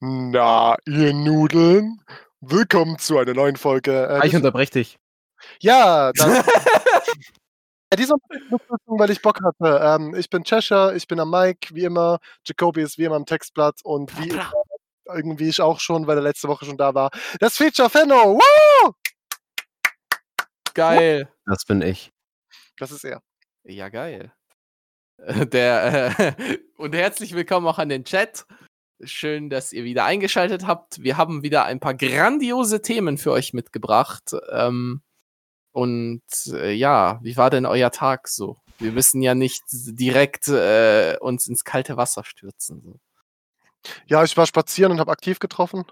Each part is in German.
Na, ihr Nudeln, willkommen zu einer neuen Folge. Äh, Ah, ich unterbreche dich. ja, das, ja, diesmal weil ich Bock hatte. Ähm, ich bin Cheshire, ich bin am Mike, wie immer. Jacoby ist wie immer am Textblatt und wie immer, irgendwie ich auch schon, weil er letzte Woche schon da war. Das Feature Fenno, woo! Geil. Das bin ich. Das ist er. Ja, geil. Der, äh, und herzlich willkommen auch an den Chat. Schön, dass ihr wieder eingeschaltet habt. Wir haben wieder ein paar grandiose Themen für euch mitgebracht. Ähm, und äh, ja, wie war denn euer Tag so? Wir müssen ja nicht direkt äh, uns ins kalte Wasser stürzen. So. Ja, ich war spazieren und habe aktiv getroffen.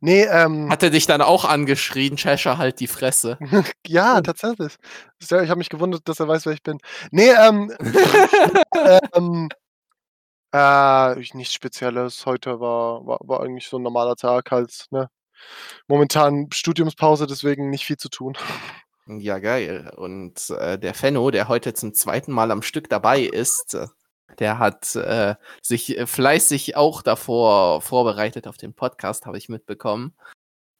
Nee, ähm, Hat er dich dann auch angeschrien, Cheshire, halt die Fresse? ja, tatsächlich. Ich habe mich gewundert, dass er weiß, wer ich bin. Nee, ähm, ähm, äh, nichts Spezielles. Heute war, war, war eigentlich so ein normaler Tag halt, ne? Momentan Studiumspause, deswegen nicht viel zu tun. Ja, geil. Und äh, der Fenno, der heute zum zweiten Mal am Stück dabei ist, äh, der hat äh, sich äh, fleißig auch davor vorbereitet auf den Podcast, habe ich mitbekommen.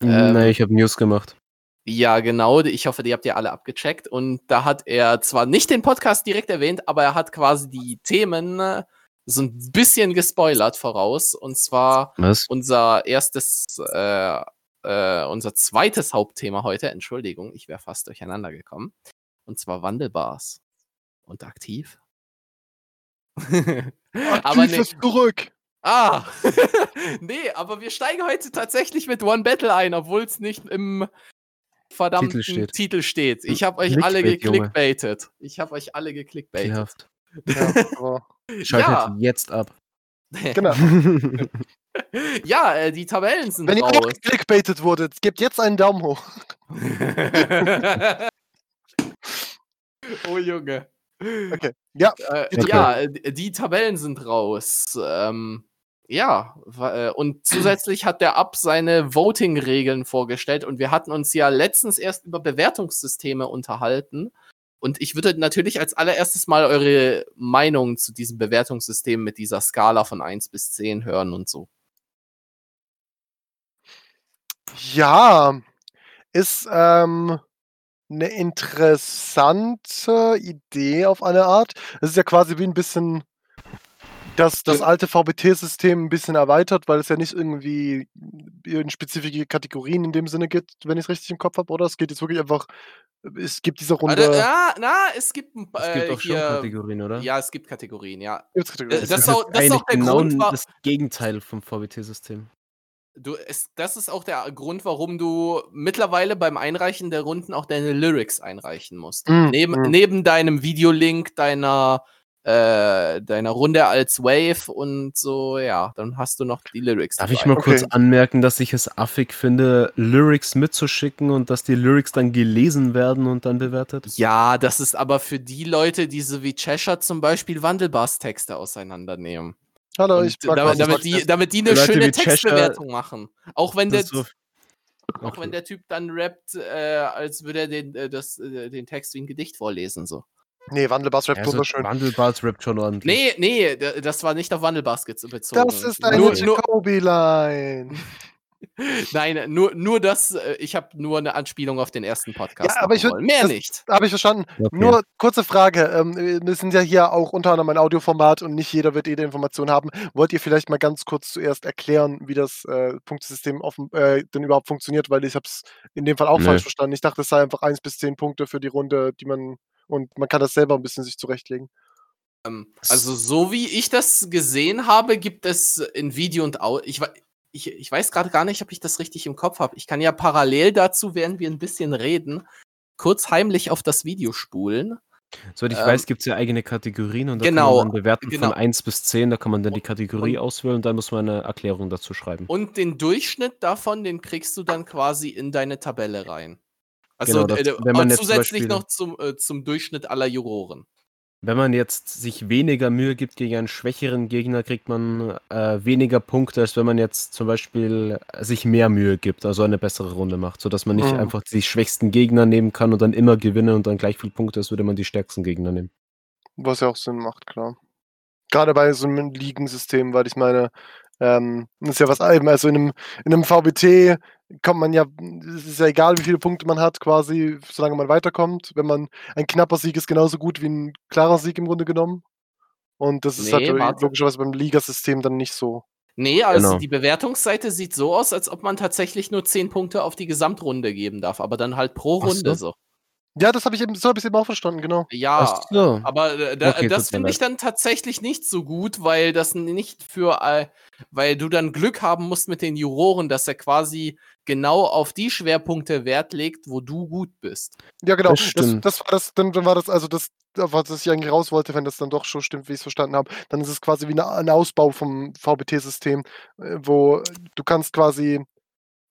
Ähm, Nein, ich habe News gemacht. Ja, genau. Ich hoffe, die habt ihr alle abgecheckt. Und da hat er zwar nicht den Podcast direkt erwähnt, aber er hat quasi die Themen äh, so ein bisschen gespoilert voraus. Und zwar Was? unser erstes, äh, äh, unser zweites Hauptthema heute, Entschuldigung, ich wäre fast durcheinander gekommen. Und zwar Wandelbars. Und aktiv. aber Aktiv nee, ist zurück. ah, nee, aber wir steigen heute tatsächlich mit One Battle ein, obwohl es nicht im verdammten Titel Titel steht. steht. Ich habe euch alle Clickbait, Junge. geklickbaitet. Ich habe euch alle geklickbaitet. Ja, aber, Schaltet Ja. jetzt ab. genau. ja, äh, die Tabellen sind Wenn ihr raus. auch geklickbaitet wurdet, gebt jetzt einen Daumen hoch. oh Junge. Okay. Ja, Äh, Okay. Ja, äh, die Tabellen sind raus. Ähm, ja, äh, und zusätzlich hat der Up seine Voting-Regeln vorgestellt und wir hatten uns ja letztens erst über Bewertungssysteme unterhalten. Und ich würde natürlich als allererstes mal eure Meinung zu diesem Bewertungssystem mit dieser Skala von 1 bis 10 hören und so. Ja, ist ähm, eine interessante Idee auf eine Art. Es ist ja quasi wie ein bisschen das, das alte VBT-System ein bisschen erweitert, weil es ja nicht irgendwie in spezifische Kategorien in dem Sinne gibt, wenn ich es richtig im Kopf habe, oder? Es geht jetzt wirklich einfach, es gibt diese Runde. Also, ja, na, es gibt, ein Es äh, gibt auch schon hier, Kategorien, oder? Ja, es gibt Kategorien, ja. Gibt's Kategorien? Äh, das ist auch- das ist auch der genau Grund, das Gegenteil vom VBT-System. Du, es, das ist auch der Grund, warum du mittlerweile beim Einreichen der Runden auch deine Lyrics einreichen musst. Mm, neben, mm. neben deinem Videolink, deiner, äh, deiner Runde als Wave und so, ja, dann hast du noch die Lyrics. Darf dabei. ich mal kurz Okay. anmerken, dass ich es affig finde, Lyrics mitzuschicken und dass die Lyrics dann gelesen werden und dann bewertet? Ja, das ist aber für die Leute, die so wie Cheshire zum Beispiel Wandelbars-Texte auseinandernehmen. Hallo, Und ich mag damit, damit, die, damit die eine Leute schöne Textbewertung machen. Auch wenn der, so- auch Okay. wenn der Typ dann rappt, äh, als würde er den, äh, das, äh, den Text wie ein Gedicht vorlesen. So. Nee, Wandelbars Rap Also, wunderschön. Wandelbars rappt schon ordentlich. Nee, nee, das war nicht auf Wandelbasket bezogen. Das ist eine nur, nur, Jacoby-Line. Nein, nur, nur das, äh, ich habe nur eine Anspielung auf den ersten Podcast. Ja, aber ich würd-. Mehr das- nicht. Habe ich verstanden. Okay. Nur kurze Frage. Ähm, wir sind ja hier auch unter anderem ein Audioformat und nicht jeder wird jede Information haben. Wollt ihr vielleicht mal ganz kurz zuerst erklären, wie das äh, Punktesystem offen, äh, denn überhaupt funktioniert? Weil ich habe es in dem Fall auch Nö. falsch verstanden. Ich dachte, es sei einfach 1 bis 10 Punkte für die Runde, die man und man kann das selber ein bisschen sich zurechtlegen. Ähm, also, so wie ich das gesehen habe, gibt es in Video und Audio. Ich, ich, ich weiß gerade gar nicht, ob ich das richtig im Kopf habe. Ich kann ja parallel dazu, während wir ein bisschen reden, kurz heimlich auf das Video spulen. Soweit ich Ähm, weiß, gibt es ja eigene Kategorien und da genau, kann man dann bewerten genau. von 1 bis 10, da kann man dann die Kategorie und- auswählen und dann muss man eine Erklärung dazu schreiben. Und den Durchschnitt davon, den kriegst du dann quasi in deine Tabelle rein. Also Genau, das- wenn man und jetzt zum zusätzlich Beispiel- noch zum, äh, zum Durchschnitt aller Juroren. Wenn man jetzt sich weniger Mühe gibt gegen einen schwächeren Gegner, kriegt man äh, weniger Punkte, als wenn man jetzt zum Beispiel sich mehr Mühe gibt, also eine bessere Runde macht, sodass man nicht Mhm. einfach die schwächsten Gegner nehmen kann und dann immer gewinnen und dann gleich viel Punkte, als würde man die stärksten Gegner nehmen. Was ja auch Sinn macht, klar. Gerade bei so einem Ligensystem, weil ich meine, Ähm, das ist ja was eben, also in einem, in einem VBT kommt man ja, es ist ja egal, wie viele Punkte man hat, quasi, solange man weiterkommt. Wenn man ein knapper Sieg ist genauso gut wie ein klarer Sieg im Grunde genommen. Und das ist Nee, halt warte. logischerweise beim Ligasystem dann nicht so. Nee, also Genau. die Bewertungsseite sieht so aus, als ob man tatsächlich nur 10 Punkte auf die Gesamtrunde geben darf, aber dann halt pro Ach so. Runde so. Ja, das habe ich eben, so habe ich eben auch verstanden, genau. Ja, so. aber äh, da, Okay, das finde ich dann tatsächlich nicht so gut, weil das nicht für, äh, weil du dann Glück haben musst mit den Juroren, dass er quasi genau auf die Schwerpunkte Wert legt, wo du gut bist. Ja, genau. Das Das, stimmt. das war das, dann, dann war das, also das, was ich eigentlich raus wollte, wenn das dann doch schon stimmt, wie ich es verstanden habe, dann ist es quasi wie eine, ein Ausbau vom VBT-System, äh, wo du kannst quasi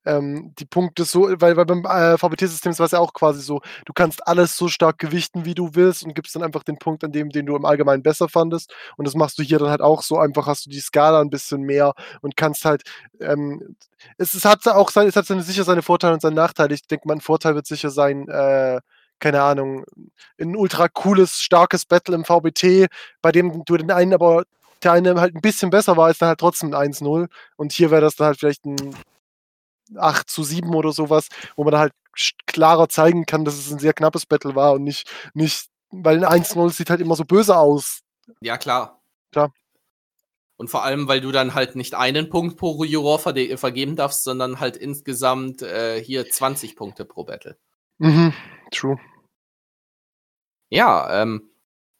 ähm, die Punkte so, weil, weil beim äh, VBT-System ist es ja auch quasi so, du kannst alles so stark gewichten, wie du willst und gibst dann einfach den Punkt an dem, den du im Allgemeinen besser fandest. Und das machst du hier dann halt auch so, einfach hast du die Skala ein bisschen mehr und kannst halt, ähm, es, es hat auch sein, es hat sicher seine Vorteile und seine Nachteile. Ich denke, mein Vorteil wird sicher sein, äh, keine Ahnung, ein ultra cooles, starkes Battle im VBT, bei dem du den einen aber der eine halt ein bisschen besser war, ist dann halt trotzdem ein 1-0. Und hier wäre das dann halt vielleicht ein 8 zu 7 oder sowas, wo man halt klarer zeigen kann, dass es ein sehr knappes Battle war und nicht, nicht weil ein 1-0 sieht halt immer so böse aus. Ja, klar. Klar. Und vor allem, weil du dann halt nicht einen Punkt pro Juror verde- vergeben darfst, sondern halt insgesamt äh, hier 20 Punkte pro Battle. Mhm, true. Ja, ähm, äh,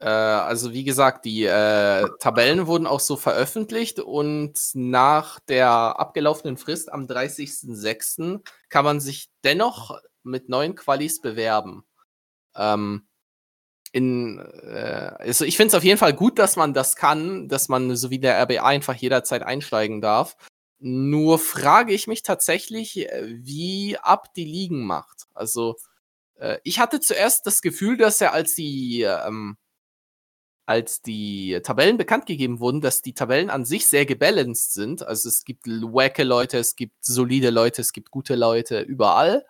also wie gesagt, die äh, Tabellen wurden auch so veröffentlicht und nach der abgelaufenen Frist am 30.06. kann man sich dennoch mit neuen Qualis bewerben. Ähm, in, äh, also ich finde es auf jeden Fall gut, dass man das kann, dass man so wie der RBA einfach jederzeit einsteigen darf. Nur frage ich mich tatsächlich, äh, wie ab die Ligen macht. Also äh, ich hatte zuerst das Gefühl, dass er als die ähm, als die Tabellen bekannt gegeben wurden, dass die Tabellen an sich sehr gebalanced sind. Also es gibt wacke Leute, es gibt solide Leute, es gibt gute Leute überall.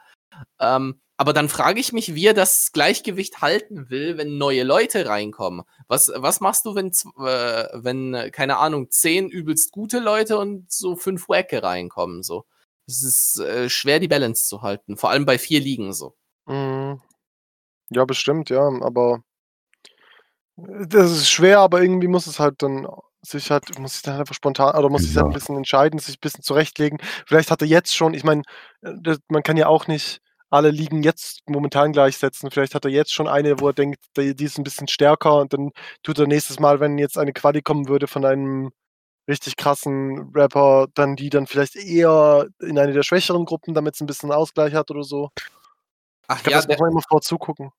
Ähm, aber dann frage ich mich, wie er das Gleichgewicht halten will, wenn neue Leute reinkommen. Was, was machst du, wenn, äh, wenn, keine Ahnung, zehn übelst gute Leute und so fünf Wacke reinkommen? So. Es ist äh, schwer, die Balance zu halten. Vor allem bei vier Ligen so. Mhm. Ja, bestimmt, ja, aber das ist schwer, aber irgendwie muss es halt dann sich halt, muss sich dann einfach spontan, oder muss sich halt ein Ja. bisschen entscheiden, sich ein bisschen zurechtlegen. Vielleicht hat er jetzt schon, ich meine, man kann ja auch nicht alle Ligen jetzt momentan gleichsetzen. Vielleicht hat er jetzt schon eine, wo er denkt, die, ist ein bisschen stärker und dann tut er nächstes Mal, wenn jetzt eine Quali kommen würde von einem richtig krassen Rapper, dann die dann vielleicht eher in eine der schwächeren Gruppen, damit es ein bisschen Ausgleich hat oder so. Ach Ich glaube, ja, das muss man immer vor zugucken.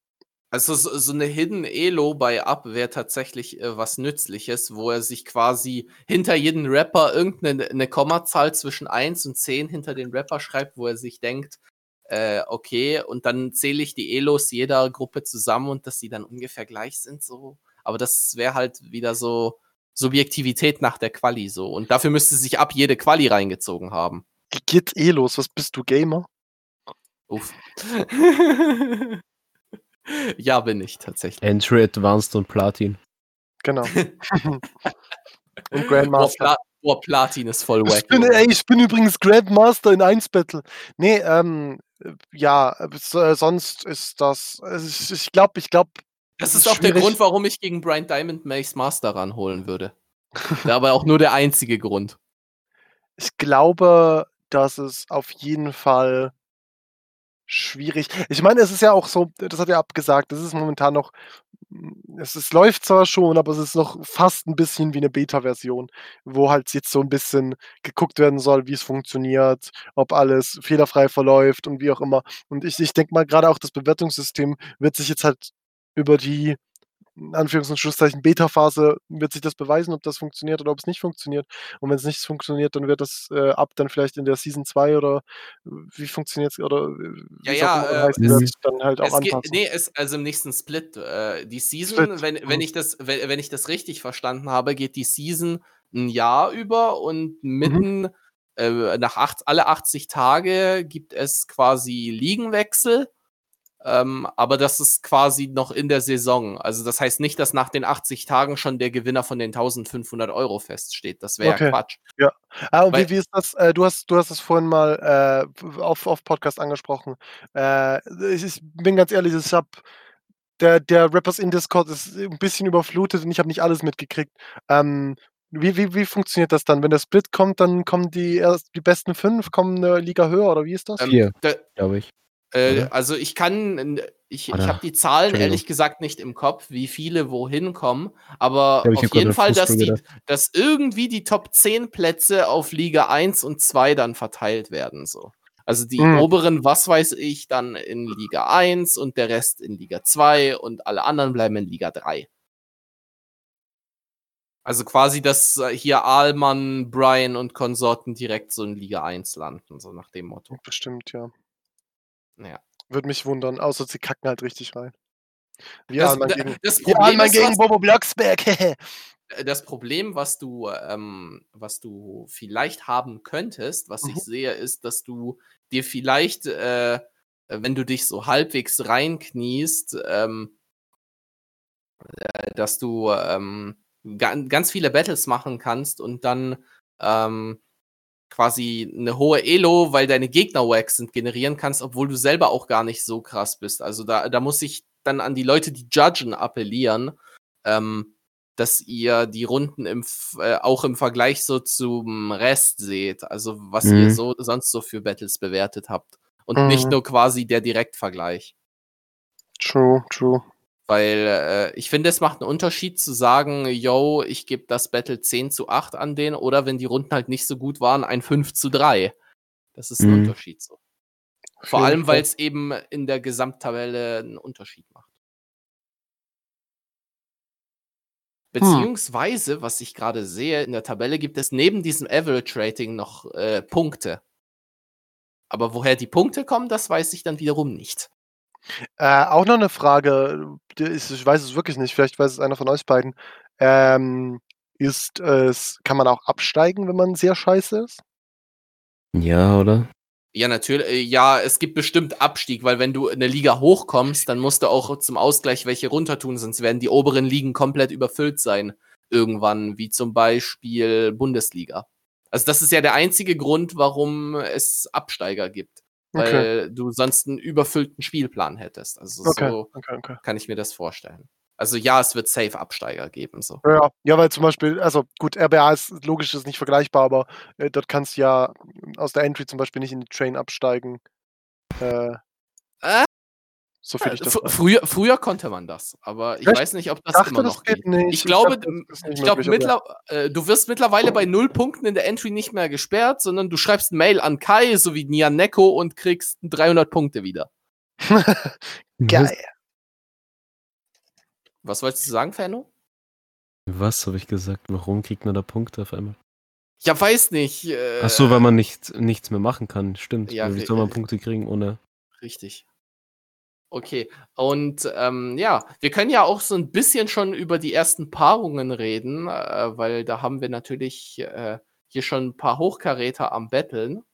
Also so, so eine Hidden Elo bei Up wäre tatsächlich äh, was Nützliches, wo er sich quasi hinter jeden Rapper irgendeine eine Kommazahl zwischen 1 und 10 hinter den Rapper schreibt, wo er sich denkt, äh, okay, und dann zähle ich die Elos jeder Gruppe zusammen und dass die dann ungefähr gleich sind, so. Aber das wäre halt wieder so Subjektivität nach der Quali so. Und dafür müsste sich Up jede Quali reingezogen haben. Wie geht's eh los? Was bist du, Gamer? Uff. ja, bin ich tatsächlich. Entry Advanced und Platin. Genau. Und Boah, Grandmaster. Pla boah, Platin ist voll wack. Ich bin, ey, ich bin übrigens Grandmaster in 1 Battle. Nee, ähm, äh, ja, äh, so- sonst ist das, ich, glaube, ich glaube, Das es ist ist auch der schwierig. Grund, warum ich gegen Brian Diamond Mace Master ranholen würde. Aber auch nur der einzige Grund. ich glaube, dass es auf jeden Fall schwierig. Ich meine, es ist ja auch so, das hat er abgesagt, das ist momentan noch, mm, es, es läuft zwar schon, aber es ist noch fast ein bisschen wie eine Beta-Version, wo halt jetzt so ein bisschen geguckt werden soll, wie es funktioniert, ob alles fehlerfrei verläuft und wie auch immer. Und ich, ich denke mal, gerade auch das Bewertungssystem wird sich jetzt halt über die in Anführungs- und Schlusszeichen Beta-Phase wird sich das beweisen, ob das funktioniert oder ob es nicht funktioniert. Und wenn es nicht funktioniert, dann wird das äh, ab dann vielleicht in der Season 2 oder äh, wie funktioniert es oder äh, Ja, ja, äh, es- wird dann halt auch Es geht, anpassen. nee, es, also im nächsten Split. Äh, die Season, Split, wenn, wenn, mhm. ich das, wenn, wenn ich das richtig verstanden habe, geht die Season ein Jahr über und mitten äh, nach acht, alle 80 Tage gibt es quasi Ligenwechsel. Ähm, aber das ist quasi noch in der Saison. Also das heißt nicht, dass nach den 80 Tagen schon der Gewinner von den 1500 Euro feststeht. Das wäre Okay. ja Quatsch. Ah, und Weil- wie, wie ist das? Äh, du hast du hast es vorhin mal äh, auf, auf Podcast angesprochen. Äh, ich, ich bin ganz ehrlich, ich habe der, der Rappers in Discord ist ein bisschen überflutet und ich habe nicht alles mitgekriegt. Ähm, wie, wie, wie funktioniert das dann? Wenn der Split kommt, dann kommen die erst die besten fünf, kommen eine Liga höher oder wie ist das? Ähm, Vier, glaube ich. Äh, also ich kann, ich, ich Oder? habe die Zahlen ehrlich gesagt nicht im Kopf, wie viele wohin kommen, aber ich auf jeden Fall, dass, die, dass irgendwie die Top 10 Plätze auf Liga 1 und 2 dann verteilt werden. So. Also die Mhm. oberen, was weiß ich, dann in Liga 1 und der Rest in Liga 2 und alle anderen bleiben in Liga 3. Also quasi, dass äh, hier Ahlmann, Brian und Konsorten direkt so in Liga 1 landen, so nach dem Motto. Bestimmt, ja. Ja. Würde mich wundern, außer sie kacken halt richtig rein. Wie Das, Alman da- gegen, das Problem ist, gegen was, Bobo Blocksberg. äh, das Problem, was du, ähm, was du vielleicht haben könntest, was Mhm. ich sehe, ist, dass du dir vielleicht, äh, wenn du dich so halbwegs reinkniest, ähm, äh, dass du ähm, ga ganz viele Battles machen kannst und dann ähm, quasi eine hohe Elo, weil deine Gegner wack sind, generieren kannst, obwohl du selber auch gar nicht so krass bist. Also da, da muss ich dann an die Leute, die judgen, appellieren, ähm, dass ihr die Runden im, äh, auch im Vergleich so zum Rest seht. Also was Mhm. ihr so sonst so für Battles bewertet habt. Und nicht Mhm. nur quasi der Direktvergleich. True, true. Weil äh, ich finde, es macht einen Unterschied zu sagen, yo, ich gebe das Battle 10 zu 8 an den oder wenn die Runden halt nicht so gut waren, ein 5 zu 3. Das ist ein Mhm. Unterschied so. Vor jeden allem, weil es eben in der Gesamttabelle einen Unterschied macht. Beziehungsweise, was ich gerade sehe, in der Tabelle gibt es neben diesem Average Rating noch äh, Punkte. Aber woher die Punkte kommen, das weiß ich dann wiederum nicht. Äh, auch noch eine Frage, ist, ich weiß es wirklich nicht, vielleicht weiß es einer von euch beiden. Ähm, ist es, kann man auch absteigen, wenn man sehr scheiße ist? Ja, oder? Ja, natürlich. äh, Ja, es gibt bestimmt Abstieg, weil wenn du in eine Liga hochkommst, dann musst du auch zum Ausgleich welche runter tun, sonst werden die oberen Ligen komplett überfüllt sein. Irgendwann, wie zum Beispiel Bundesliga. Also, das ist ja der einzige Grund, warum es Absteiger gibt. Weil du sonst einen überfüllten Spielplan hättest. Also, Okay, so okay, okay. kann ich mir das vorstellen. Also, ja, es wird safe Absteiger geben. So. Ja, ja, weil zum Beispiel, also gut, RBA ist logisch, ist nicht vergleichbar, aber äh, dort kannst du ja aus der Entry zum Beispiel nicht in die Train absteigen. Äh, so viel ich das früher, früher konnte man das, aber ich Echt? weiß nicht, ob das dachte, immer das noch geht geht. nicht. Ich Ich glaube, das ich mittler, äh, du wirst mittlerweile bei null Punkten in der Entry nicht mehr gesperrt, sondern du schreibst ein Mail an Kai sowie Nian Neko und kriegst 300 Punkte wieder. Geil. Was wolltest du sagen, Fano? Was habe ich gesagt? Warum kriegt man da Punkte auf einmal? Ja, weiß nicht. Äh, Ach so, weil man nicht, nichts mehr machen kann. Stimmt. Ja, wie soll man äh, Punkte kriegen ohne. Richtig. Okay, und ähm, ja, wir können ja auch so ein bisschen schon über die ersten Paarungen reden, äh, weil da haben wir natürlich äh, hier schon ein paar Hochkaräter am Betteln.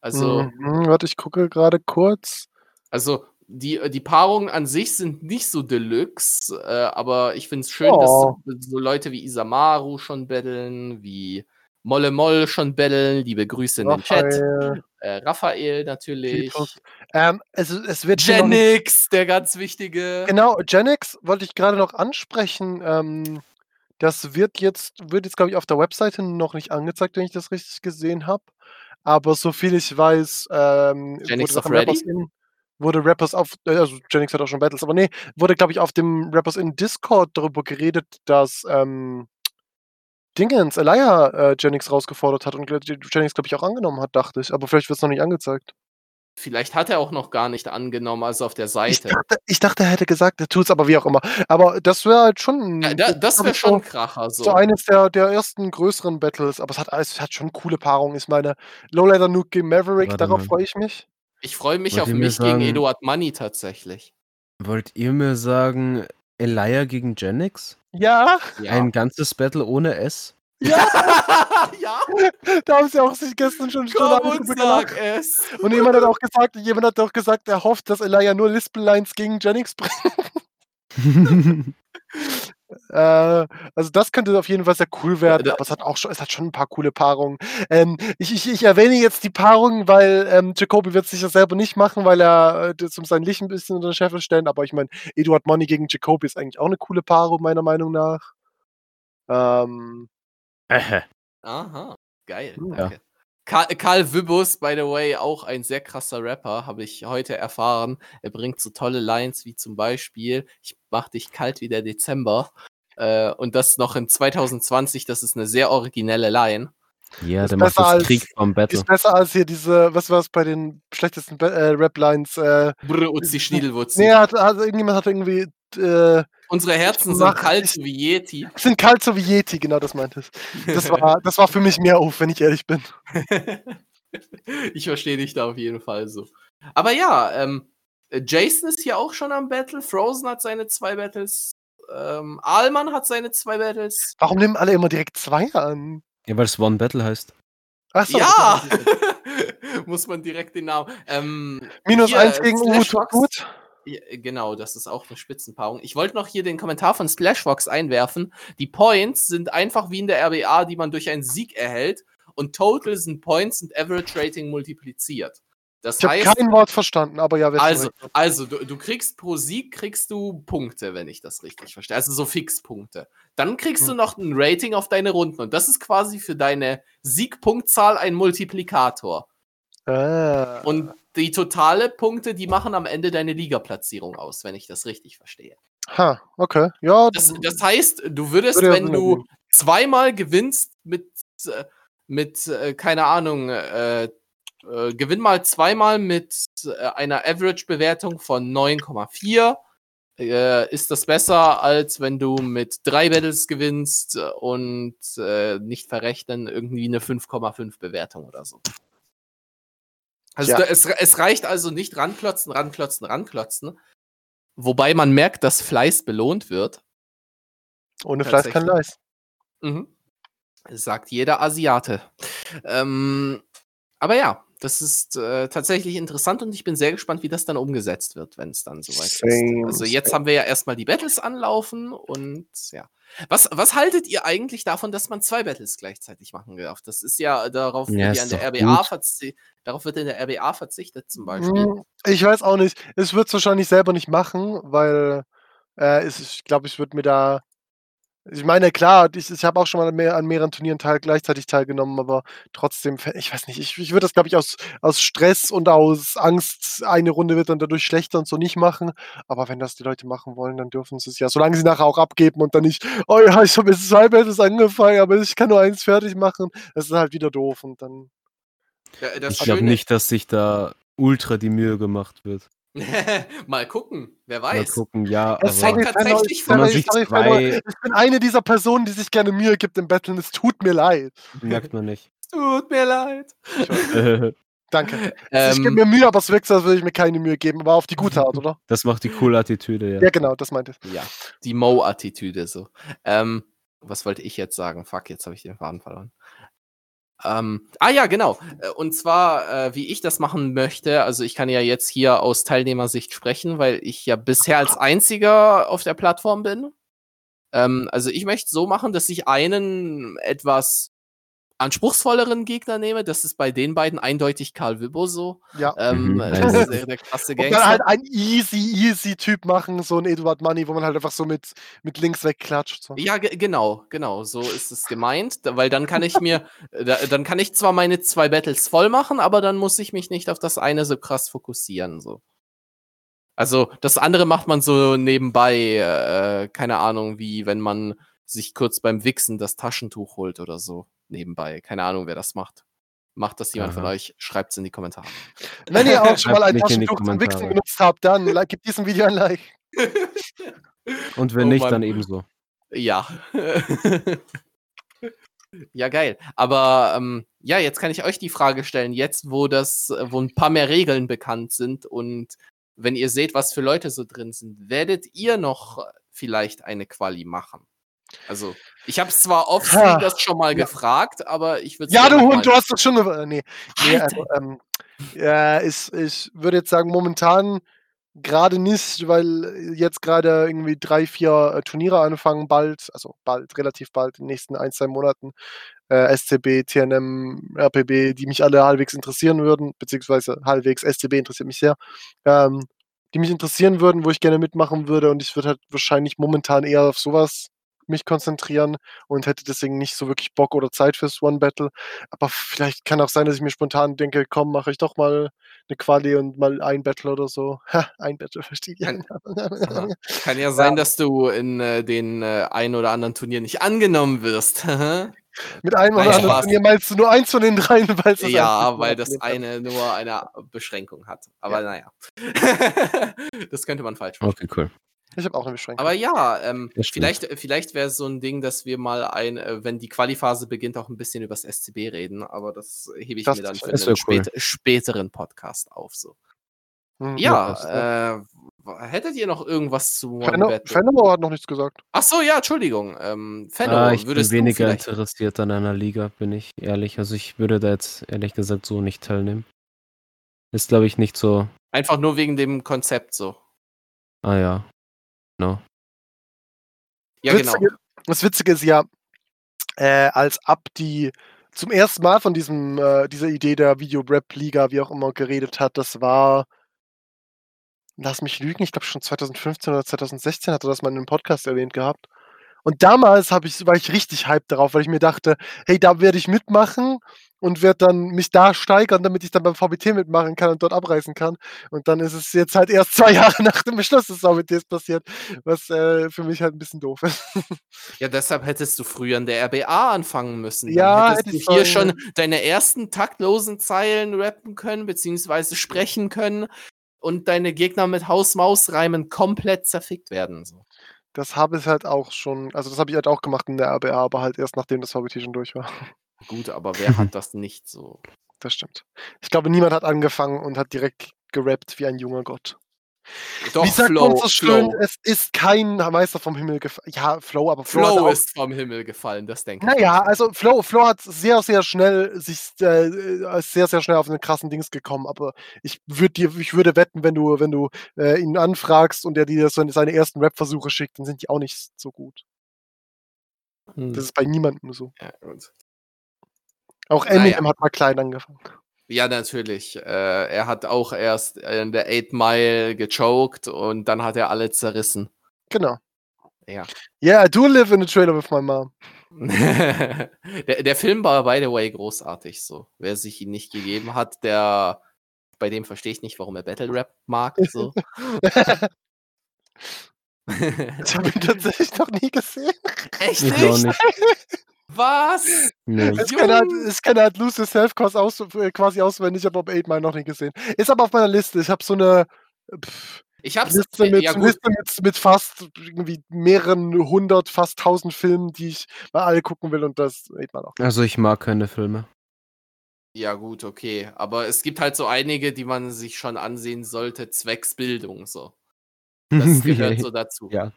Also, Mhm, warte, ich gucke gerade kurz. Also die, äh, die Paarungen an sich sind nicht so deluxe, äh, aber ich finde es schön, Oh. dass so Leute wie Isamaru schon betteln, wie Molle Moll schon betteln. Liebe Grüße in den Chat. Raphael, Äh, Raphael natürlich. Ähm, es, es wird Genix, der ganz wichtige. Genau, Genix wollte ich gerade noch ansprechen. Ähm, das wird jetzt, wird jetzt, glaube ich, auf der Webseite noch nicht angezeigt, wenn ich das richtig gesehen habe. Aber soviel ich weiß, ähm, Genix wurde Rappers in, wurde Rappers auf, äh, also Genix hat auch schon Battles, aber nee, wurde, glaube ich, auf dem Rappers in Discord darüber geredet, dass ähm, Dingens, Elia äh, Genix rausgefordert hat und Genix, glaube ich, auch angenommen hat, dachte ich. Aber vielleicht wird es noch nicht angezeigt. Vielleicht hat er auch noch gar nicht angenommen, also auf der Ich Seite. dachte, ich dachte, er hätte gesagt, er tut es, aber wie auch immer. Aber das wäre halt schon. Ja, da, das wäre ich, schon ein Kracher. So. So eines der, der ersten größeren Battles, aber es hat alles, es hat schon coole Paarungen. Ich meine, Lowlighter Nuke gegen Maverick, Warte darauf freue ich mich. Ich freue mich Wollt auf mich gegen sagen- Eduard Money tatsächlich. Wollt ihr mir sagen, Elia gegen Genix? Ja, Ja. Ein ganzes Battle ohne S? Ja, ja, da haben sie auch sich gestern schon komm und sag es. Und jemand hat auch gesagt, jemand hat auch gesagt, er hofft, dass Elijah nur Lispel-Lines gegen Jennings bringt. Äh, also das könnte auf jeden Fall sehr cool werden, da- aber es hat auch schon, es hat schon ein paar coole Paarungen. Ähm, ich, ich, ich erwähne jetzt die Paarung, weil ähm, Jacoby wird es sicher selber nicht machen, weil er äh, das um sein Licht ein bisschen unter den Scheffel stellen, aber ich meine, Eduard Money gegen Jacoby ist eigentlich auch eine coole Paarung, meiner Meinung nach. Ähm. Aha, geil. Ja. Danke. Karl, Karl Wibbus, by the way, auch ein sehr krasser Rapper, habe ich heute erfahren. Er bringt so tolle Lines wie zum Beispiel, ich mach dich kalt wie der Dezember. Äh, und das noch in 2020, das ist eine sehr originelle Line. Ja, Ist der macht das als- Krieg vom Battle. ist besser als hier diese, was war es bei den schlechtesten äh, Rap-Lines? Äh, Brr, Uzi Schniedelwurz. nee, hat, also irgendjemand hat irgendwie, äh, Unsere Herzen sind kalt ich- wie Yeti. sind kalt so wie Yeti, genau das meint es. Das war, das war für mich mehr auf, wenn ich ehrlich bin. ich verstehe dich da auf jeden Fall so. Aber ja, ähm, Jason ist hier auch schon am Battle. Frozen hat seine zwei Battles. Ähm, Alman hat seine zwei Battles. Warum nehmen alle immer direkt zwei an? Ja, weil es One Battle heißt. Achso, ja! Muss man direkt den Namen. Ähm, Minus hier, eins gegen Uhu tut genau, das ist auch eine Spitzenpaarung. Ich wollte noch hier den Kommentar von Splashbox einwerfen. Die Points sind einfach wie in der RBA, die man durch einen Sieg erhält. Und Total sind Points und Average Rating multipliziert. Das Ich habe kein Wort verstanden, aber ja, also, also du, du kriegst pro Sieg kriegst du Punkte, wenn ich das richtig verstehe. Also so Fixpunkte. Dann kriegst du Hm. noch ein Rating auf deine Runden. Und das ist quasi für deine Siegpunktzahl ein Multiplikator. Ah, Und die totale Punkte, die machen am Ende deine Ligaplatzierung aus, wenn ich das richtig verstehe. ha, okay. Ja, Das, das heißt, du würdest, Würde wenn du zweimal gewinnst mit, äh, mit äh, keine Ahnung, äh, äh, gewinn mal zweimal mit äh, einer Average-Bewertung von 9,4, äh, ist das besser, als wenn du mit drei Battles gewinnst und nicht verrechnen irgendwie eine 5,5 Bewertung oder so. Also Ja. da, es, es reicht also nicht ranklotzen, ranklotzen, ranklotzen. Wobei man merkt, dass Fleiß belohnt wird. ohne Fleiß kein. Leis. Mhm. Sagt jeder Asiate. Ähm, aber ja, das ist äh, tatsächlich interessant und ich bin sehr gespannt, wie das dann umgesetzt wird, wenn es dann soweit Same, ist. Also jetzt same. haben wir ja erstmal die Battles anlaufen und ja. Was, was haltet ihr eigentlich davon, dass man zwei Battles gleichzeitig machen darf? Das ist ja darauf, Ja, ist in der RBA darauf wird in der RBA verzichtet zum Beispiel. Hm, Ich weiß auch nicht. Es wird es wahrscheinlich selber nicht machen, weil äh, es, ich glaube, ich würde mir da. Ich meine, klar, ich, ich habe auch schon mal an, mehr, an mehreren Turnieren teil, gleichzeitig teilgenommen, aber trotzdem, ich weiß nicht, ich, ich würde das, glaube ich, aus, aus Stress und aus Angst, eine Runde wird dann dadurch schlechter und so nicht machen. Aber wenn das die Leute machen wollen, dann dürfen sie es ja. Solange sie nachher auch abgeben und dann nicht, oh ja, ich habe jetzt zwei Battles angefangen, aber ich kann nur eins fertig machen, das ist halt wieder doof und dann. Ja, das Ich glaube nicht, dass sich da ultra die Mühe gemacht wird. Mal gucken, wer Mal weiß. gucken, ja, Es aber hängt tatsächlich sorry, sich zwei- ich bin eine dieser Personen, die sich gerne Mühe gibt im Battlen. Es tut mir leid. merkt man nicht. Tut mir leid. Danke. ich gebe Ähm, mir Mühe, aber es wirkt so, als würde ich mir keine Mühe geben, aber auf die gute Art, oder? das macht die coole Attitüde, ja. Ja, genau, das meinte ich. Ja, die Mo-Attitüde so. Ähm, was wollte ich jetzt sagen? Fuck, jetzt habe ich den Faden verloren. Ähm, ah ja, genau. Äh, Und zwar, äh, wie ich das machen möchte, also ich kann ja jetzt hier aus Teilnehmersicht sprechen, weil ich ja bisher als einziger auf der Plattform bin. Ähm, also ich möchte so machen, dass ich einen etwas anspruchsvolleren Gegner nehme. Das ist bei den beiden eindeutig Karl Wibbo so. Ja. Ähm, Mhm, das also- ist der, der krasse Und Gangster. dann halt ein easy, easy Typ machen, so ein Eduard Money, wo man halt einfach so mit, mit links wegklatscht. So. Ja, ge genau, genau, so ist es gemeint, weil dann kann ich mir, da, dann kann ich zwar meine zwei Battles voll machen, aber dann muss ich mich nicht auf das eine so krass fokussieren, so. Also, das andere macht man so nebenbei, äh, keine Ahnung, wie wenn man sich kurz beim Wichsen das Taschentuch holt oder so, nebenbei. Keine Ahnung, wer das macht. Macht das jemand von Aha. euch? Schreibt es in die Kommentare. Wenn ihr auch schon mal ein Taschentuch zum Wichsen benutzt habt, dann like, gebt diesem Video ein Like. Und wenn Oh nicht, Mann. dann ebenso. Ja. ja, geil. Aber ähm, ja, jetzt kann ich euch die Frage stellen, jetzt wo das, wo ein paar mehr Regeln bekannt sind und wenn ihr seht, was für Leute so drin sind, werdet ihr noch vielleicht eine Quali machen? Also, ich habe es zwar offscreen das schon mal Ja. gefragt, aber ich würde Ja, du Hund, du hast das schon. äh, Nee, nee also, ähm, ja, ist, ich würde jetzt sagen, momentan gerade nicht, weil jetzt gerade irgendwie drei, vier äh, Turniere anfangen, bald, also bald, relativ bald, in den nächsten ein, zwei Monaten. Äh, SCB, TNM, RPB, die mich alle halbwegs interessieren würden, beziehungsweise halbwegs SCB interessiert mich sehr, ähm, die mich interessieren würden, wo ich gerne mitmachen würde und ich würde halt wahrscheinlich momentan eher auf sowas mich konzentrieren und hätte deswegen nicht so wirklich Bock oder Zeit fürs One Battle. Aber vielleicht kann auch sein, dass ich mir spontan denke, komm, mache ich doch mal eine Quali und mal ein Battle oder so. Ha, ein Battle, verstehe ich. Kann- Kann ja sein, dass du in äh, den äh, ein oder anderen Turnier nicht angenommen wirst. Mit einem Nein, oder anderen. Turnier meinst du nur eins von den dreien, weil es ja, weil das eine nur eine Beschränkung hat. Aber naja. das könnte man falsch machen. Okay, cool. Ich habe auch eine Beschränkung. Aber ja, ähm, Das stimmt. vielleicht, vielleicht wäre es so ein Ding, dass wir mal ein, äh, wenn die Qualiphase beginnt, auch ein bisschen über das SCB reden. Aber das hebe ich Das mir dann für einen cool. spät, späteren Podcast auf. So. Hm, Ja, äh, w- hättet ihr noch irgendwas zu Fenno, hat noch nichts gesagt. Ach so, ja, Entschuldigung. Ähm, Fenno, Ah, ich bin weniger vielleicht interessiert an einer Liga, bin ich ehrlich. Also ich würde da jetzt ehrlich gesagt so nicht teilnehmen. Ist, glaube ich, nicht so. einfach nur wegen dem Konzept so? Ah ja. No. Ja, genau. Witzige, Das Witzige ist ja, äh, als ab die zum ersten Mal von diesem, äh, dieser Idee der Video-Rap-Liga, wie auch immer, geredet hat, das war, lass mich lügen, ich glaube schon 2015 oder 2016 hat er das mal in einem Podcast erwähnt gehabt. Und damals ich, war ich richtig hyped darauf, weil ich mir dachte, hey, da werde ich mitmachen und werde dann mich da steigern, damit ich dann beim VBT mitmachen kann und dort abreißen kann. Und dann ist es jetzt halt erst zwei Jahre nach dem Beschluss des VBTs passiert, was äh, für mich halt ein bisschen doof ist. Ja, deshalb hättest du früher in der RBA anfangen müssen. Dann Ja, hättest hätte du hier schon deine ersten taktlosen Zeilen rappen können, beziehungsweise sprechen können und deine Gegner mit Haus-Maus-Reimen komplett zerfickt werden. So. Das habe ich halt auch schon, also das habe ich halt auch gemacht in der RBA, aber halt erst nachdem das VBT schon durch war. Gut, aber wer hat das nicht so? Das stimmt. Ich glaube, niemand hat angefangen und hat direkt gerappt wie ein junger Gott. Doch, Wie sagt Flow, man so schön, Flow. es ist kein Meister vom Himmel gefallen. Ja, Flow, aber Flow, Flow ist vom Himmel gefallen, das denke ich. Naja, also Flow, Flow hat sehr, sehr schnell sich äh, sehr, sehr schnell auf einen krassen Dings gekommen, aber ich würde dir, ich würde wetten, wenn du, wenn du äh, ihn anfragst und er dir so seine ersten Rap-Versuche schickt, dann sind die auch nicht so gut. Hm. Das ist bei niemandem so. Ja, gut. Auch Naja. Eminem hat mal klein angefangen. ja, natürlich. Äh, er hat auch erst in der 8 Mile gechoked und dann hat er alle zerrissen. Genau. Ja. Yeah, I do live in a trailer with my mom. der, der Film war, by the way, großartig so. Wer sich ihn nicht gegeben hat, der bei dem verstehe ich nicht, warum er Battle Rap mag. So. Ich habe ihn tatsächlich noch nie gesehen. Echt Ich auch nicht? nicht. Was? Nee. Ich kenne halt, kenne halt Lose Yourself quasi, aus, äh, quasi auswendig, aber Bob 8 Mile noch nie gesehen. Ist aber auf meiner Liste. Ich habe so eine pff, Ich hab's. Liste, mit, ja. Liste mit, mit fast irgendwie mehreren hundert, fast tausend Filmen, die ich mal alle gucken will und das 8 Mile auch. Also ich mag keine Filme. Ja, gut, okay. Aber es gibt halt so einige, die man sich schon ansehen sollte, zwecks Bildung. So. Das gehört so dazu. Ja.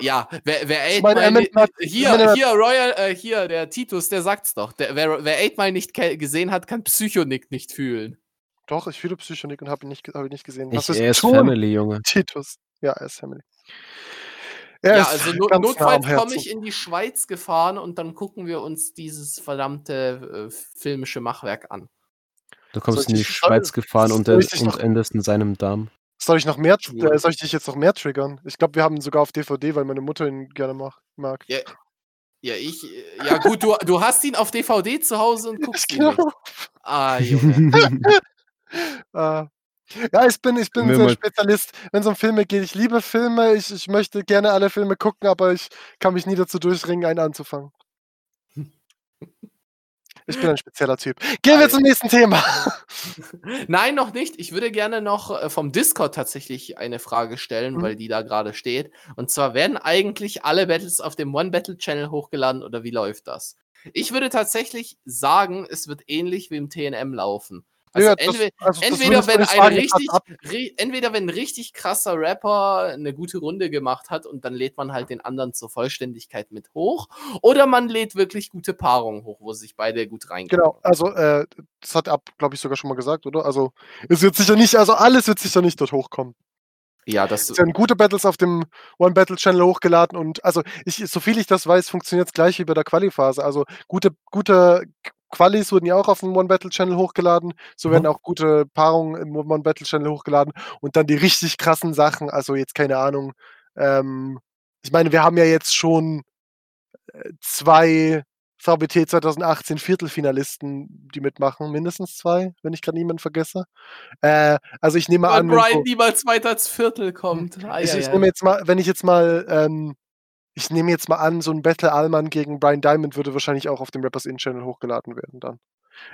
Ja, wer, wer Eight Mile Emmett ni- Matt- hier, hier, Royal, äh, hier, der Titus, der sagt's doch. Der, wer, wer Eight Mile nicht gesehen hat, kann Psychonik nicht fühlen. Doch, ich fühle Psychonik und habe ihn, nicht, hab ihn nicht gesehen. Ich, ist er ist tun, Family, Junge. Titus? Ja, er ist Family. Er ja, ist also no, notfalls komme ich in die Schweiz gefahren und dann gucken wir uns dieses verdammte äh, filmische Machwerk an. Du kommst Soll in die Schweiz gefahren und, und noch- endest in seinem Darm. Soll ich noch mehr, äh, soll ich dich jetzt noch mehr triggern? Ich glaube, wir haben ihn sogar auf DVD, weil meine Mutter ihn gerne mag. Ja, ja ich, ja gut, du, du hast ihn auf DVD zu Hause und guckst ihn nicht. Genau. Ah, Junge. Äh, ja, ich bin, ich bin so ein Spezialist, wenn es um Filme geht. Ich liebe Filme, ich, ich möchte gerne alle Filme gucken, aber ich kann mich nie dazu durchringen, einen anzufangen. Ich bin ein spezieller Typ. Gehen wir zum nächsten Thema. Nein, noch nicht. Ich würde gerne noch äh, vom Discord tatsächlich eine Frage stellen, Mhm. weil die da gerade steht. Und zwar werden eigentlich alle Battles auf dem One Battle Channel hochgeladen oder wie läuft das? Ich würde tatsächlich sagen, es wird ähnlich wie im TNM laufen. Also, Ja, das- entweder, also das entweder, würdest du wenn ein richtig, entweder wenn ein richtig krasser Rapper eine gute Runde gemacht hat und dann lädt man halt den anderen zur Vollständigkeit mit hoch. Oder man lädt wirklich gute Paarungen hoch, wo sich beide gut reingehen. Genau, also äh, das hat Ab, glaube ich, sogar schon mal gesagt, oder? Also es wird sicher nicht, also alles wird sicher nicht dort hochkommen. Ja, das Es werden gute Battles auf dem One Battle Channel hochgeladen und also ich, so viel ich das weiß, funktioniert es gleich wie bei der Quali-Phase. Also gute, gute Qualis wurden ja auch auf dem One Battle Channel hochgeladen, so werden auch gute Paarungen im One Battle Channel hochgeladen und dann die richtig krassen Sachen, also jetzt keine Ahnung. Ähm, ich meine, wir haben ja jetzt schon äh, zwei VBT 2018 Viertelfinalisten, die mitmachen, mindestens zwei, wenn ich gerade niemanden vergesse. Äh, also ich nehme weil an, wenn Brian niemals weiter ins Viertel kommt. Ei, ich, ei, ich nehme jetzt mal, wenn ich jetzt mal, ähm, ich nehme jetzt mal an, so ein Battle Allman gegen Brian Diamond würde wahrscheinlich auch auf dem Rappers In Channel hochgeladen werden dann.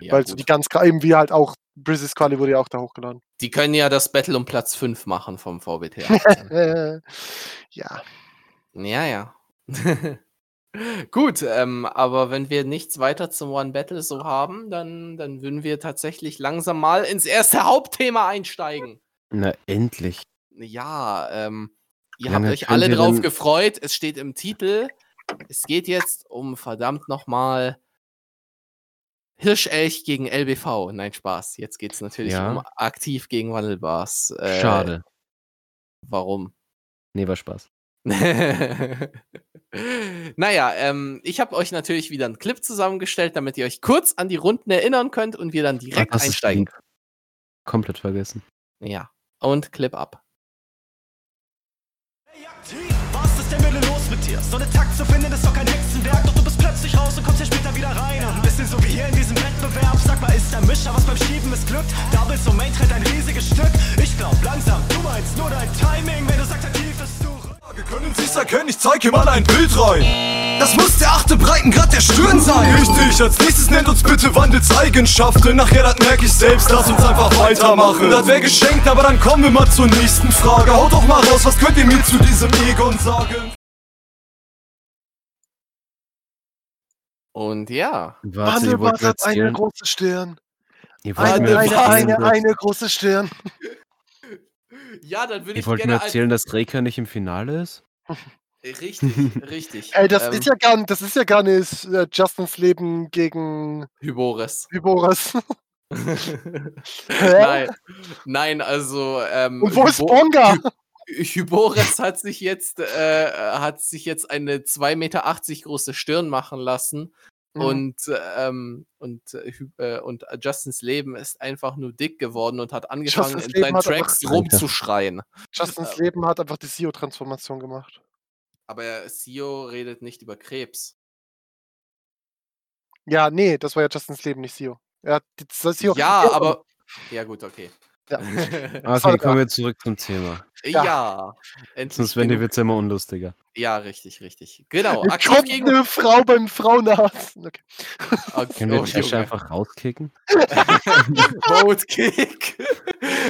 Ja, Weil so die ganz, eben wie halt auch Brizzes Quali wurde ja auch da hochgeladen. Die können ja das Battle um Platz 5 machen vom VBT. 18. Ja. ja, ja. Gut, ähm, aber wenn wir nichts weiter zum One Battle so haben, dann, dann würden wir tatsächlich langsam mal ins erste Hauptthema einsteigen. Na, endlich. Ja, ähm, ihr Wie habt lange euch alle drauf gefreut. Es steht im Titel. Es geht jetzt um verdammt nochmal Hirschelch gegen LBV. Nein, Spaß. Jetzt geht es natürlich Ja. um aktiv gegen Wandelbars. Äh, Schade. Warum? Nee, war Spaß. naja, ähm, ich habe euch natürlich wieder einen Clip zusammengestellt, damit ihr euch kurz an die Runden erinnern könnt und wir dann direkt ist einsteigen. Komplett vergessen. Ja. Und Clip ab. Ist denn bitte los mit dir? So eine Takt zu finden ist doch kein Hexenwerk, doch du bist plötzlich raus und kommst ja später wieder rein. Ein bisschen so wie hier in diesem Wettbewerb. Sag mal, ist der Mischer, was beim Schieben missglückt? Doubles und Main trennt ein riesiges Stück. Ich glaub langsam, du meinst nur dein Timing, wenn du sagst, aktiv ist du. Wir können Sie's erkennen, ich zeig ihm mal ein Bild rein. Das muss der achte Breitengrad der Stirn sein. Richtig, als nächstes nennt uns bitte Wandels Eigenschaften. Nachher, das merk ich selbst, lass uns einfach weitermachen. Das wär geschenkt, aber dann kommen wir mal zur nächsten Frage. Haut doch mal raus, was könnt ihr mir zu diesem Egon sagen? Und ja. Warte, mir hat eine große Stirn. ihr wollt Eine, eine, eine, eine große Stirn. Ja, dann würde ich wollt mir gerne. erzählen, dass Reika nicht im Finale ist? Richtig, richtig. Ey, das Ähm, ist ja gar nicht, das ist ja gar nicht äh, Justins Leben gegen Hybores. Hyboras. nein, nein, also. Ähm, Und wo ist Hybo- Bonga? Hybores hat sich jetzt, äh, hat sich jetzt eine 2,80 Meter große Stirn machen lassen. Mhm. Und, ähm, und, äh, äh, und Justins Leben ist einfach nur dick geworden und hat angefangen, Justins in Leben seinen Tracks rumzuschreien. Justins Leben hat einfach die SEO-Transformation gemacht. Aber Sio redet nicht über Krebs. Ja, nee, das war ja Justins Leben, nicht SEO. Die SEO Ja, aber. Ja, gut, okay. Ja. Okay, Sorry, kommen wir zurück zum Thema. ja. Ja. Endlich Sonst werden die Witze immer unlustiger. Ja, richtig, richtig. Genau. Aktiv kommt gegen. eine Frau beim Frauenarzt. Okay. Okay, Können wir oh, Junge. einfach rauskicken? Vote Kick.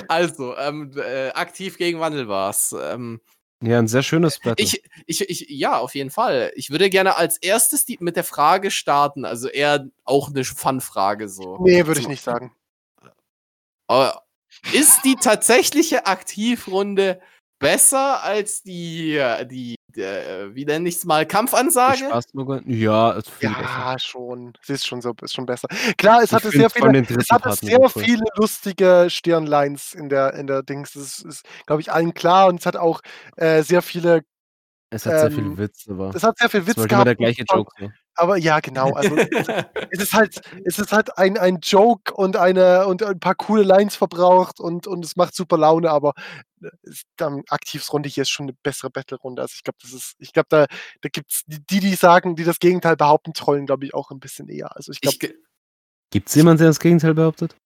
Also, ähm, äh, aktiv gegen Wandelbars. Ähm, Ja, ein sehr schönes Battle. ich, ich, ich, ja, auf jeden Fall. Ich würde gerne als erstes die, mit der Frage starten. Also eher auch eine Fun-Frage so. Nee, würde ich nicht sagen. Aber ist die tatsächliche Aktivrunde besser als die, äh, die, äh, wie nenne ich es mal, Die Kampfansage? Ja, besser. Ja, schon. Sie ist schon so, ist schon besser. Klar, es Ich hatte sehr viele, es hatte sehr viele lustige Stirnlines in der, in der Dings. Das ist, ist glaube ich, allen klar. Und es hat auch äh, sehr viele, Es hat sehr ähm, viel Witz, aber es hat sehr viel es Witz war immer der gehabt. gleiche und- Joke. So. Aber ja, genau. Also es ist halt, es ist halt ein, ein Joke und eine und ein paar coole Lines verbraucht und, und es macht super Laune, aber äh, dann Aktivsrunde hier ist schon eine bessere Battle-Runde. Also ich glaube, das ist, ich glaube, da, da gibt's die, die sagen, die das Gegenteil behaupten, trollen, glaube ich, auch ein bisschen eher. Also ich glaube, Gibt es jemanden, der das Gegenteil behauptet?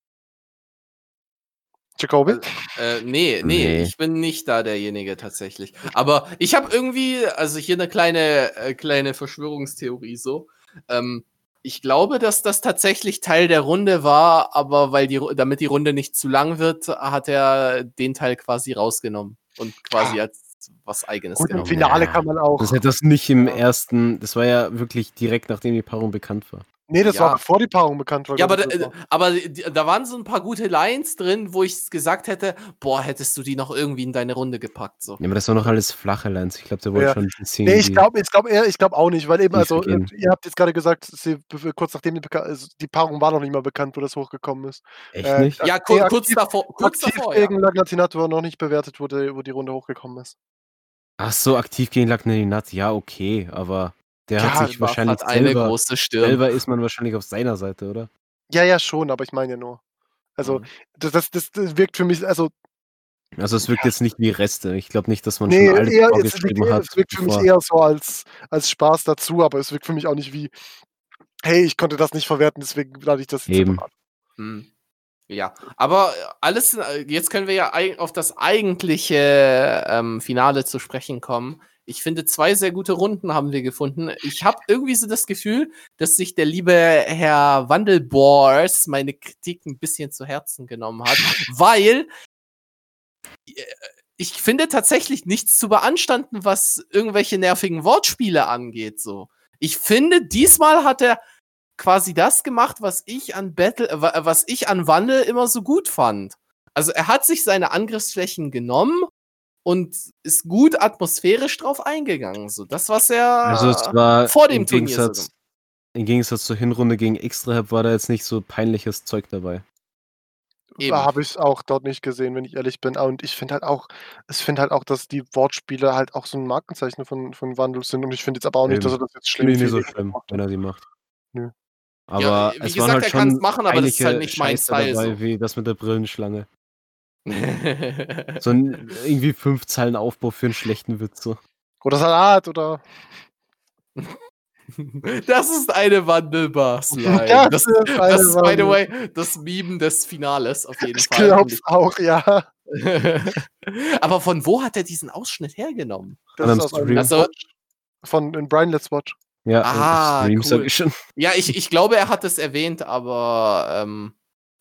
Jacobi? Äh, nee, nee, Nee. ich bin nicht da derjenige tatsächlich. Aber ich habe irgendwie, also hier eine kleine, äh, kleine Verschwörungstheorie so. Ähm, ich glaube, dass das tatsächlich Teil der Runde war, aber weil die, damit die Runde nicht zu lang wird, hat er den Teil quasi rausgenommen und quasi als was eigenes Gut, im genommen. Finale Ja. kann man auch. Das hätte das nicht im Ja. ersten, das war ja wirklich direkt nachdem die Paarung bekannt war. Nee, das Ja. war bevor die Paarung bekannt war. Ja, aber, glaub da, war. aber da waren so ein paar gute Lines drin, wo ich gesagt hätte, boah, hättest du die noch irgendwie in deine Runde gepackt. So. Ja, aber das war noch alles flache Lines. Ich glaube, der wollte Ja. schon ein bisschen. Nee, ich glaube ich glaub eher, ich glaube auch nicht, weil eben, also, äh, gehen. ihr habt jetzt gerade gesagt, sie, kurz nachdem die, also, die Paarung war noch nicht mal bekannt, wo das hochgekommen ist. Echt äh, nicht? Ja, Ja, ku nee, kurz aktiv- davor. Kurz Aktiv davor ja. gegen Lagnatinator noch nicht bewertet wurde, wo die Runde hochgekommen ist. Ach so, aktiv gegen Lagninat, ja, okay, aber der Ja, hat sich wahrscheinlich hat eine selber, große Stirn. selber ist man wahrscheinlich auf seiner Seite, oder? Ja, ja, schon, aber ich meine ja nur. Also, Mhm. das, das, das, das wirkt für mich, also, Also es wirkt jetzt nicht wie Reste. Ich glaube nicht, dass man nee, schon alles eher, es, vorgeschrieben wirkt, hat. es wirkt für mich eher so als, als Spaß dazu, aber es wirkt für mich auch nicht wie, hey, ich konnte das nicht verwerten, deswegen lade ich das jetzt Eben. Hm. Ja, aber äh, alles, äh, jetzt können wir ja auf das eigentliche ähm, Finale zu sprechen kommen. Ich finde, zwei sehr gute Runden haben wir gefunden. Ich habe irgendwie so das Gefühl, dass sich der liebe Herr Wandelbors meine Kritik ein bisschen zu Herzen genommen hat, weil äh, ich finde tatsächlich nichts zu beanstanden, was irgendwelche nervigen Wortspiele angeht. So, ich finde, diesmal hat er quasi das gemacht, was ich an Battle, äh, wa- was ich an Wandel immer so gut fand. Also er hat sich seine Angriffsflächen genommen und ist gut atmosphärisch drauf eingegangen. So das, was er Also es war vor dem im Turnier Gegensatz, so im Gegensatz zur Hinrunde gegen Extra war da jetzt nicht so peinliches Zeug dabei. Eben. Habe ich auch dort nicht gesehen, wenn ich ehrlich bin. Und ich finde halt auch, ich finde halt auch, dass die Wortspiele halt auch so ein Markenzeichen von, von Wandel sind. Und ich finde jetzt aber auch nicht, dass er Eben. das jetzt schlimm Finde ich nicht so schlimm, wenn er die macht. Nö. Aber Ja, wie es gesagt, waren halt er kann's schon machen, aber das ist halt nicht mein Scheiße Style dabei, so. wie das mit der Brillenschlange. So ein irgendwie fünf Zeilen Aufbau für einen schlechten Witz. So. Oder Salat oder. Das ist eine Wandelbar-Slide. Das Das, ist eine das ist, by the way, das Meme des Finales auf jeden Ich Fall. glaub's auch, ja. Aber von wo hat er diesen Ausschnitt hergenommen? Das Am ist aus. Also, von in Brian Let's Watch. Ja, Ah, Stream cool. ich ja, ich, ich glaube, er hat es erwähnt, aber ähm,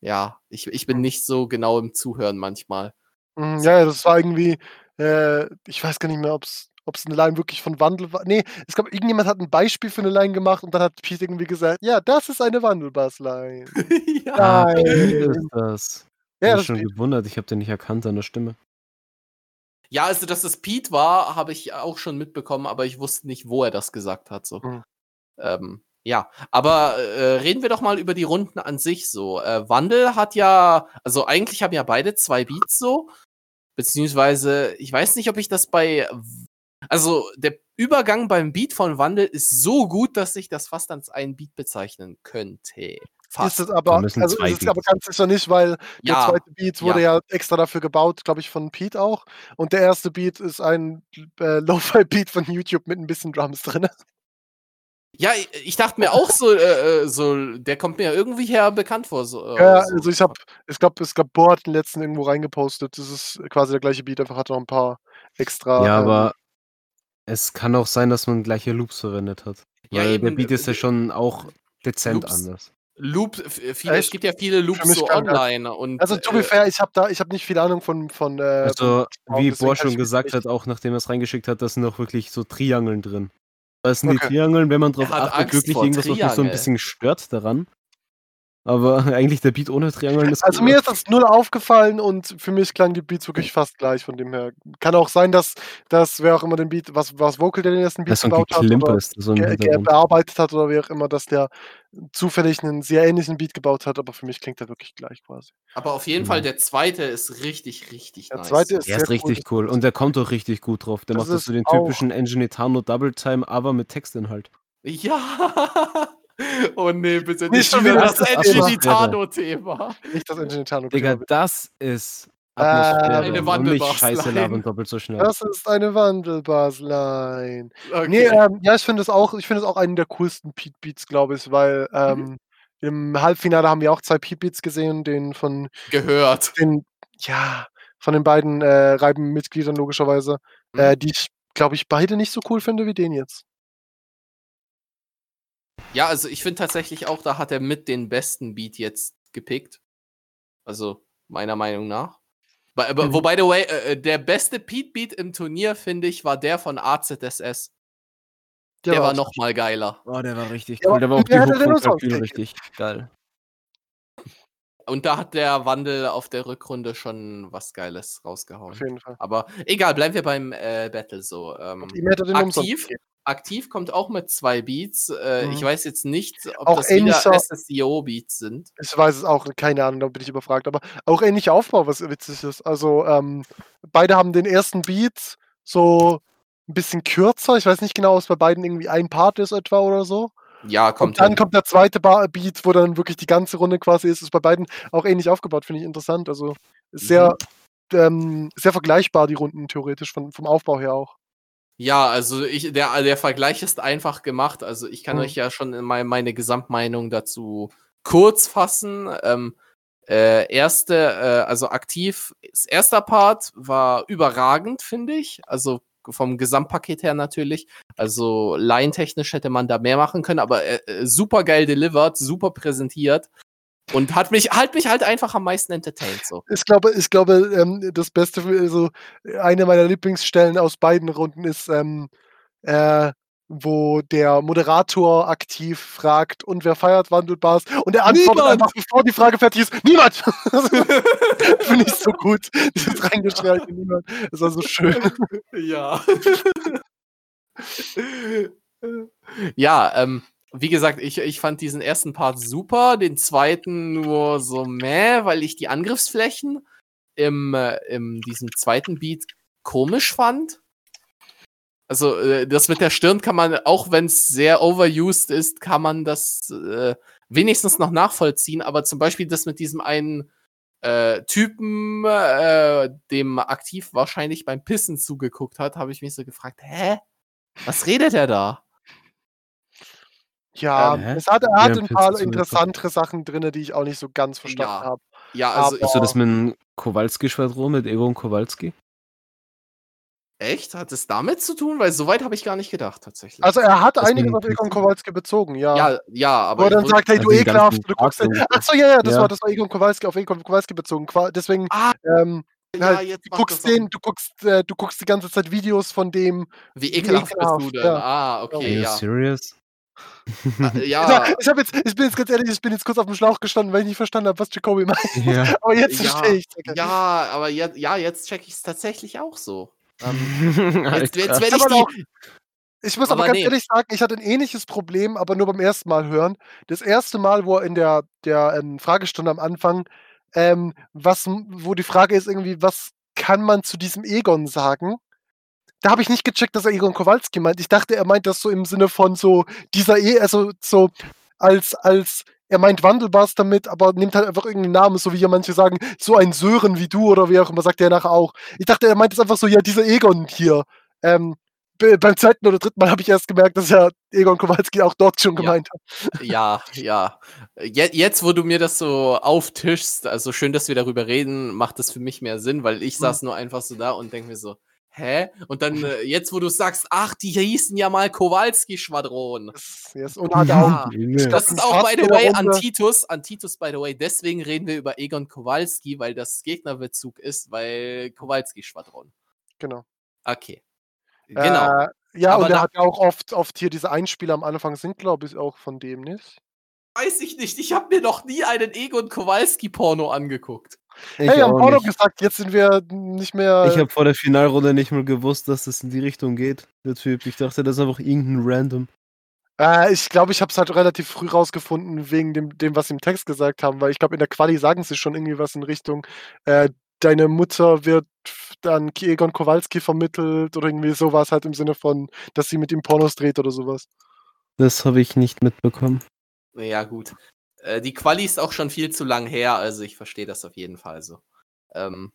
ja, ich, ich bin nicht so genau im Zuhören manchmal. Mhm, ja, das war irgendwie, äh, ich weiß gar nicht mehr, ob es eine Line wirklich von Wandel war. Nee, ich glaube, irgendjemand hat ein Beispiel für eine Line gemacht und dann hat Pete irgendwie gesagt, ja, das ist eine Wandelbars-Line. ja. Nein. Pete ist das. Ja, das das schon ist gewundert, ich habe den nicht erkannt an der Stimme. ja, also, dass es Pete war, habe ich auch schon mitbekommen, aber ich wusste nicht, wo er das gesagt hat. So. Mhm. Ähm, ja, aber äh, reden wir doch mal über die Runden an sich so. Äh, Wandel hat ja, also eigentlich haben ja beide zwei Beats so, beziehungsweise ich weiß nicht, ob ich das bei, also der Übergang beim Beat von Wandel ist so gut, dass ich das fast als einen Beat bezeichnen könnte. Ist Fast. es aber, also ist es aber ganz sicher nicht, weil Ja, der zweite Beat wurde ja, extra dafür gebaut, glaube ich, von Pete auch. Und der erste Beat ist ein äh, Lo-Fi-Beat von YouTube mit ein bisschen Drums drin. Ja, ich, dachte mir auch so, äh, äh, so, der kommt mir irgendwie her bekannt vor. So, äh, Ja, so. also ich habe, ich glaube, es gab Bo hat den letzten irgendwo reingepostet. Das ist quasi der gleiche Beat, einfach hat noch ein paar extra. ja, ähm, aber es kann auch sein, dass man gleiche Loops verwendet hat. Ja, Weil der eben, Beat ist ja äh, schon auch dezent Loops. anders. Loop, f- viele, es gibt ja viele Loops so online und Also to be äh, fair, ich habe da, ich habe nicht viel Ahnung von von. Äh, Also, von wie Bohr schon gesagt hat, auch nachdem er es reingeschickt hat, da sind auch wirklich so Triangeln drin. Da sind die Okay. Triangeln, wenn man drauf achtet, wirklich irgendwas, was mich so ein bisschen stört daran. Aber eigentlich der Beat ohne Triangeln ist Also cooler. mir ist das null aufgefallen und für mich klangen die Beats wirklich fast gleich von dem her. Kann auch sein, dass, dass wer auch immer den Beat, was, was Vocal, der den ersten Beat Das gebaut hat, oder ist so ge, ge, bearbeitet hat oder wer auch immer, dass der zufällig einen sehr ähnlichen Beat gebaut hat, aber für mich klingt er wirklich gleich quasi. aber auf jeden Fall Mhm. der zweite ist richtig, richtig Der nice. zweite ist Der ist sehr cool. richtig cool und der kommt auch richtig gut drauf. Der Das macht das so den typischen Enginitano Double Time, aber mit Textinhalt. Ja. Oh nee, bitte Nicht nicht schon wieder das das Enginitano-Thema. Nicht das Enginitano. Digga, das ist Atmosphäre. Eine Scheiße Wandelbars-Line. labern doppelt so schnell. Das ist eine Wandelbars-Line. Okay. Nee, ähm, ja, ich finde es auch, ich finde es auch einen der coolsten Pete Beats, glaube ich, weil ähm, im Halbfinale haben wir auch zwei Pete Beats gesehen, den von Gehört. den, ja, von den beiden äh, Reiben-Mitgliedern logischerweise, Mhm. äh, die ich, glaube ich, beide nicht so cool finde wie den jetzt. Ja, also ich finde tatsächlich auch, da hat er mit den besten Beat jetzt gepickt. Also meiner Meinung nach. Mhm. Wo, by the way, äh, äh, der beste Pete Beat im Turnier, finde ich, war der von AZSS. Der, war auch noch mal geiler. Oh, der war richtig cool. Der war auch die uns Kalkül ausgekickt? richtig geil. Und da hat der Wandel auf der Rückrunde schon was Geiles rausgehauen. Auf jeden Fall. Aber egal, bleiben wir beim äh, Battle so. Ähm, aktiv. Aktiv kommt auch mit zwei Beats. Äh, Mhm. Ich weiß jetzt nicht, ob Auch das wieder SSDO-Beats sind. Ich weiß es auch, keine Ahnung, da bin ich überfragt. Aber auch ähnlicher Aufbau, was witzig ist. Also, ähm, beide haben den ersten Beat so ein bisschen kürzer. Ich weiß nicht genau, ob es bei beiden irgendwie ein Part ist etwa oder so. Ja, kommt Und dann hin. kommt der zweite Beat, wo dann wirklich die ganze Runde quasi ist. Ist bei beiden auch ähnlich aufgebaut, finde ich interessant. Also sehr, ähm, sehr vergleichbar, die Runden theoretisch, von, vom Aufbau her auch. Ja, also ich, der, der Vergleich ist einfach gemacht. Also ich kann Mhm. euch ja schon in mein, meine Gesamtmeinung dazu kurz fassen. Ähm, äh, erste, äh, also aktiv, das erster Part war überragend, finde ich. Also vom Gesamtpaket her natürlich. Also laientechnisch hätte man da mehr machen können, aber äh, äh, super geil delivered, super präsentiert und hat mich, hat mich halt einfach am meisten entertained. So. Ich glaube, ich glaube, ähm, das Beste, für, also eine meiner Lieblingsstellen aus beiden Runden ist, ähm, äh, wo der Moderator aktiv fragt, und wer feiert Wandelbars? Und er antwortet Niemand! einfach, bevor die Frage fertig ist, niemand! Finde ich so gut. Dieses reingeschreit, niemand. Das war so schön. Ja. ja, ähm, wie gesagt, ich, ich fand diesen ersten Part super, den zweiten nur so meh, weil ich die Angriffsflächen im, äh, im diesem zweiten Beat komisch fand. Also, äh, das mit der Stirn kann man, auch wenn es sehr overused ist, kann man das äh, wenigstens noch nachvollziehen, aber zum Beispiel das mit diesem einen äh, Typen, äh, dem aktiv wahrscheinlich beim Pissen zugeguckt hat, habe ich mich so gefragt, hä? Was redet er da? Ja, Ähm, es hat, er Ja, hat ein Pizza paar zugeguckt. interessantere Sachen drin, die ich auch nicht so ganz verstanden Ja. habe. Ja, also Aber- du das mit dem Kowalski-Schwadron, mit Egon Kowalski? echt? Hat es damit zu tun? Weil soweit habe ich gar nicht gedacht, tatsächlich. Also er hat Das einiges mit auf Egon? Kowalski bezogen, ja. ja, ja, aber. Wo er dann sagt, hey, du Also ekelhaft, du guckst Achso, ja, ja, das Ja. war das war Egon Kowalski auf Egon Kowalski bezogen. Deswegen, Ah, ähm, ja, halt, jetzt du guckst den, du guckst, äh, du guckst die ganze Zeit Videos von dem. Wie wie ekelhaft, ekelhaft, bist du denn? ja. Ah, Are okay, you ja. serious? Äh, ja, Ich, hab jetzt, ich bin jetzt ganz ehrlich, ich bin jetzt kurz auf dem Schlauch gestanden, weil ich nicht verstanden habe, was Jacoby meint. ja. Aber jetzt Ja, verstehe ich. Ja, aber jetzt, ja, jetzt check ich es tatsächlich auch so. Ähm, jetzt, jetzt, wenn ich Aber die, Ich muss aber, Aber ganz nee. ehrlich sagen, ich hatte ein ähnliches Problem, aber nur beim ersten Mal hören. Das erste Mal, wo er in der, der ähm, Fragestunde am Anfang, ähm, was, wo die Frage ist irgendwie, was kann man zu diesem Egon sagen? Da habe ich nicht gecheckt, dass er Egon Kowalski meint. Ich dachte, er meint das so im Sinne von so dieser E, also so als, als er meint Wandelbars damit, aber nimmt halt einfach irgendeinen Namen, so wie ja manche sagen, so ein Sören wie du oder wie auch immer, sagt er nachher auch. Ich dachte, er meint es einfach so, ja, dieser Egon hier. Ähm, be- beim zweiten oder dritten Mal habe ich erst gemerkt, dass ja Egon Kowalski auch dort schon Ja. gemeint hat. Ja, ja. Je- Jetzt, wo du mir das so auftischst, also schön, dass wir darüber reden, macht das für mich mehr Sinn, weil ich Mhm. saß nur einfach so da und denke mir so, hä? Und dann, äh, jetzt, wo du sagst, ach, die hießen ja mal Kowalski-Schwadron. Das, yes. Auch Ja. Das im ist auch, by the way, an Titus, an Titus, by the way, deswegen reden wir über Egon Kowalski, weil das Gegnerbezug ist, weil Kowalski-Schwadron. Genau. Okay. Genau. Äh, ja, Aber und er hat ja auch oft, oft hier diese Einspieler am Anfang sind, glaube ich, auch von dem, nicht? Weiß ich nicht, ich habe mir noch nie einen Egon Kowalski-Porno angeguckt. Ich hey, auch Porno gesagt, jetzt sind wir nicht mehr. Ich habe vor der Finalrunde nicht mal gewusst, dass das in die Richtung geht, der Typ. Ich dachte, das ist einfach irgendein Random. Äh, ich glaube, ich habe es halt relativ früh rausgefunden, wegen dem, dem, was sie im Text gesagt haben, weil ich glaube, in der Quali sagen sie schon irgendwie was in Richtung, äh, deine Mutter wird dann Egon Kowalski vermittelt oder irgendwie sowas halt im Sinne von, dass sie mit ihm Pornos dreht oder sowas. Das habe ich nicht mitbekommen. Ja, gut. Äh, die Quali ist auch schon viel zu lang her, also ich verstehe das auf jeden Fall so. Ähm,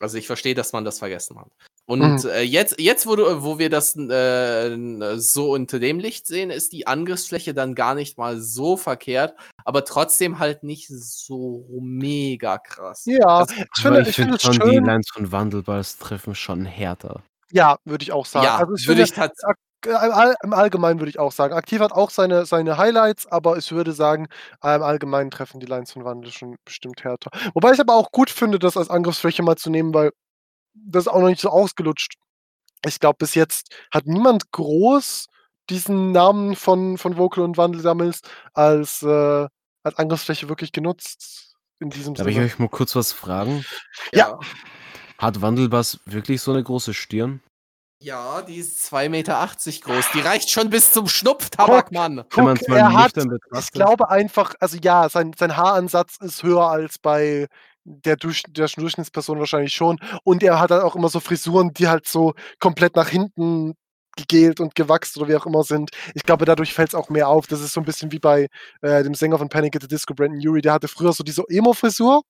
also ich verstehe, dass man das vergessen hat. Und Mhm. äh, jetzt, jetzt wo, du, wo wir das äh, so unter dem Licht sehen, ist die Angriffsfläche dann gar nicht mal so verkehrt, aber trotzdem halt nicht so mega krass. Ja, Also, ich finde, ich ich finde schon die schön. Lines von Wandelballs treffen schon härter. Ja, würde ich auch sagen. ja, also ich würde ich tats Äh, Im All- Im Allgemeinen würde ich auch sagen. Aktiv hat auch seine, seine Highlights, aber ich würde sagen, äh, im Allgemeinen treffen die Lines von Wandel schon bestimmt härter. Wobei ich aber auch gut finde, das als Angriffsfläche mal zu nehmen, weil das ist auch noch nicht so ausgelutscht. Ich glaube, bis jetzt hat niemand groß diesen Namen von, von Vocal und Wandel damals als, äh, als Angriffsfläche wirklich genutzt. In diesem Darf ich Sinne. euch mal kurz was fragen? Ja. Hat Wandelbass wirklich so eine große Stirn? Ja, die ist 2,80 Meter groß. Die reicht schon bis zum Schnupftabak, Mann. Wenn Guck, mal er hat, ich glaube einfach, also ja, sein, sein Haaransatz ist höher als bei der, Durch, der Durchschnittsperson wahrscheinlich schon. Und er hat halt auch immer so Frisuren, die halt so komplett nach hinten gegelt und gewachst oder wie auch immer sind. Ich glaube, dadurch fällt es auch mehr auf. Das ist so ein bisschen wie bei äh, dem Sänger von Panic at the Disco, Brandon Urie. Der hatte früher so diese Emo-Frisur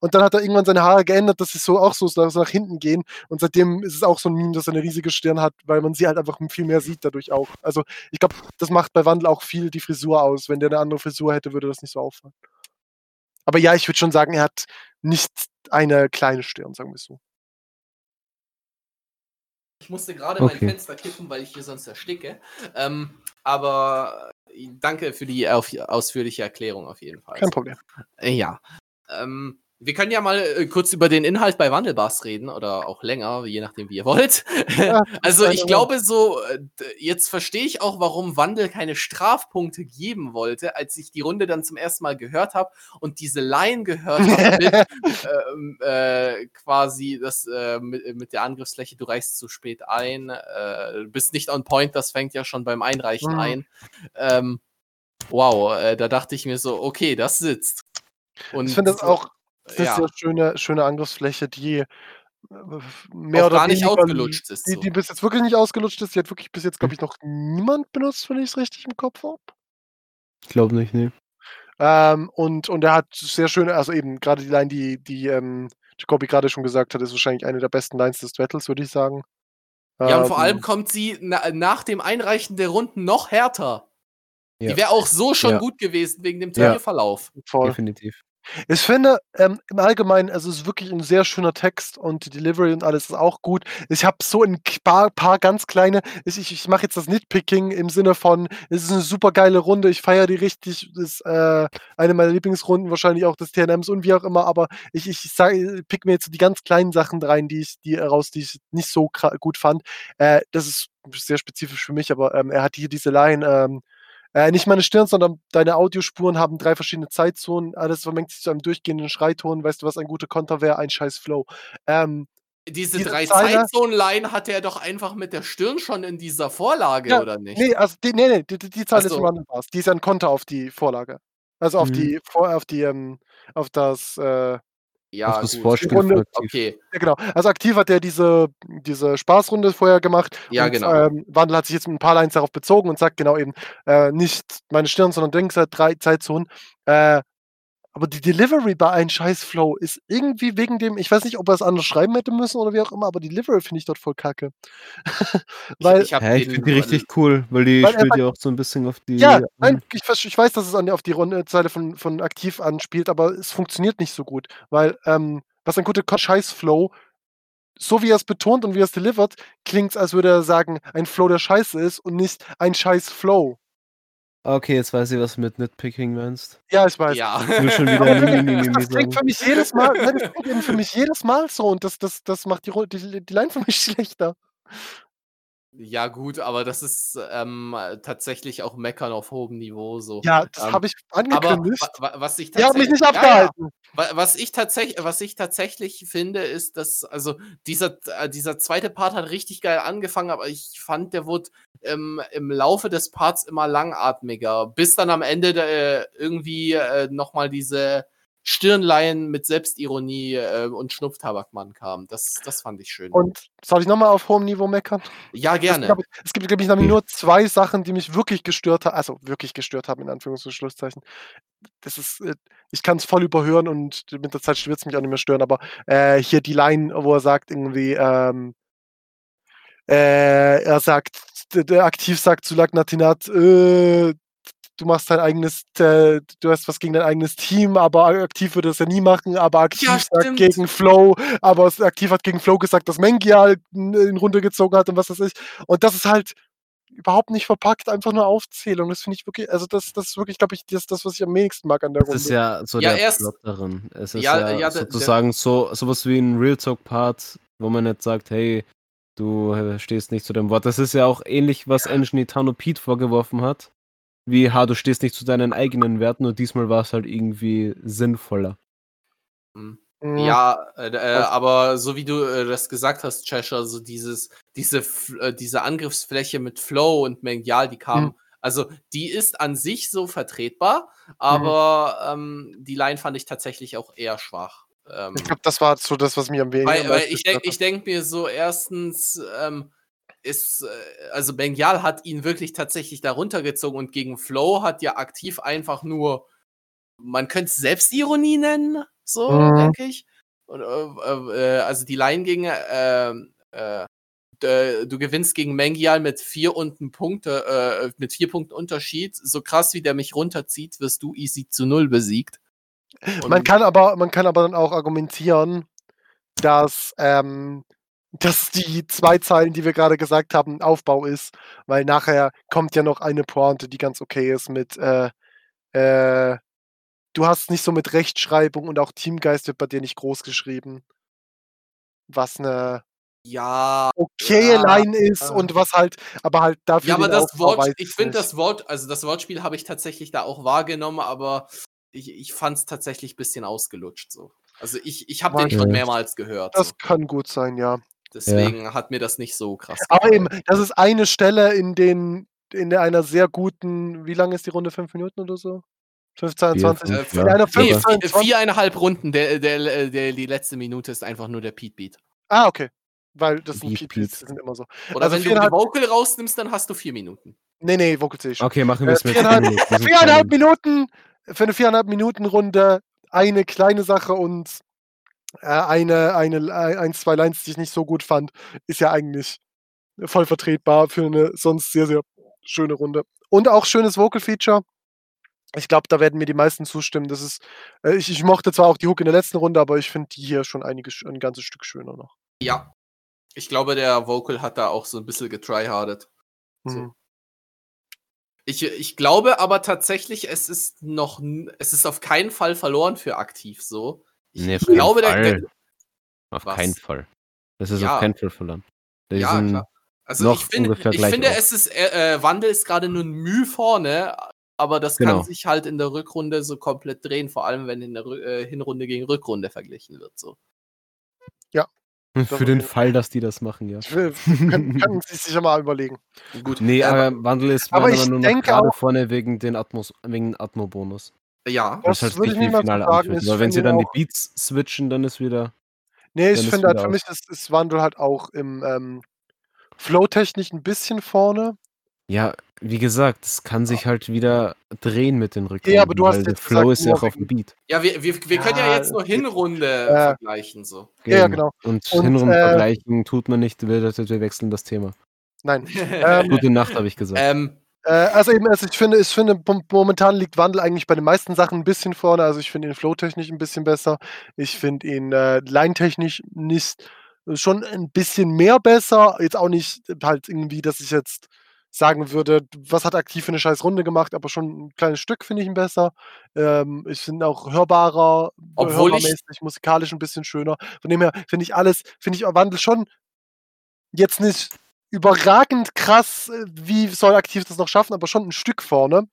und dann hat er irgendwann seine Haare geändert, dass sie so auch so so nach hinten gehen. Und seitdem ist es auch so ein Meme, dass er eine riesige Stirn hat, weil man sie halt einfach viel mehr sieht dadurch auch. Also ich glaube, das macht bei Wandel auch viel die Frisur aus. Wenn der eine andere Frisur hätte, würde das nicht so auffallen. Aber ja, ich würde schon sagen, er hat nicht eine kleine Stirn, sagen wir so. Ich musste gerade mein Okay. Fenster kippen, weil ich hier sonst ersticke. Ähm, aber äh, danke für die auf, ausführliche Erklärung auf jeden Fall. Kein Problem. Äh, Ja. Ähm, wir können ja mal äh, kurz über den Inhalt bei Wandelbars reden oder auch länger, je nachdem, wie ihr wollt. Ja, also ich glaube so, äh, jetzt verstehe ich auch, warum Wandel keine Strafpunkte geben wollte, als ich die Runde dann zum ersten Mal gehört habe und diese Line gehört habe mit ähm, äh, quasi das äh, mit, mit der Angriffsfläche, du reichst zu spät ein, äh, bist nicht on point, das fängt ja schon beim Einreichen Mhm. ein. Ähm, wow, äh, da dachte ich mir so, okay, das sitzt. Und Ich finde das auch sehr, ja. sehr schöne, schöne Angriffsfläche, die äh, mehr Auch oder gar nicht weniger, ausgelutscht ist, Die, so. die bis jetzt wirklich nicht ausgelutscht ist. Die hat wirklich bis jetzt, glaube ich, noch niemand benutzt, wenn ich es richtig im Kopf habe. Ich glaube nicht, nee. Ähm, und, und er hat sehr schöne, also eben gerade die Line, die, die ähm, Jacobi gerade schon gesagt hat, ist wahrscheinlich eine der besten Lines des Battles, würde ich sagen. Ja, und vor Ähm, allem kommt sie na, nach dem Einreichen der Runden noch härter. Ja. Die wäre auch so schon Ja. gut gewesen wegen dem Ja. Turnierverlauf. voll. Definitiv. Ich finde, ähm, im Allgemeinen, also es ist wirklich ein sehr schöner Text und die Delivery und alles ist auch gut. Ich habe so ein paar, paar ganz kleine, ich, ich, mache jetzt das Nitpicking im Sinne von, es ist eine super geile Runde, ich feiere die richtig, das ist äh, eine meiner Lieblingsrunden, wahrscheinlich auch des TNMs und wie auch immer, aber ich, ich, ich sage, pick mir jetzt die ganz kleinen Sachen rein, die ich, die raus, die ich nicht so gut fand. Äh, das ist sehr spezifisch für mich, aber ähm, er hat hier diese Line, ähm, äh, nicht meine Stirn, sondern deine Audiospuren haben drei verschiedene Zeitzonen. Alles vermengt sich zu einem durchgehenden Schreiton. Weißt du, was ein guter Konter wäre? Ein scheiß Flow. Ähm, Diese Diese drei Zeitzonen-Line hatte er doch einfach mit der Stirn schon in dieser Vorlage, Ja, oder nicht? nee, also die, nee, nee, die, die, Zahl Ach ist so. von Wandelbars. Die ist ja ein Konter auf die Vorlage. Also auf Mhm. die, auf die, ähm, auf das, äh, Ja, Auf das gut. Vorspiel Runde-. Okay, ja genau. Also aktiv hat er diese, diese Spaßrunde vorher gemacht. ja, und, genau. Ähm, Wandel hat sich jetzt mit ein paar Lines darauf bezogen und sagt genau eben, äh, nicht meine Stirn, sondern Dings hat drei Zeitzonen. Äh, aber die Delivery bei einem scheiß Flow ist irgendwie wegen dem, ich weiß nicht, ob er es anders schreiben hätte müssen oder wie auch immer, aber die Delivery finde ich dort voll kacke. Weil, ich hab Ja, ich finde die richtig cool, weil die Weil spielt ja auch so ein bisschen auf die. ja, an. nein, ich, ich weiß, dass es an, auf die Runde Zeile von, von aktiv anspielt, aber es funktioniert nicht so gut, weil ähm, was ein guter Scheiß-Flow, so wie er es betont und wie er es delivert, klingt es, als würde er sagen, ein Flow, der scheiße ist und nicht ein Scheiß-Flow. Okay, jetzt weiß ich, was du mit Nitpicking meinst. Ja, ich weiß. Ja. Ich schon wieder Aber Mimi, Mimi, das, das klingt für mich jedes Mal, nein, das klingt für mich jedes Mal so und das, das, das macht die, die, die Line für mich schlechter. Ja, gut, aber das ist ähm, tatsächlich auch Meckern auf hohem Niveau so. Ja, das Ähm, habe ich Aber angekündigt. wa was ich Ihr habt mich nicht tatsächlich- ja, ja. abgehalten. Wa- Was ich tatsächlich, was ich tatsächlich finde, ist, dass also dieser äh, dieser zweite Part hat richtig geil angefangen, aber ich fand, der wurde ähm, im Laufe des Parts immer langatmiger, bis dann am Ende äh, irgendwie äh, noch mal diese Stirnleien mit Selbstironie äh, und Schnupftabakmann kam. Das, das fand ich schön. Und soll ich nochmal auf hohem Niveau meckern? ja, gerne. ich, es gibt, glaube ich, nämlich nur zwei Sachen, die mich wirklich gestört haben, also wirklich gestört haben, in Anführungs- und Schlusszeichen. Das ist, äh, ich kann es voll überhören und mit der Zeit wird es mich auch nicht mehr stören, aber äh, hier die Line, wo er sagt irgendwie, ähm, äh, er sagt, der aktiv sagt zu Lagnatinat, äh, du machst dein eigenes, äh, du hast was gegen dein eigenes Team, aber aktiv würde es ja nie machen, aber aktiv Ja, sagt gegen Flow, aber aktiv hat gegen Flow gesagt, dass Mengia in, in Runde gezogen hat und was weiß ich. Und das ist halt überhaupt nicht verpackt, einfach nur Aufzählung. Das finde ich wirklich, also das, das ist wirklich, glaube ich, das, das, was ich am wenigsten mag an der Das Runde. ist ja so Ja, der erst- Plot darin. Es ist Ja, ja, ja, der- der- sozusagen so sowas wie ein Real Talk Part, wo man nicht sagt, hey, Du äh, stehst nicht zu deinem Wort. Das ist ja auch ähnlich, was Engine Itano Pete vorgeworfen hat. Wie, ha, du stehst nicht zu deinen eigenen Werten und diesmal war es halt irgendwie sinnvoller. Hm. Mhm. Ja, äh, äh, aber so wie du äh, das gesagt hast, Cheshire, so dieses, diese, äh, diese Angriffsfläche mit Flow und Mengial, die kam, Mhm. also die ist an sich so vertretbar, aber ähm, die Line fand ich tatsächlich auch eher schwach. Ähm, Ich glaube, das war so das, was mir am wenigsten. weil, weil meisten ich denke denk mir so, erstens ähm, ist, äh, also Bengal hat ihn wirklich tatsächlich da runtergezogen und gegen Flow hat ja aktiv einfach nur, man könnte es Selbstironie nennen, so, Mhm. denke ich. Und, äh, äh, also die Line gegen, äh, äh, du gewinnst gegen Mengial mit vier und ein Punkte, äh, mit vier Punkten Unterschied. So krass wie der mich runterzieht, wirst du easy zu null besiegt. hat. Man Und- kann aber, man kann aber dann auch argumentieren, dass, ähm, dass die zwei Zeilen, die wir gerade gesagt haben, Aufbau ist, weil nachher kommt ja noch eine Pointe, die ganz okay ist mit, äh, äh, du hast nicht so mit Rechtschreibung und auch Teamgeist wird bei dir nicht groß geschrieben. Was eine ja, okaye Ja, Line ist äh. und was halt, aber halt dafür. Ja, aber das Aufbau Wort, ich finde das Wort, also das Wortspiel habe ich tatsächlich da auch wahrgenommen, aber ich, ich fand es tatsächlich ein bisschen ausgelutscht so. Also ich, ich habe den schon mehrmals gehört. Das So. kann gut sein, ja. Deswegen hat mir das nicht so krass Aber eben, gefallen. das ist eine Stelle in den in der einer sehr guten, wie lange ist die Runde? Fünf Minuten oder so? 15, 20? fünf, Äh, ja. einer Nee, 15, vi- viereinhalb Runden, der, der, der, die letzte Minute ist einfach nur der Pete Beat. Ah, okay. Weil das sind Beat. Beats, die sind immer so. Oder Also wenn du die Vocal rausnimmst, dann hast du vier Minuten. Nee, nee, Vocal sehe ich schon. Okay, machen wir Äh, es mit viereinhalb-. Das Viereinhalb Minuten, für eine viereinhalb Minuten Runde eine kleine Sache und äh, eine, eine, äh, ein, zwei Lines, die ich nicht so gut fand, ist ja eigentlich voll vertretbar für eine sonst sehr, sehr schöne Runde. Und auch schönes Vocal Feature. Ich glaube, da werden mir die meisten zustimmen. Das ist, äh, ich, ich mochte zwar auch die Hook in der letzten Runde, aber ich finde die hier schon einige, sch- ein ganzes Stück schöner noch. Ja. Ich glaube, der Vocal hat da auch so ein bisschen getryhardet. So. Mhm. Ich, ich glaube aber tatsächlich, es ist noch, es ist auf keinen Fall verloren für aktiv so. Ich, Nee, ich auf keinen glaube, der, Fall. der, Auf Was? keinen Fall. Das ist Ja. auf keinen Fall verloren. Die ja, sind- klar. Also noch ich, finde, ungefähr ich finde, es ist, äh, äh, Wandel ist gerade nur ein Mühe vorne, aber das Genau. kann sich halt in der Rückrunde so komplett drehen, vor allem wenn in der äh, Hinrunde gegen Rückrunde verglichen wird. So. Für auf den jeden Fall, dass die das machen, ja. Können, können Sie sich sicher mal überlegen. Gut. Nee, aber Wandel ist aber Meinung nach denke gerade auch- vorne wegen den Atmos, wegen Atmo-Bonus. Ja. Das Das würde nicht ich niemals Finale so sagen. Weil wenn sie dann die Beats switchen, dann ist wieder. Nee, ich finde halt für mich ist, ist Wandel halt auch im ähm, Flow-technisch ein bisschen vorne. Ja, wie gesagt, es kann sich halt wieder drehen mit den Rückrunden. Ja, aber du hast weil der jetzt Flow gesagt, ist ja auch auf dem Beat. Ja, wir, wir, wir können ja Ja, jetzt nur. Hinrunde Äh, vergleichen. So. Ja, ja, genau. Und, Und, Hinrunden äh, vergleichen tut man nicht, wir, wir wechseln das Thema. Nein. Ähm, Gute Nacht, habe ich gesagt. ähm, Äh, also eben, also ich finde, ich finde, mom- momentan liegt Wandel eigentlich bei den meisten Sachen ein bisschen vorne. Also ich finde ihn flow-technisch ein bisschen besser. Ich finde ihn äh, line-technisch nicht schon ein bisschen mehr besser. Jetzt auch nicht halt irgendwie, dass ich jetzt sagen würde, was hat aktiv für eine scheiß Runde gemacht, aber schon ein kleines Stück finde ich ihn besser. Ähm, ich finde auch hörbarer, Obwohl ich- hörbarmäßig, musikalisch ein bisschen schöner. Von dem her finde ich alles, finde ich Wandel schon jetzt nicht überragend krass, äh, wie soll aktiv das noch schaffen, aber schon ein Stück vorne.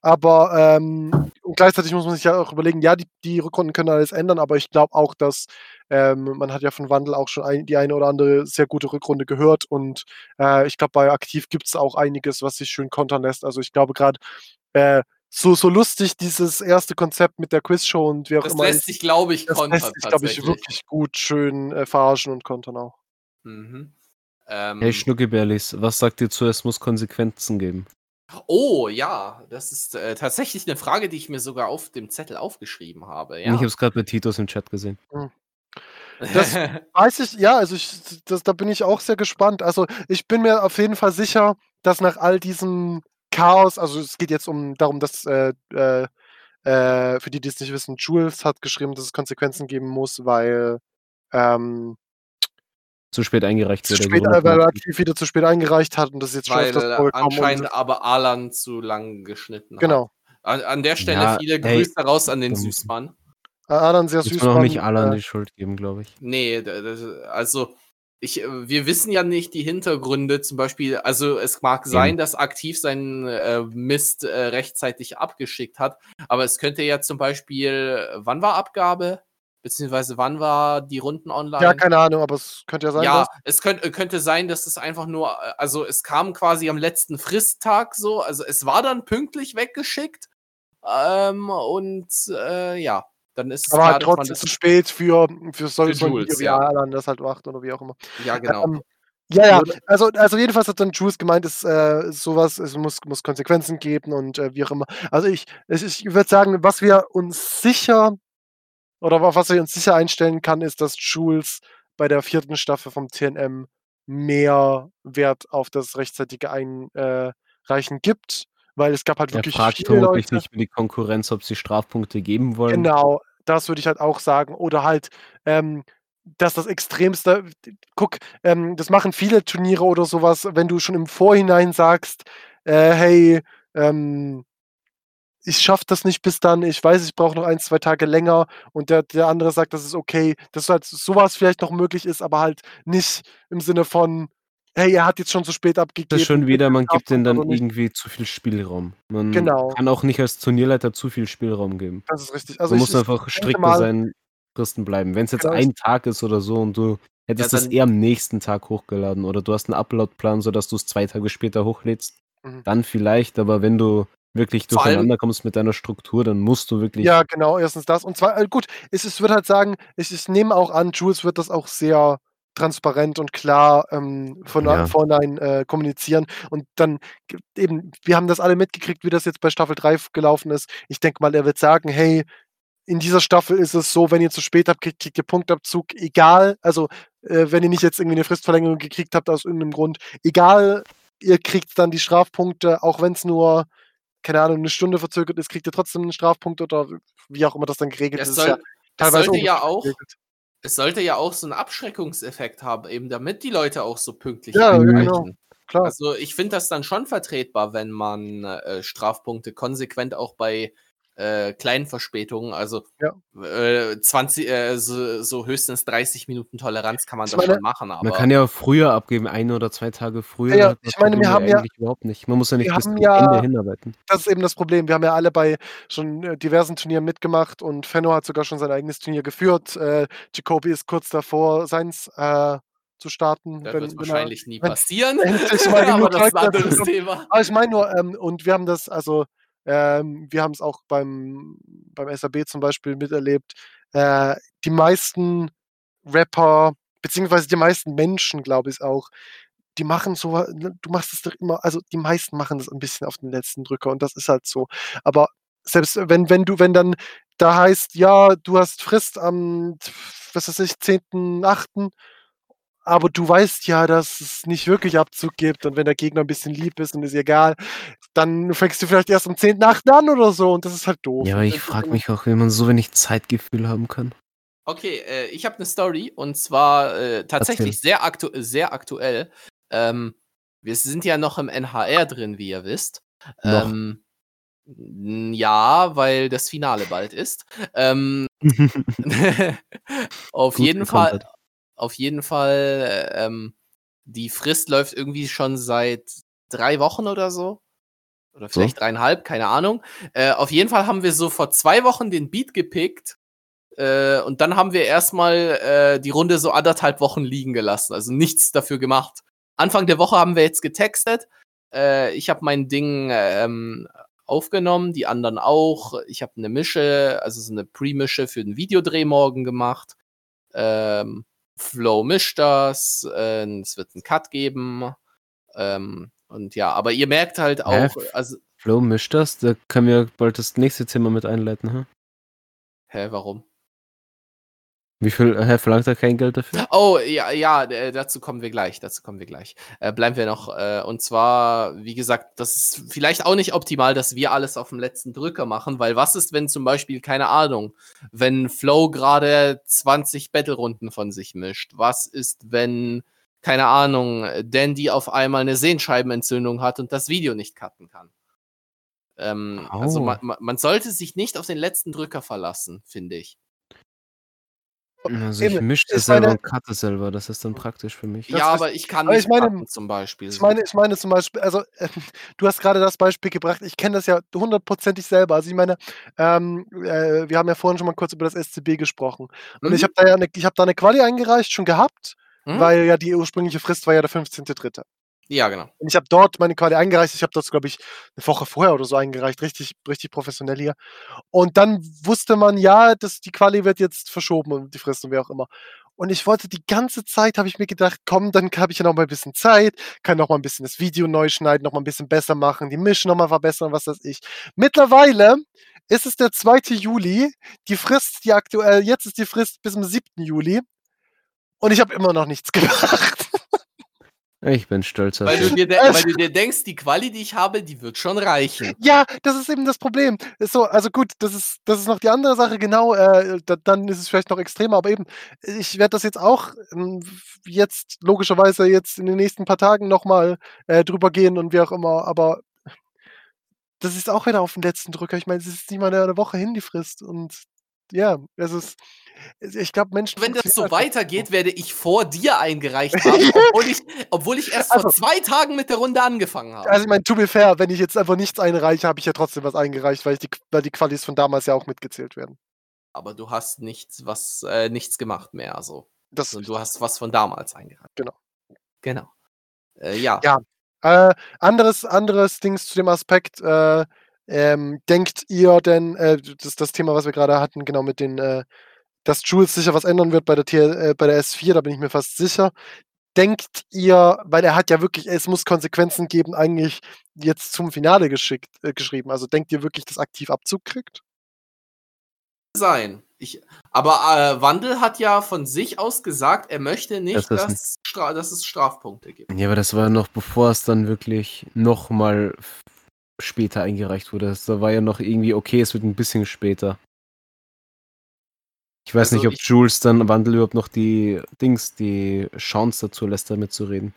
Aber ähm, und gleichzeitig muss man sich ja auch überlegen, ja, die, die Rückrunden können alles ändern, aber ich glaube auch, dass ähm, man hat ja von Wandel auch schon ein, die eine oder andere sehr gute Rückrunde gehört und äh, ich glaube, bei Aktiv gibt es auch einiges, was sich schön kontern lässt. Also ich glaube gerade äh, so, so lustig dieses erste Konzept mit der Quizshow und wie auch das immer lässt ist, sich, glaube ich, das kontern lässt sich, glaube ich, tatsächlich. wirklich gut schön äh, verarschen und kontern auch. Mhm. Ähm, Hey Schnuckebärlis, was sagt ihr zu, es muss Konsequenzen geben? oh, ja, das ist äh, tatsächlich eine Frage, die ich mir sogar auf dem Zettel aufgeschrieben habe. Ich Ja. habe es gerade bei Titus im Chat gesehen. Das- Weiß ich, ja, also ich, das, da bin ich auch sehr gespannt. Also ich bin mir auf jeden Fall sicher, dass nach all diesem Chaos, also es geht jetzt um darum, dass äh, äh, äh, für die, die es nicht wissen, Jules hat geschrieben, dass es Konsequenzen geben muss, weil ähm, Zu spät eingereicht zu wurde. spät, äh, weil hat. Aktiv wieder zu spät eingereicht hat und das ist jetzt schon Weil öfters äh, vorgekommen. anscheinend aber Alan zu lang geschnitten genau. hat. An, an der Stelle Ja, viele hey, Grüße raus an den. Süßmann. Äh, Adam sehr süß. man auch nicht Alan äh, die Schuld geben, glaube ich. Nee, d- d- also ich, äh, wir wissen ja nicht die Hintergründe, zum Beispiel, also es mag sein, dass aktiv seinen äh, Mist äh, rechtzeitig abgeschickt hat, aber es könnte ja zum Beispiel, wann war Abgabe? Beziehungsweise wann war die Runden online? Ja, keine Ahnung, aber es könnte ja sein, Ja, es könnte, könnte sein, dass es einfach nur, äh, also es kam quasi am letzten Fristtag so, also es war dann pünktlich weggeschickt. Ähm, und äh, ja, dann ist es aber halt trotzdem zu spät für, für so, Für so Video, wie ja. Alan das halt macht oder wie auch immer. Ja, genau. Ähm, ja, ja, also, also jedenfalls hat dann Jules gemeint, es äh, sowas, es muss, muss Konsequenzen geben und äh, wie auch immer. Also ich, ist- ich würde sagen, was wir uns sicher oder auf was wir uns sicher einstellen kann, ist, dass Jules bei der vierten Staffel vom TNM mehr Wert auf das rechtzeitige Einreichen gibt, weil es gab halt Er wirklich fragt viele vermutlich Leute. nicht für die Konkurrenz, ob sie Strafpunkte geben wollen. Genau, das würde ich halt auch sagen. Oder halt, ähm, dass das Extremste, guck, ähm, das machen viele Turniere oder sowas, wenn du schon im Vorhinein sagst, äh, hey, ähm, ich schaffe das nicht bis dann, ich weiß, ich brauche noch ein, zwei Tage länger und der, der andere sagt, das ist okay, dass halt sowas vielleicht noch möglich ist, aber halt nicht im Sinne von, hey, er hat jetzt schon so spät abgegeben. Das ist schon wieder, man gibt denen dann irgendwie zu viel Spielraum. Man Genau. kann auch nicht als Turnierleiter zu viel Spielraum geben. Das ist richtig. Also man ich, muss ich einfach denke strikter mal, sein, Fristen bleiben. Wenn es jetzt Genau, ein Tag ist oder so und du hättest das dann- eher am nächsten Tag hochgeladen oder du hast einen Upload-Plan, sodass du es zwei Tage später hochlädst, Mhm. dann vielleicht, aber wenn du wirklich durcheinander kommst mit deiner Struktur, dann musst du wirklich Ja, genau, erstens das. Und zwar, äh, gut, ich, ich würde halt sagen, ich, ich nehme auch an, Jules wird das auch sehr transparent und klar ähm, von Ja. vornherein äh, kommunizieren. Und dann eben, wir haben das alle mitgekriegt, wie das jetzt bei Staffel 3 gelaufen ist. Ich denke mal, er wird sagen, hey, in dieser Staffel ist es so, wenn ihr zu spät habt, kriegt, kriegt ihr Punktabzug, egal, also äh, wenn ihr nicht jetzt irgendwie eine Fristverlängerung gekriegt habt aus irgendeinem Grund, egal, ihr kriegt dann die Strafpunkte, auch wenn es nur, keine Ahnung, eine Stunde verzögert ist, kriegt ihr trotzdem einen Strafpunkt oder wie auch immer das dann geregelt Es ist. soll- ja teilweise sollte ja auch- geregelt. Es sollte ja auch so einen Abschreckungseffekt haben, eben damit die Leute auch so pünktlich Ja, genau. Klar. Also ich finde das dann schon vertretbar, wenn man äh, Strafpunkte konsequent auch bei äh, kleinen Verspätungen, also Ja. äh, 20, äh, so, so höchstens 30 Minuten Toleranz kann man Ich das meine, schon machen, aber Man kann ja früher abgeben, ein oder zwei Tage früher. Ja, ja, ich meine, wir haben ja- überhaupt nicht. Man muss ja nicht bis zum ja- Ende hinarbeiten. das ist eben das Problem. Wir haben ja alle bei schon äh, diversen Turnieren mitgemacht und Fenno hat sogar schon sein eigenes Turnier geführt. Äh, Jacoby ist kurz davor, seins äh, zu starten. das wenn- wird wenn er- wahrscheinlich nie passieren. endlich mal aber genug das ist ein Charakter anderes bekommt. Thema. Aber ich meine nur, ähm, und wir haben das, also ähm, wir haben es auch beim, beim SAB zum Beispiel miterlebt. Äh, die meisten Rapper, beziehungsweise die meisten Menschen, glaube ich auch, die machen so, ne, du machst es doch immer, also die meisten machen das ein bisschen auf den letzten Drücker und das ist halt so. Aber selbst wenn, wenn du, wenn dann da heißt, ja, du hast Frist am, was weiß ich, 10.8., aber du weißt ja, dass es nicht wirklich Abzug gibt und wenn der Gegner ein bisschen lieb ist und ist egal, dann fängst du vielleicht erst am 10.8. an oder so und das ist halt doof. Ja, aber ich frage mich auch, wie man so wenig Zeitgefühl haben kann. Okay, äh, ich habe eine Story und zwar äh, tatsächlich sehr, aktu sehr aktuell. Ähm, wir sind ja noch im NHR drin, wie ihr wisst. Noch. Ähm, ja, weil das Finale bald ist. Ähm, auf jeden Fall. Auf jeden Fall, äh, ähm, die Frist läuft irgendwie schon seit drei Wochen oder so. Oder So. vielleicht dreieinhalb, keine Ahnung. Äh, auf jeden Fall haben wir so vor zwei Wochen den Beat gepickt. Äh, und dann haben wir erstmal äh, die Runde so anderthalb Wochen liegen gelassen. Also nichts dafür gemacht. Anfang der Woche haben wir jetzt getextet. Äh, ich habe mein Ding ähm, aufgenommen, die anderen auch. Ich habe eine Mische, also so eine Pre-Mische für den Videodreh morgen gemacht. Ähm, Flow mischt das, äh, es wird einen Cut geben. Ähm, und ja, aber ihr merkt halt auch, also, Flo, mischt das? Da können wir bald das nächste Thema mit einleiten, hä? hä, warum? Wie viel, hä, verlangt er kein Geld dafür? Oh, ja, ja, äh, dazu kommen wir gleich, dazu kommen wir gleich. Äh, bleiben wir noch, äh, und zwar, wie gesagt, das ist vielleicht auch nicht optimal, dass wir alles auf dem letzten Drücker machen, weil was ist, wenn zum Beispiel, keine Ahnung, wenn Flow gerade 20 Battle-Runden von sich mischt? Was ist, wenn, keine Ahnung, Dandy auf einmal eine Sehenscheibenentzündung hat und das Video nicht cutten kann? Ähm, Also Oh. man, man- man sollte sich nicht auf den letzten Drücker verlassen, finde ich. Also ich mische das selber meine- und cutte selber, das ist dann praktisch für mich. Das ja, ist- aber ich kann aber nicht ich meine- cutten zum Beispiel. Ich meine, ich meine zum Beispiel, also äh, du hast gerade das Beispiel gebracht, ich kenne das ja hundertprozentig selber. Also ich meine, ähm, äh, wir haben ja vorhin schon mal kurz über das SCB gesprochen. Und Mhm. ich habe da ja eine, ich habe da eine Quali eingereicht, schon gehabt, Mhm. weil ja die ursprüngliche Frist war ja der 15.3. ja, genau. Und ich habe dort meine Quali eingereicht. Ich habe das, glaube ich, eine Woche vorher oder so eingereicht. Richtig, richtig professionell hier. Und dann wusste man, ja, dass die Quali wird jetzt verschoben und die Frist und wer auch immer. Und ich wollte die ganze Zeit, habe ich mir gedacht, komm, dann habe ich ja noch mal ein bisschen Zeit, kann noch mal ein bisschen das Video neu schneiden, noch mal ein bisschen besser machen, die Mischung noch mal verbessern, was weiß ich. Mittlerweile ist es der 2. Juli. Die Frist, die aktuell, jetzt ist die Frist bis zum 7. Juli. Und ich habe immer noch nichts gemacht. Ich bin stolz auf Weil du, dich. dir de- weil du dir denkst, die Quali, die ich habe, die wird schon reichen. Ja, das ist eben das Problem. So, also gut, das ist, das ist noch die andere Sache, genau, äh, da, dann ist es vielleicht noch extremer, aber eben, ich werde das jetzt auch ähm, jetzt logischerweise jetzt in den nächsten paar Tagen nochmal äh, drüber gehen und wie auch immer, aber das ist auch wieder auf den letzten Drücker. Ich meine, es ist nicht mal eine Woche hin, die Frist. Und ja, es ist, ich glaube, Menschen. Wenn das so weitergeht, werde ich vor dir eingereicht haben, obwohl ich, obwohl ich erst vor Also- zwei Tagen mit der Runde angefangen habe. Also ich meine, to be fair, wenn ich jetzt einfach nichts einreiche, habe ich ja trotzdem was eingereicht, weil, ich die, weil die Qualis von damals ja auch mitgezählt werden. Aber du hast nichts, was, äh, nichts gemacht mehr. Also. Das Und du hast was von damals eingereicht. Genau. Genau. Äh, ja. Ja. Äh, anderes, anderes Dings zu dem Aspekt, äh, ähm, denkt ihr denn, äh, das das Thema, was wir gerade hatten, genau mit den, äh, dass Jules sicher was ändern wird bei der, Tier, äh, bei der S4, da bin ich mir fast sicher. Denkt ihr, weil er hat ja wirklich, es muss Konsequenzen geben, eigentlich jetzt zum Finale geschickt, äh, geschrieben. Also denkt ihr wirklich, dass aktiv Abzug kriegt? sein. Ich, aber äh, Wandel hat ja von sich aus gesagt, er möchte nicht, Das dass, Stra dass es Strafpunkte gibt. Ja, aber das war noch bevor es dann wirklich nochmal später eingereicht wurde. Das- Da war ja noch irgendwie, okay, es wird ein bisschen später. Ich weiß Also nicht, ob Jules dann Wandel überhaupt noch die Dings, die Chance dazu lässt, damit zu reden.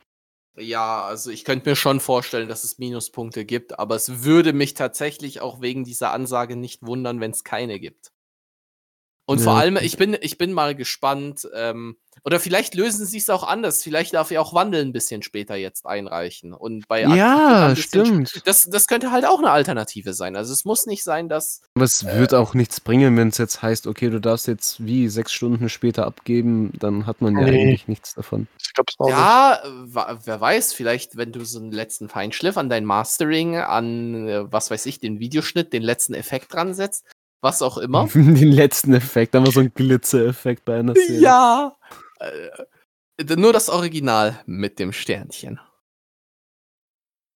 Ja, also ich könnte mir schon vorstellen, dass es Minuspunkte gibt, aber es würde mich tatsächlich auch wegen dieser Ansage nicht wundern, wenn es keine gibt. Und vor Ja. allem, ich bin, ich bin mal gespannt, ähm, oder vielleicht lösen sie es auch anders. Vielleicht darf ja auch Wandel ein bisschen später jetzt einreichen. Und bei Ja, stimmt. Das, das könnte halt auch eine Alternative sein. Also es muss nicht sein, dass. Aber es wird auch nichts bringen, wenn es jetzt heißt, okay, du darfst jetzt wie sechs Stunden später abgeben, dann hat man ja Nee. eigentlich nichts davon. Ich glaube es auch. Ja, äh, wer weiß, vielleicht, wenn du so einen letzten Feinschliff an dein Mastering, an, äh, was weiß ich, den Videoschnitt, den letzten Effekt dran setzt, was auch immer. Den letzten Effekt, da war so ein Glitzer-Effekt bei einer Szene. Ja. Äh, nur das Original mit dem Sternchen.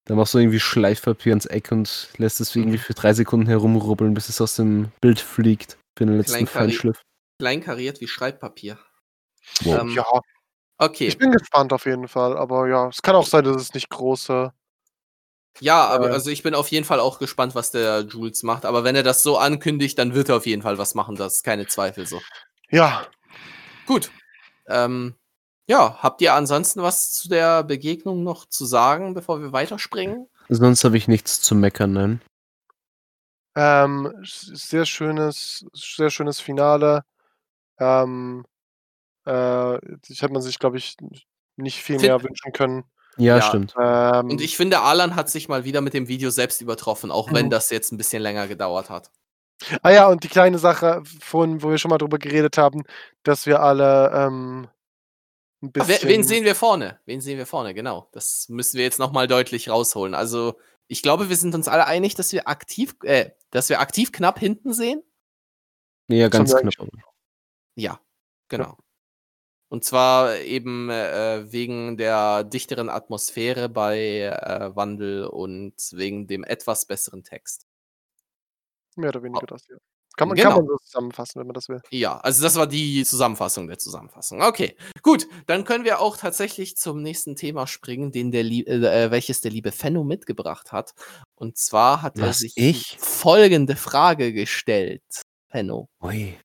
Da machst du irgendwie Schleifpapier ins Eck und lässt es irgendwie für drei Sekunden herumrubbeln, bis es aus dem Bild fliegt für den letzten Kleinkari- Feinschliff. Kleinkariert wie Schreibpapier. Wow. Ähm, Ja, Okay. ich bin gespannt auf jeden Fall, aber ja, es kann auch sein, dass es nicht große. Ja, aber Äh. also ich bin auf jeden Fall auch gespannt, was der Jules macht. Aber wenn er das so ankündigt, dann wird er auf jeden Fall was machen. Das ist keine Zweifel so. Ja, Gut. Ähm, ja, habt ihr ansonsten was zu der Begegnung noch zu sagen, bevor wir weiterspringen? Sonst habe ich nichts zu meckern, nein. ähm, sehr schönes, sehr schönes Finale. Ähm, äh, ich hätte man sich, glaube ich, nicht viel Fin- mehr wünschen können. Ja, Ja. stimmt. Ähm, Und ich finde, Alan hat sich mal wieder mit dem Video selbst übertroffen, auch wenn Mhm. das jetzt ein bisschen länger gedauert hat. ah ja, und die kleine Sache von, wo wir schon mal drüber geredet haben, dass wir alle ähm, ein bisschen. wen sehen wir vorne? Wen sehen wir vorne? Genau. Das müssen wir jetzt nochmal deutlich rausholen. Also, ich glaube, wir sind uns alle einig, dass wir aktiv, äh, dass wir aktiv knapp hinten sehen. Ja, ganz knapp. Ja, genau. Und zwar eben äh, wegen der dichteren Atmosphäre bei äh, Wandel und wegen dem etwas besseren Text. Mehr oder weniger das, ja. Kann man, Genau. kann man so zusammenfassen, wenn man das will. Ja, also das war die Zusammenfassung der Zusammenfassung. Okay, gut, dann können wir auch tatsächlich zum nächsten Thema springen, den der Lie äh, welches der liebe Fenno mitgebracht hat. Und zwar hat er Was, sich ich? folgende Frage gestellt. Fenno. Ui.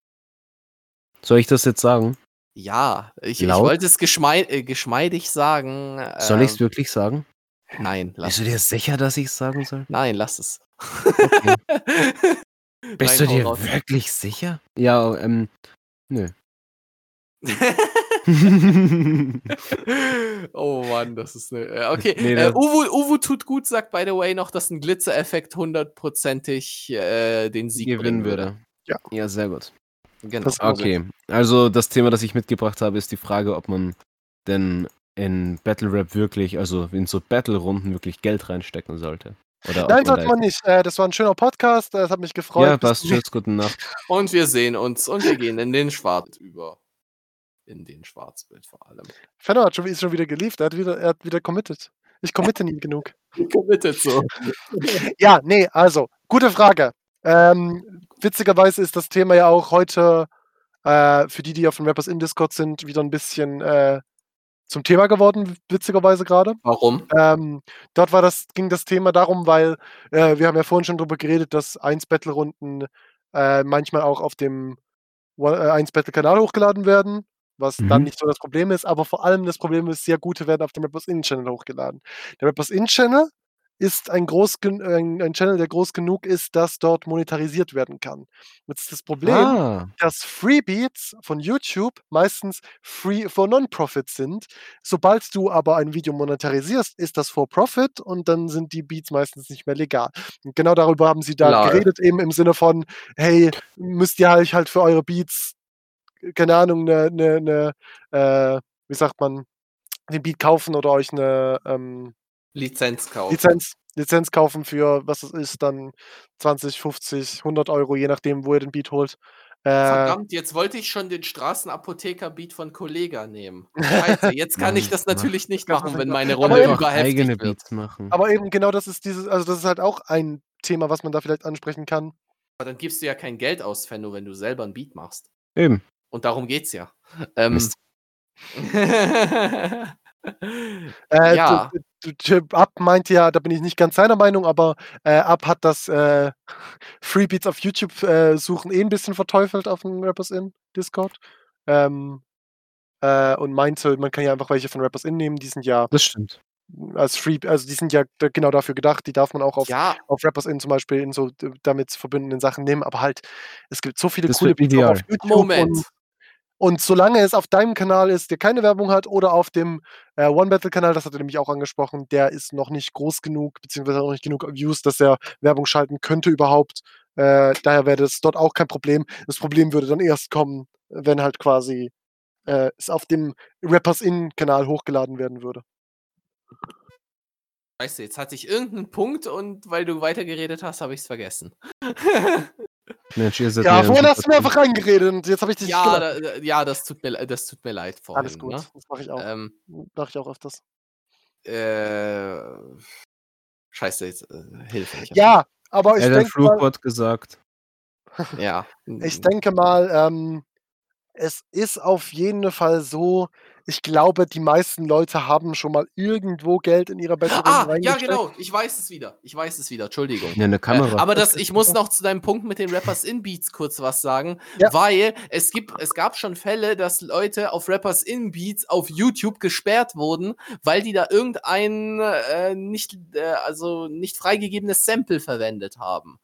Soll ich das jetzt sagen? Ja, ich, ich wollte es geschmei äh, geschmeidig sagen. Soll ich es ähm, wirklich sagen? Nein, lass Bist du dir sicher, dass ich es sagen soll? Nein, lass es. Okay. Bist Nein, du dir raus. wirklich sicher? Ja, ähm, nö. oh Mann, das ist eine. äh, Okay, Nee, äh, Uwu, Uwu tut gut, sagt by the way noch, dass ein Glitzereffekt hundertprozentig äh, den Sieg gewinnen würde. würde. Ja. Ja, sehr gut. Genau. Das. Okay, also das Thema, das ich mitgebracht habe, ist die Frage, ob man denn in Battle Rap wirklich, also in so Battle-Runden wirklich Geld reinstecken sollte. Oder Nein, sollte man nicht. Äh, das war ein schöner Podcast. äh, Es hat mich gefreut. Ja, passt. Tschüss, gute Nacht. Und wir sehen uns und wir gehen in den Schwarz über. In den Schwarzbild vor allem. Fenner hat schon, ist schon wieder geliefert. Er hat wieder, er hat wieder committed. Ich committe nie genug. Committed so. Ja, nee, also, gute Frage. Ähm, witzigerweise ist das Thema ja auch heute äh, für die, die auf dem Rappers in Discord sind, wieder ein bisschen äh, zum Thema geworden, witzigerweise gerade. Warum? Ähm, dort war das, ging das Thema darum, weil äh, wir haben ja vorhin schon darüber geredet, dass 1 Battle-Runden äh, manchmal auch auf dem One- äh, 1 Battle-Kanal hochgeladen werden, was dann Mhm. nicht so das Problem ist, aber vor allem das Problem ist, sehr gute werden auf dem Rappers In-Channel hochgeladen. Der Rappers In-Channel ist ein, groß, gen- ein, ein Channel, der groß genug ist, dass dort monetarisiert werden kann. Jetzt ist das Problem, Ah, dass Freebeats von YouTube meistens free for Non-Profit sind. Sobald du aber ein Video monetarisierst, ist das for Profit und dann sind die Beats meistens nicht mehr legal. Und genau darüber haben sie da Lol. geredet, eben im Sinne von, hey, müsst ihr euch halt für eure Beats, keine Ahnung, eine, eine, eine äh, wie sagt man, den Beat kaufen oder euch eine ähm, Lizenz kaufen. Lizenz, Lizenz kaufen für, was es ist, dann 20, 50, 100 Euro, je nachdem, wo ihr den Beat holt. Äh, Verdammt, jetzt wollte ich schon den Straßenapotheker-Beat von Kollega nehmen. Scheiße, jetzt kann ich das natürlich nicht machen, wenn meine Runde überheftig eigene wird. Beats machen. Aber eben genau das ist dieses, also das ist halt auch ein Thema, was man da vielleicht ansprechen kann. Aber dann gibst du ja kein Geld aus, Fenno, wenn du selber ein Beat machst. Eben. Und darum geht's ja. Ähm. Äh, Ja. Ab meint ja, da bin ich nicht ganz seiner Meinung, aber äh, Ab hat das äh, Freebeats auf YouTube äh, suchen eh ein bisschen verteufelt auf dem Rappers In Discord. Ähm, äh, und meinte, man kann ja einfach welche von Rappers In nehmen, die sind ja Das stimmt. als Free, also die sind ja genau dafür gedacht, die darf man auch auf, ja, auf Rappers In zum Beispiel in so damit verbundenen Sachen nehmen, aber halt, es gibt so viele Das coole Beats auf YouTube Moment. Und solange es auf deinem Kanal ist, der keine Werbung hat, oder auf dem äh, One Battle Kanal, das hat er nämlich auch angesprochen, der ist noch nicht groß genug, beziehungsweise noch nicht genug Views, dass er Werbung schalten könnte überhaupt. Äh, daher wäre das dort auch kein Problem. Das Problem würde dann erst kommen, wenn halt quasi äh, es auf dem Rappers In Kanal hochgeladen werden würde. Scheiße, jetzt hatte ich irgendeinen Punkt und weil du weitergeredet hast, habe ich es vergessen. Mensch, ihr seid Ja, vorhin hast du mir einfach reingeredet und jetzt habe ich dich ja, da, ja das, tut mir, das tut mir leid vorhin. Alles gut, Ne? das mache ich auch. Ähm, Mache ich auch öfters. äh, scheiße, jetzt äh, Hilfe. Ja, aber ich Er hat denke mal, Flugwort gesagt. Ja. Ich denke mal, ähm, es ist auf jeden Fall so, ich glaube, die meisten Leute haben schon mal irgendwo Geld in ihrer Battle Ah, ja, genau. Ich weiß es wieder. Ich weiß es wieder. Entschuldigung. Ja, eine Kamera. Äh, aber das, ich muss noch zu deinem Punkt mit den Rappers in Beats kurz was sagen, Ja. weil es gibt, es gab schon Fälle, dass Leute auf Rappers in Beats auf YouTube gesperrt wurden, weil die da irgendein äh, nicht, äh, also nicht freigegebenes Sample verwendet haben.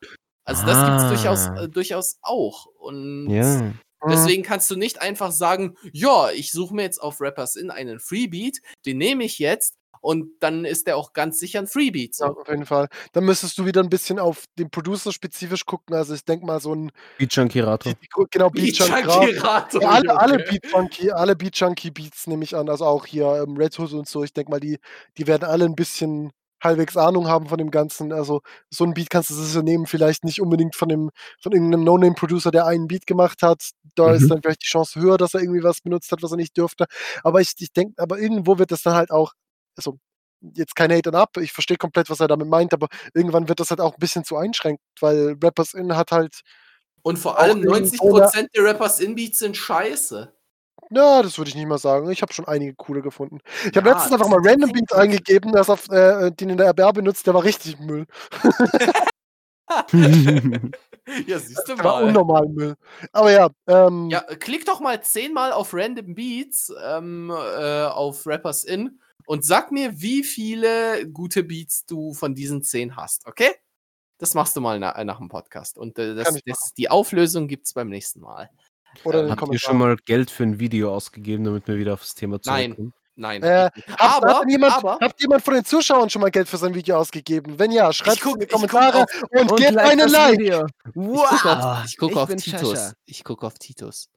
Also das gibt's durchaus, Ah. äh, durchaus auch. Und ja. Mhm. Deswegen kannst du nicht einfach sagen, ja, ich suche mir jetzt auf Rappers in einen Freebeat, den nehme ich jetzt und dann ist der auch ganz sicher ein Freebeat. Ja, auf jeden Fall. Dann müsstest du wieder ein bisschen auf den Producer spezifisch gucken. Also ich denke mal so ein Beat Junkirator. die, die, genau Beat Junk Junkie-Rato, Ja, alle, alle. Beat Junkie, alle Beat Junkie Beats nehme ich an. Also auch hier ähm, Red Hood und so. Ich denke mal, die, die werden alle ein bisschen halbwegs Ahnung haben von dem Ganzen. Also so ein Beat kannst du sicher nehmen, vielleicht nicht unbedingt von dem, von irgendeinem No-Name-Producer, der einen Beat gemacht hat. Da Mhm. ist dann vielleicht die Chance höher, dass er irgendwie was benutzt hat, was er nicht dürfte. Aber ich, ich denke, aber irgendwo wird das dann halt auch, also jetzt kein Hate ab, ich verstehe komplett, was er damit meint, aber irgendwann wird das halt auch ein bisschen zu einschränkend, weil Rappers In hat halt Und vor allem irgendwo 90% der Rappers in Beats sind scheiße. Ja, das würde ich nicht mal sagen. Ich habe schon einige coole gefunden. Ich habe Ja, letztens einfach mal Random definitiv. Beats eingegeben, das auf, äh, den in der RBR benutzt, der war richtig Müll. Ja, siehst du Der war mal. unnormal Müll. Aber ja, ähm, Ja, klick doch mal zehnmal auf Random Beats ähm, äh, auf Rappers In und sag mir, wie viele gute Beats du von diesen zehn hast, okay? Das machst du mal na, nach dem Podcast. Und äh, das, das, die Auflösung gibt's beim nächsten Mal. Oder Ähm, Habt ihr schon mal Geld für ein Video ausgegeben, damit wir wieder aufs Thema Nein. zurückkommen? Nein. Äh, ich nicht. Habt, hat aber, denn jemand, aber habt jemand von den Zuschauern schon mal Geld für sein Video ausgegeben? Wenn ja, schreibt es in die Kommentare auf- und, gebt einen Like. Video. ich gucke auf, ich guck ich auf Titus. Ich gucke auf Titus.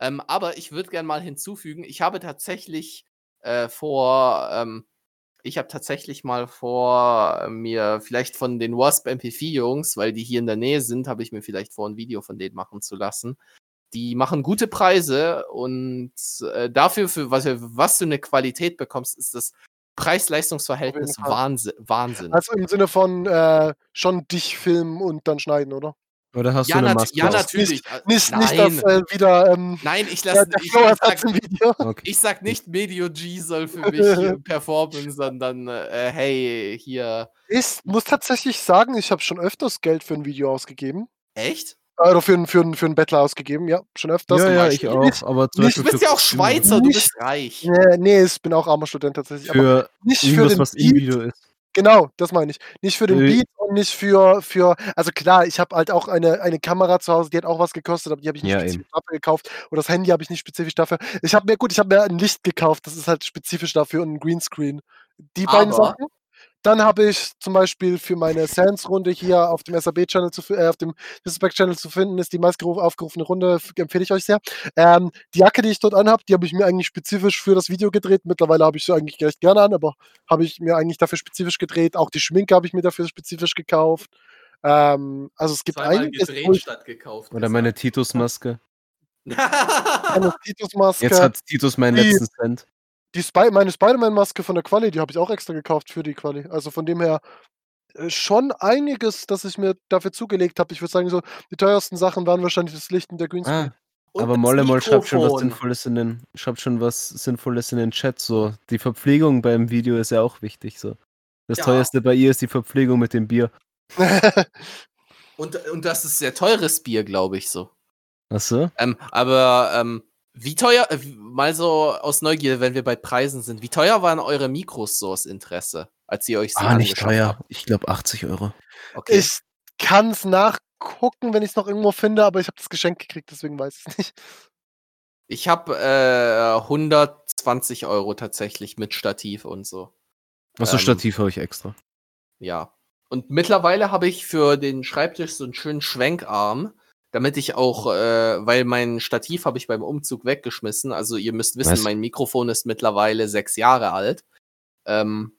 Ähm, aber ich würde gerne mal hinzufügen, ich habe tatsächlich äh, vor, ähm, ich habe tatsächlich mal vor, äh, mir vielleicht von den Wasp MP4-Jungs, weil die hier in der Nähe sind, habe ich mir vielleicht vor, ein Video von denen machen zu lassen. Die machen gute Preise und äh, dafür, für was, was du eine Qualität bekommst, ist das Preis-Leistungs-Verhältnis. Wahnsinn. Wahnsinn. Also im Sinne von äh, schon dich filmen und dann schneiden, oder? Oder hast ja, du eine Maske ja natürlich. Äh, Nicht, Nein. nicht dass äh, wieder ähm, Nein, ich lasse. der Ich, ich, sag. Okay. ich sag nicht, Medio G soll für mich performen, sondern äh, hey, hier. Ich muss tatsächlich sagen, ich habe schon öfters Geld für ein Video ausgegeben. Echt? Äh, Oder für, einen- für, einen- für einen Bettler ausgegeben, ja, schon öfters. Ja, ja, ich auch. Aber zum nicht- Du bist ja auch. Schweizer, du bist reich. Nee, nee, ich bin auch armer Student tatsächlich. aber Für nicht für den was Video ist. Genau, das meine ich. Nicht für den Nö. Beat und nicht für, für also klar, ich habe halt auch eine, eine Kamera zu Hause, die hat auch was gekostet, aber die habe ich nicht Ja, spezifisch dafür gekauft. Oder das Handy habe ich nicht spezifisch dafür. Ich habe mir, gut, ich habe mir ein Licht gekauft, das ist halt spezifisch dafür und ein Greenscreen. Die beiden Aber- Sachen. Dann habe ich zum Beispiel für meine Sans-Runde hier auf dem SAB-Channel zu äh, auf dem Disrespect-Channel zu finden, ist die meist aufgerufene Runde, empfehle ich euch sehr. Ähm, die Jacke, die ich dort anhabe, die habe ich mir eigentlich spezifisch für das Video gedreht. Mittlerweile habe ich sie eigentlich recht gerne an, aber habe ich mir eigentlich dafür spezifisch gedreht. Auch die Schminke habe ich mir dafür spezifisch gekauft. Ähm, also es gibt einiges, wo ich statt gekauft. Oder meine Titus-Maske. meine Titus-Maske, Jetzt hat Titus meinen Die- letzten Cent. Die Spy meine Spider-Man-Maske von der Quali, die habe ich auch extra gekauft für die Quali. Also von dem her äh, schon einiges, das ich mir dafür zugelegt habe. Ich würde sagen, so die teuersten Sachen waren wahrscheinlich das Licht und der Greenscreen. Ah, Und aber Molle Moll schreibt schon was. Sinnvolles in den, schreibt schon was Sinnvolles in den Chat. So, die Verpflegung beim Video ist ja auch wichtig. So. Das Ja. teuerste bei ihr ist die Verpflegung mit dem Bier. Und, und das ist sehr teures Bier, glaube ich so. Achso? Ähm, aber ähm, wie teuer, äh, mal so aus Neugier, wenn wir bei Preisen sind, wie teuer waren eure Mikros so aus Interesse, als ihr euch sie Ah, nicht teuer. habt? Ich glaube 80 Euro. Okay. Ich kann es nachgucken, wenn ich es noch irgendwo finde, aber ich habe das Geschenk gekriegt, deswegen weiß ich es nicht. Ich habe äh, 120 Euro tatsächlich mit Stativ und so. Achso, Ähm, Stativ habe ich extra. Ja. Und mittlerweile habe ich für den Schreibtisch so einen schönen Schwenkarm, damit ich auch, äh, weil mein Stativ habe ich beim Umzug weggeschmissen. Also ihr müsst wissen, Was? mein Mikrofon ist mittlerweile sechs Jahre alt. Ähm,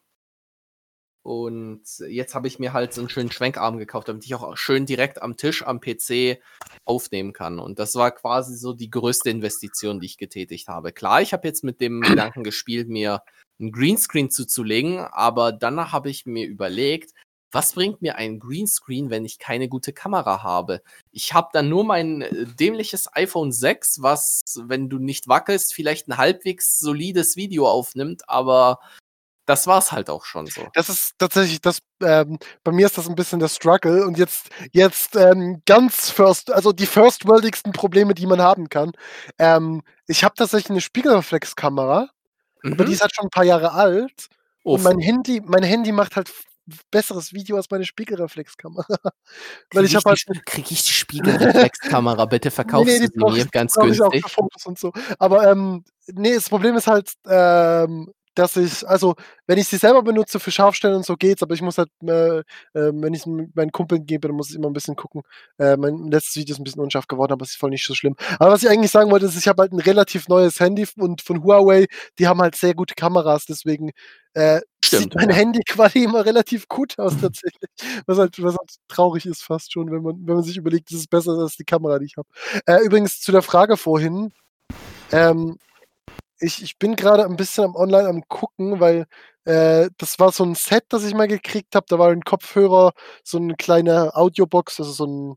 und jetzt habe ich mir halt so einen schönen Schwenkarm gekauft, damit ich auch schön direkt am Tisch am PC aufnehmen kann. Und das war quasi so die größte Investition, die ich getätigt habe. Klar, ich habe jetzt mit dem Gedanken gespielt, mir ein Greenscreen zuzulegen, aber dann habe ich mir überlegt, was bringt mir ein Greenscreen, wenn ich keine gute Kamera habe? Ich habe dann nur mein äh, dämliches iPhone 6, was, wenn du nicht wackelst, vielleicht ein halbwegs solides Video aufnimmt, aber das war's halt auch schon so. Das ist tatsächlich das, ähm, bei mir ist das ein bisschen der Struggle und jetzt, jetzt ähm, ganz first, also die first-worldigsten Probleme, die man haben kann. Ähm, ich habe tatsächlich eine Spiegelreflexkamera, aber die Mhm. ist halt schon ein paar Jahre alt Oh, und mein Handy, mein Handy macht halt besseres Video als meine Spiegelreflexkamera. Weil ich habe halt die, krieg ich die Spiegelreflexkamera, bitte verkaufst Nee, nee, du die sie brauch mir ganz ich auch günstig. für Fotos und so. Aber ähm, nee, das Problem ist halt, ähm, dass ich, also wenn ich sie selber benutze für Scharfstellen und so geht's, aber ich muss halt, äh, äh, wenn ich es meinen Kumpeln gebe, dann muss ich immer ein bisschen gucken. Äh, mein letztes Video ist ein bisschen unscharf geworden, aber es ist voll nicht so schlimm. Aber was ich eigentlich sagen wollte, ist, ich habe halt ein relativ neues Handy und von Huawei, die haben halt sehr gute Kameras, deswegen äh, sieht mein. Handy quasi immer relativ gut aus tatsächlich. Was halt, was halt traurig ist fast schon, wenn man, wenn man sich überlegt, das ist besser als die Kamera, die ich habe. Äh, übrigens zu der Frage vorhin. Ähm, ich, ich bin gerade ein bisschen am Online am gucken, weil äh, das war so ein Set, das ich mal gekriegt habe. Da war ein Kopfhörer, so eine kleine Audiobox, also so ein,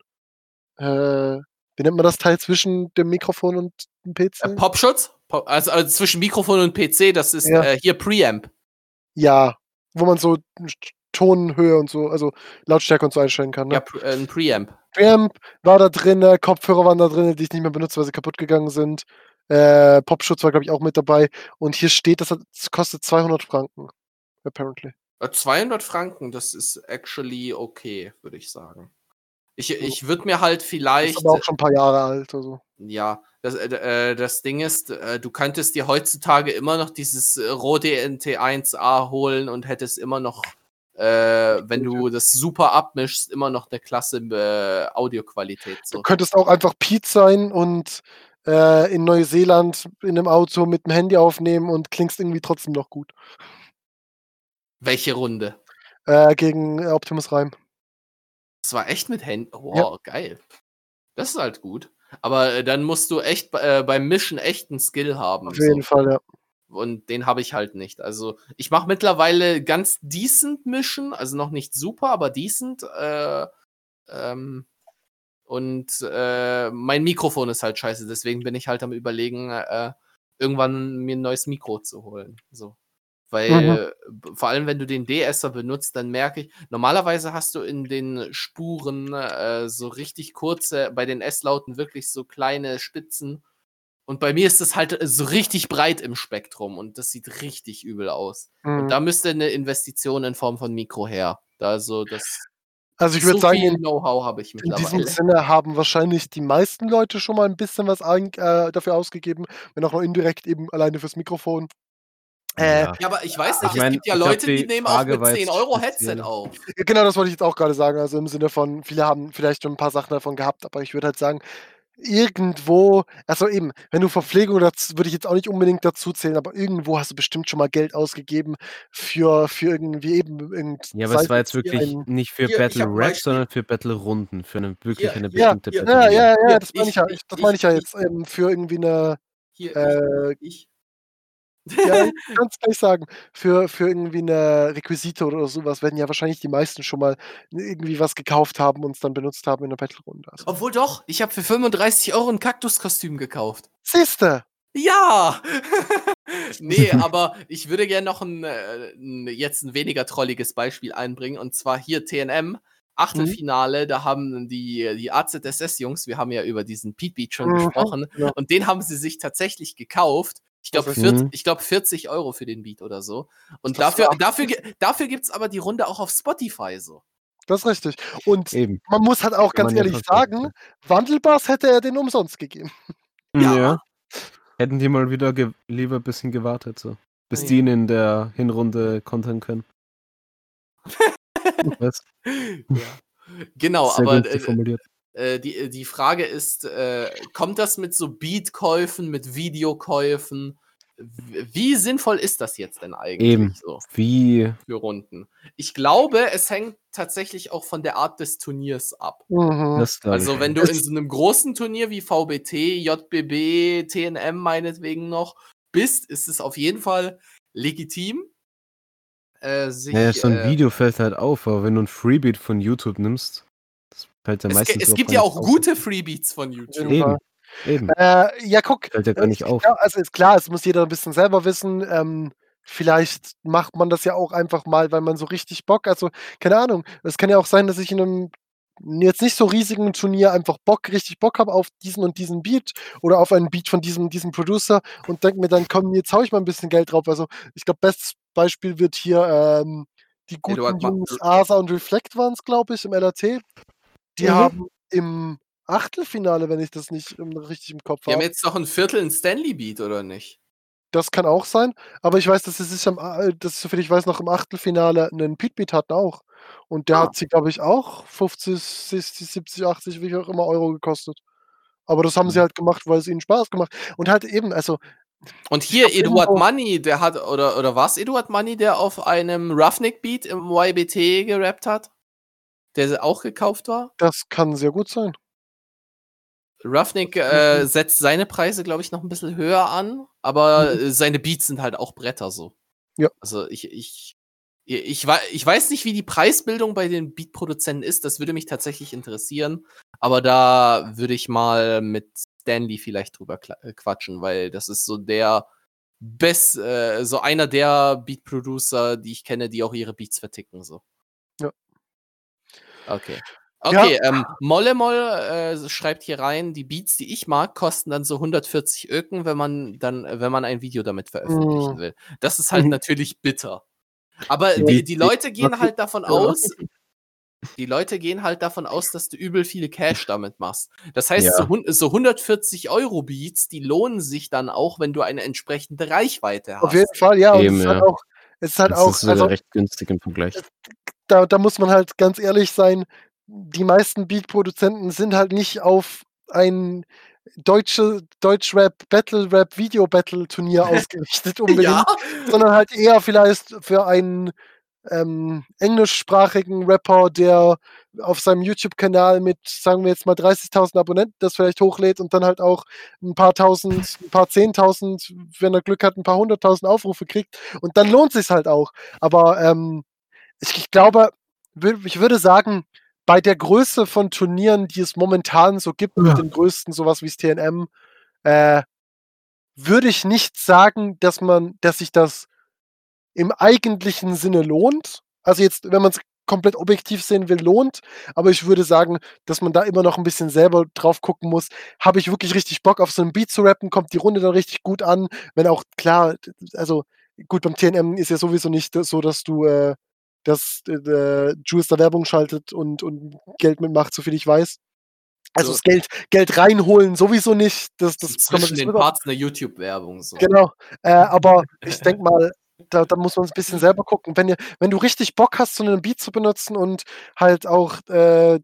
äh, wie nennt man das Teil zwischen dem Mikrofon und dem PC? Äh, Popschutz? Pop, also, also zwischen Mikrofon und PC, das ist Ja. äh, hier Preamp. Ja, wo man so Tonhöhe und so, also Lautstärke und so einstellen kann. Ne? Ja, äh, ein Preamp. Preamp war da drin, Kopfhörer waren da drin, die ich nicht mehr benutze, weil sie kaputt gegangen sind. Äh, Popschutz war, glaube ich, auch mit dabei. Und hier steht, das, hat, das kostet 200 Franken. Apparently. Äh, 200 Franken, das ist actually okay, würde ich sagen. Ich, ich würde mir halt Ist vielleicht. aber auch schon ein paar Jahre alt. Also. Ja, das, äh, äh, das Ding ist, äh, du könntest dir heutzutage immer noch dieses äh, Rode NT1A holen und hättest immer noch, äh, wenn du das super abmischst, immer noch eine klasse äh, Audioqualität. Du So. könntest auch einfach Pete sein und äh, in Neuseeland in einem Auto mit dem Handy aufnehmen und klingst irgendwie trotzdem noch gut. Welche Runde? Äh, gegen äh, Optimus Reim. Das war echt mit Händen. Wow, geil. Das ist halt gut. Aber äh, dann musst du echt äh, beim Mischen echt einen Skill haben. Auf jeden so. Fall, ja. Und den habe ich halt nicht. Also ich mache mittlerweile ganz decent Mischen, also noch nicht super, aber decent. Äh, ähm, und äh, mein Mikrofon ist halt scheiße, deswegen bin ich halt am überlegen, äh, irgendwann mir ein neues Mikro zu holen. So. Weil, Mhm. vor allem wenn du den DSer benutzt, dann merke ich, normalerweise hast du in den Spuren äh, so richtig kurze, bei den S-Lauten wirklich so kleine Spitzen. Und bei mir ist das halt äh, so richtig breit im Spektrum und das sieht richtig übel aus. Mhm. Und da müsste eine Investition in Form von Mikro her. Da so das Also ich so würde sagen, viel in, Know-how habe ich in diesem. Sinne haben wahrscheinlich die meisten Leute schon mal ein bisschen was ein, äh, dafür ausgegeben, wenn auch noch indirekt eben alleine fürs Mikrofon. Äh, Ja. Aber ich weiß nicht, Ich mein, es gibt ja Leute, die, die nehmen Frage auch mit war 10 jetzt Euro. Headset auf. Genau, das wollte ich jetzt auch gerade sagen. Also im Sinne von, viele haben vielleicht schon ein paar Sachen davon gehabt, aber ich würde halt sagen, irgendwo, also eben, wenn du Verpflegung, das würde ich jetzt auch nicht unbedingt dazu zählen, aber irgendwo hast du bestimmt schon mal Geld ausgegeben für, für irgendwie eben irgend. Ja, aber es war jetzt wirklich ein- nicht für hier, ich Battle hab ein Rap, Beispiel. sondern für Battle Runden, für eine wirklich Hier, eine bestimmte hier. Ja, Battle ja, Runde. ja, Hier, das meine ich- ich ja. ich- Das meine ich ja ich- jetzt ähm, für irgendwie eine. Hier, Äh, ich, Ja, ich kann es gleich sagen. Für, für irgendwie eine Requisite oder sowas werden ja wahrscheinlich die meisten schon mal irgendwie was gekauft haben und es dann benutzt haben in der Battle-Runde. Also. Obwohl doch, ich habe für 35 Euro ein Kaktuskostüm gekauft. Siehste! Ja! nee, aber ich würde gerne noch ein, äh, ein, jetzt ein weniger trolliges Beispiel einbringen. Und zwar hier TNM, Achtelfinale, da haben die, die AZSS-Jungs, wir haben ja über diesen Pete Beat schon Mhm, gesprochen, ja. und den haben sie sich tatsächlich gekauft. Ich glaube, Das ist- 40, Mhm. ich glaub 40 Euro für den Beat oder so. Und Das dafür, dafür, dafür gibt es aber die Runde auch auf Spotify so. Das ist richtig. Und Eben. man muss halt auch ganz ja ehrlich sagen, Wandelbars hätte er den umsonst gegeben. Ja. Hätten die mal wieder lieber ein bisschen gewartet, so. Bis Ja. die ihn in der Hinrunde kontern können. Was? Genau, Sehr aber äh, formuliert. Äh, die, die Frage ist, äh, kommt das mit so Beatkäufen, mit Videokäufen? Wie sinnvoll ist das jetzt denn eigentlich Eben. so Wie für Runden? Ich glaube, es hängt tatsächlich auch von der Art des Turniers ab. Mhm. Also wenn du Es- in so einem großen Turnier wie VBT, JBB, TNM meinetwegen noch bist, ist es auf jeden Fall legitim. Äh, sich, Naja, so ein äh, Video fällt halt auf, aber wenn du ein Freebeat von YouTube nimmst, ja es, es gibt ja auch auf. gute Freebeats von YouTube. Eben. Eben. Äh, ja, guck. Fällt ja gar nicht ich auf. glaub, also ist klar, es muss jeder ein bisschen selber wissen. Ähm, vielleicht macht man das ja auch einfach mal, weil man so richtig Bock, also keine Ahnung. Es kann ja auch sein, dass ich in einem jetzt nicht so riesigen Turnier einfach Bock, richtig Bock habe auf diesen und diesen Beat oder auf einen Beat von diesem, diesem Producer und denke mir dann, komm, jetzt hau ich mal ein bisschen Geld drauf. Also ich glaube, bestes Beispiel wird hier ähm, die guten Jungs Asa und Reflect waren es, glaube ich, im LAT. Die Mhm. haben im Achtelfinale, wenn ich das nicht richtig im Kopf Die haben habe. jetzt noch ein Viertel ein Stanley Beat, oder nicht? Das kann auch sein, aber ich weiß, dass sie sich am, dass sie, soviel ich weiß, noch im Achtelfinale einen Pete Beat hatten auch. Und der Ah. hat sie, glaube ich, auch 50, 60, 70, 80, wie auch immer Euro gekostet. Aber das haben sie Mhm. halt gemacht, weil es ihnen Spaß gemacht. Und halt eben, also, Und hier Eduard Money, der hat, oder, oder war es Eduard Money, der auf einem Roughneck Beat im YBT gerappt hat? Der auch gekauft war? das kann sehr gut sein. Roughneck äh, Mhm. setzt seine Preise, glaube ich, noch ein bisschen höher an, aber äh, seine Beats sind halt auch Bretter so. Ja. Also ich, ich, ich, ich weiß nicht, wie die Preisbildung bei den Beat-Produzenten ist, das würde mich tatsächlich interessieren, aber da würde ich mal mit Stanley vielleicht drüber äh, quatschen, weil das ist so der best, äh, so einer der Beat-Producer, die ich kenne, die auch ihre Beats verticken, so. Ja. Okay. Ja. Okay, ähm, Mollemol äh, schreibt hier rein, die Beats, die ich mag, kosten dann so 140 Öken, wenn man dann, äh, wenn man ein Video damit veröffentlichen Mm. will. Das ist halt Mhm. natürlich bitter. Aber Ja. die, die Leute gehen halt davon Ja. aus, Die Leute gehen halt davon aus, dass du übel viele Cash damit machst. Das heißt, Ja. so, so 140 Euro Beats, die lohnen sich dann auch, wenn du eine entsprechende Reichweite hast. Auf jeden Fall, ja. Und Eben, es ist halt ja. auch, es ist halt Das auch, ist also recht günstig im Vergleich. da, da muss man halt ganz ehrlich sein, die meisten Beat-Produzenten sind halt nicht auf ein deutsche Deutschrap Battle Rap Video Battle Turnier ausgerichtet unbedingt, ja, sondern halt eher vielleicht für einen ähm, englischsprachigen Rapper, der auf seinem YouTube-Kanal mit, sagen wir jetzt mal 30.000 Abonnenten das vielleicht hochlädt und dann halt auch ein paar tausend, ein paar zehntausend, wenn er Glück hat, ein paar hunderttausend Aufrufe kriegt und dann lohnt sich halt auch. Aber ähm, ich, ich glaube, ich würde sagen, bei der Größe von Turnieren, die es momentan so gibt, mit den größten, sowas wie das TNM, äh, würde ich nicht sagen, dass man, dass sich das im eigentlichen Sinne lohnt. Also jetzt, wenn man es komplett objektiv sehen will, lohnt. Aber ich würde sagen, dass man da immer noch ein bisschen selber drauf gucken muss. Habe ich wirklich richtig Bock auf so einen Beat zu rappen? Kommt die Runde dann richtig gut an? Wenn auch klar, also gut, beim TNM ist ja sowieso nicht so, dass du, äh, dass äh, Juice da Werbung schaltet und, und Geld mitmacht, soviel ich weiß. Also So. das Geld, Geld reinholen sowieso nicht. Das, das kann man zwischen den Parts eine YouTube-Werbung. So. Genau. Äh, aber ich denke mal, da, da muss man ein bisschen selber gucken. Wenn, ihr, wenn du richtig Bock hast, so einen Beat zu benutzen und halt auch äh,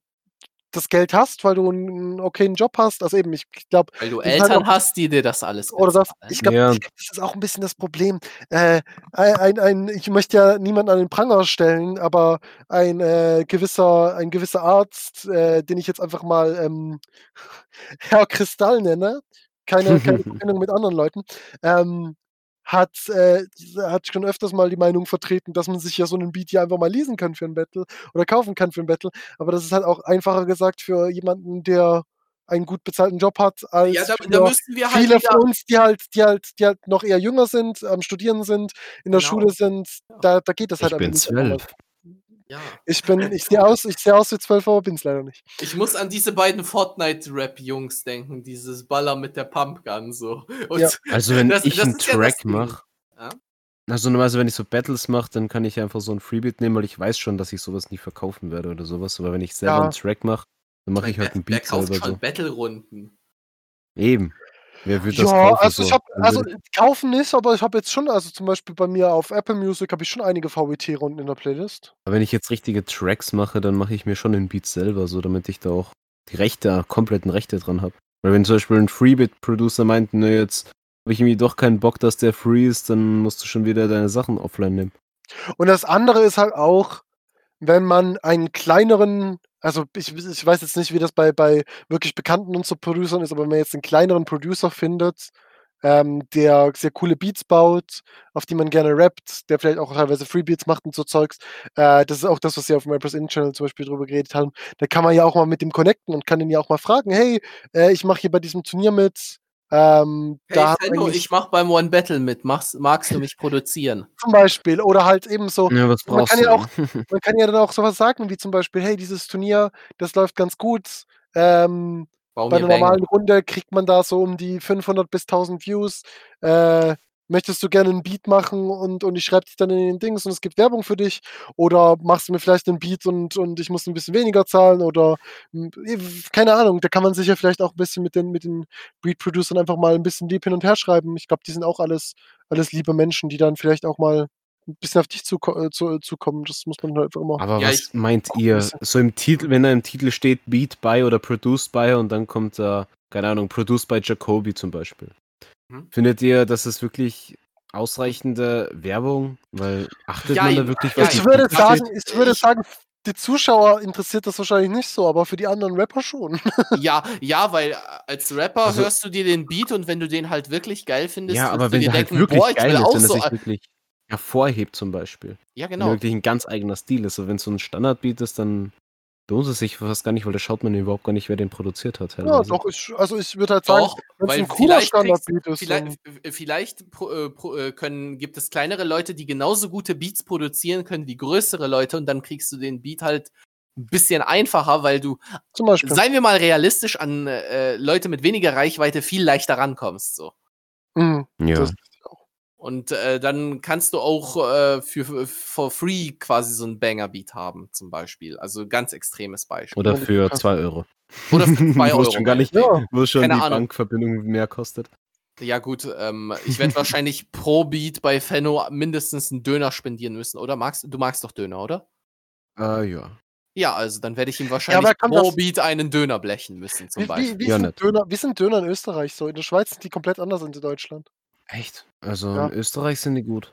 das Geld hast, weil du einen okayen Job hast, also eben, ich glaube, Weil du Das ist halt Eltern auch- hast, die dir das alles oder das, ich glaube, Ja. glaub, das ist auch ein bisschen das Problem. Äh, ein, ein, ein, ich möchte ja niemanden an den Pranger stellen, aber ein äh, gewisser, ein gewisser Arzt, äh, den ich jetzt einfach mal ähm, Herr Kristall nenne, keine, keine Verbindung mit anderen Leuten, ähm, hat, äh, hat schon öfters mal die Meinung vertreten, dass man sich ja so einen Beat hier einfach mal lesen kann für ein Battle oder kaufen kann für ein Battle. Aber das ist halt auch einfacher gesagt für jemanden, der einen gut bezahlten Job hat, als Ja, da, für da müssen wir halt viele wieder, von uns, die halt, die halt, die halt noch eher jünger sind, am Studieren sind, in der Genau. Schule sind, da, da geht das halt Ich bin einfach nicht anders. zwölf. Ja. Ich bin, ich sehe aus, ich sehe aus wie zwölf, aber bin's leider nicht. Ich muss an diese beiden Fortnite-Rap-Jungs denken, dieses Baller mit der Pumpgun so. Und Ja. Also wenn Das- ich das einen ja Track Ding. mache, Ja? also normalerweise wenn ich so Battles mache, dann kann ich einfach so ein Freebeat nehmen, weil ich weiß schon, dass ich sowas nie verkaufen werde oder sowas. Aber wenn ich selber Ja. einen Track mache, dann mache ich halt einen wer Beat kauft selber schon so. Battle-Runden? Eben. Wer würde das Ja, kaufen? also so? ich habe, Dann also würde- kaufen nicht, aber ich habe jetzt schon, also zum Beispiel bei mir auf Apple Music habe ich schon einige VWT-Runden in der Playlist. Aber wenn ich jetzt richtige Tracks mache, dann mache ich mir schon den Beat selber, so damit ich da auch die Rechte, kompletten Rechte dran habe. Weil wenn zum Beispiel ein Freebeat-Producer meint, ne, jetzt habe ich irgendwie doch keinen Bock, dass der free ist, dann musst du schon wieder deine Sachen offline nehmen. Und das andere ist halt auch, wenn man einen kleineren, also ich, ich weiß jetzt nicht, wie das bei, bei wirklich bekannten und so Producern ist, aber wenn man jetzt einen kleineren Producer findet, ähm, der sehr coole Beats baut, auf die man gerne rappt, der vielleicht auch teilweise Freebeats macht und so Zeugs, äh, das ist auch das, was wir auf dem Rappers In Channel zum Beispiel drüber geredet haben, da kann man ja auch mal mit dem connecten und kann den ja auch mal fragen, hey, äh, ich mache hier bei diesem Turnier mit, ähm, Hey, eigentlich ich mach beim One Battle mit. Machst, magst du mich produzieren? zum Beispiel, oder halt eben so, Ja, was Man kann du? ja auch- man kann ja dann auch sowas sagen, wie zum Beispiel, hey, dieses Turnier, das läuft ganz gut. Ähm, bei einer normalen Runde kriegt man da so um die 500 bis 1000 Views. Äh, möchtest du gerne einen Beat machen und, und ich schreibe dich dann in den Dings und es gibt Werbung für dich? Oder machst du mir vielleicht einen Beat und, und ich muss ein bisschen weniger zahlen? Oder m, keine Ahnung, da kann man sich ja vielleicht auch ein bisschen mit den, mit den Beat-Producern einfach mal ein bisschen lieb hin und her schreiben. Ich glaube, die sind auch alles, alles liebe Menschen, die dann vielleicht auch mal ein bisschen auf dich zuko äh, zu, zukommen. Das muss man halt einfach immer. Aber Ja, was meint ihr? So im Titel, wenn da im Titel steht Beat by oder Produced by und dann kommt da, keine Ahnung, Produced by Jacoby zum Beispiel. Hm? Findet ihr, das ist wirklich ausreichende Werbung? Weil achtet Ja, man da ich- wirklich, ja, was ich würde sagen, ich würde sagen, die Zuschauer interessiert das wahrscheinlich nicht so, aber für die anderen Rapper schon. Ja, ja, weil äh, als Rapper Also- hörst du dir den Beat und wenn du den halt wirklich geil findest, Ja, aber du wenn dir der halt denken, wirklich boah, ich geil will ist, auch wenn er so. sich wirklich hervorhebt zum Beispiel. Ja, Wenn genau. er wirklich ein ganz eigener Stil ist. So, wenn es so ein Standardbeat ist, dann lohnt es sich fast gar nicht, weil da schaut man überhaupt gar nicht, wer den produziert hat. Ja, teilweise. doch, ich, also ich würde halt sagen, wenn es weil ein cooler Standardbeat ist, vielleicht, vielleicht pro, äh, pro, äh, können, gibt es kleinere Leute, die genauso gute Beats produzieren können wie größere Leute und dann kriegst du den Beat halt ein bisschen einfacher, weil du, zum Beispiel. seien wir mal realistisch, an äh, Leute mit weniger Reichweite viel leichter rankommst. So. Mhm, ja. das- Und äh, dann kannst du auch äh, für, für for free quasi so ein Banger-Beat haben, zum Beispiel. Also ganz extremes Beispiel. Oder für 2 Euro. Oder für 2 Wo Euro. es schon gar nicht, Ja. wo es schon Keine die Ahnung. Bankverbindung mehr kostet. Ja, gut, ähm, ich werde wahrscheinlich pro Beat bei Fenno mindestens einen Döner spendieren müssen, oder? Magst, du magst doch Döner, oder? Ah, ja. Ja, also dann werde ich ihm wahrscheinlich aber kann pro das- Beat einen Döner blechen müssen, zum Wie, Beispiel. wie, wie, Ja, sind. Döner, wie sind Döner in Österreich so? In der Schweiz sind die komplett anders als in Deutschland. Echt? Also Ja. in Österreich sind die gut.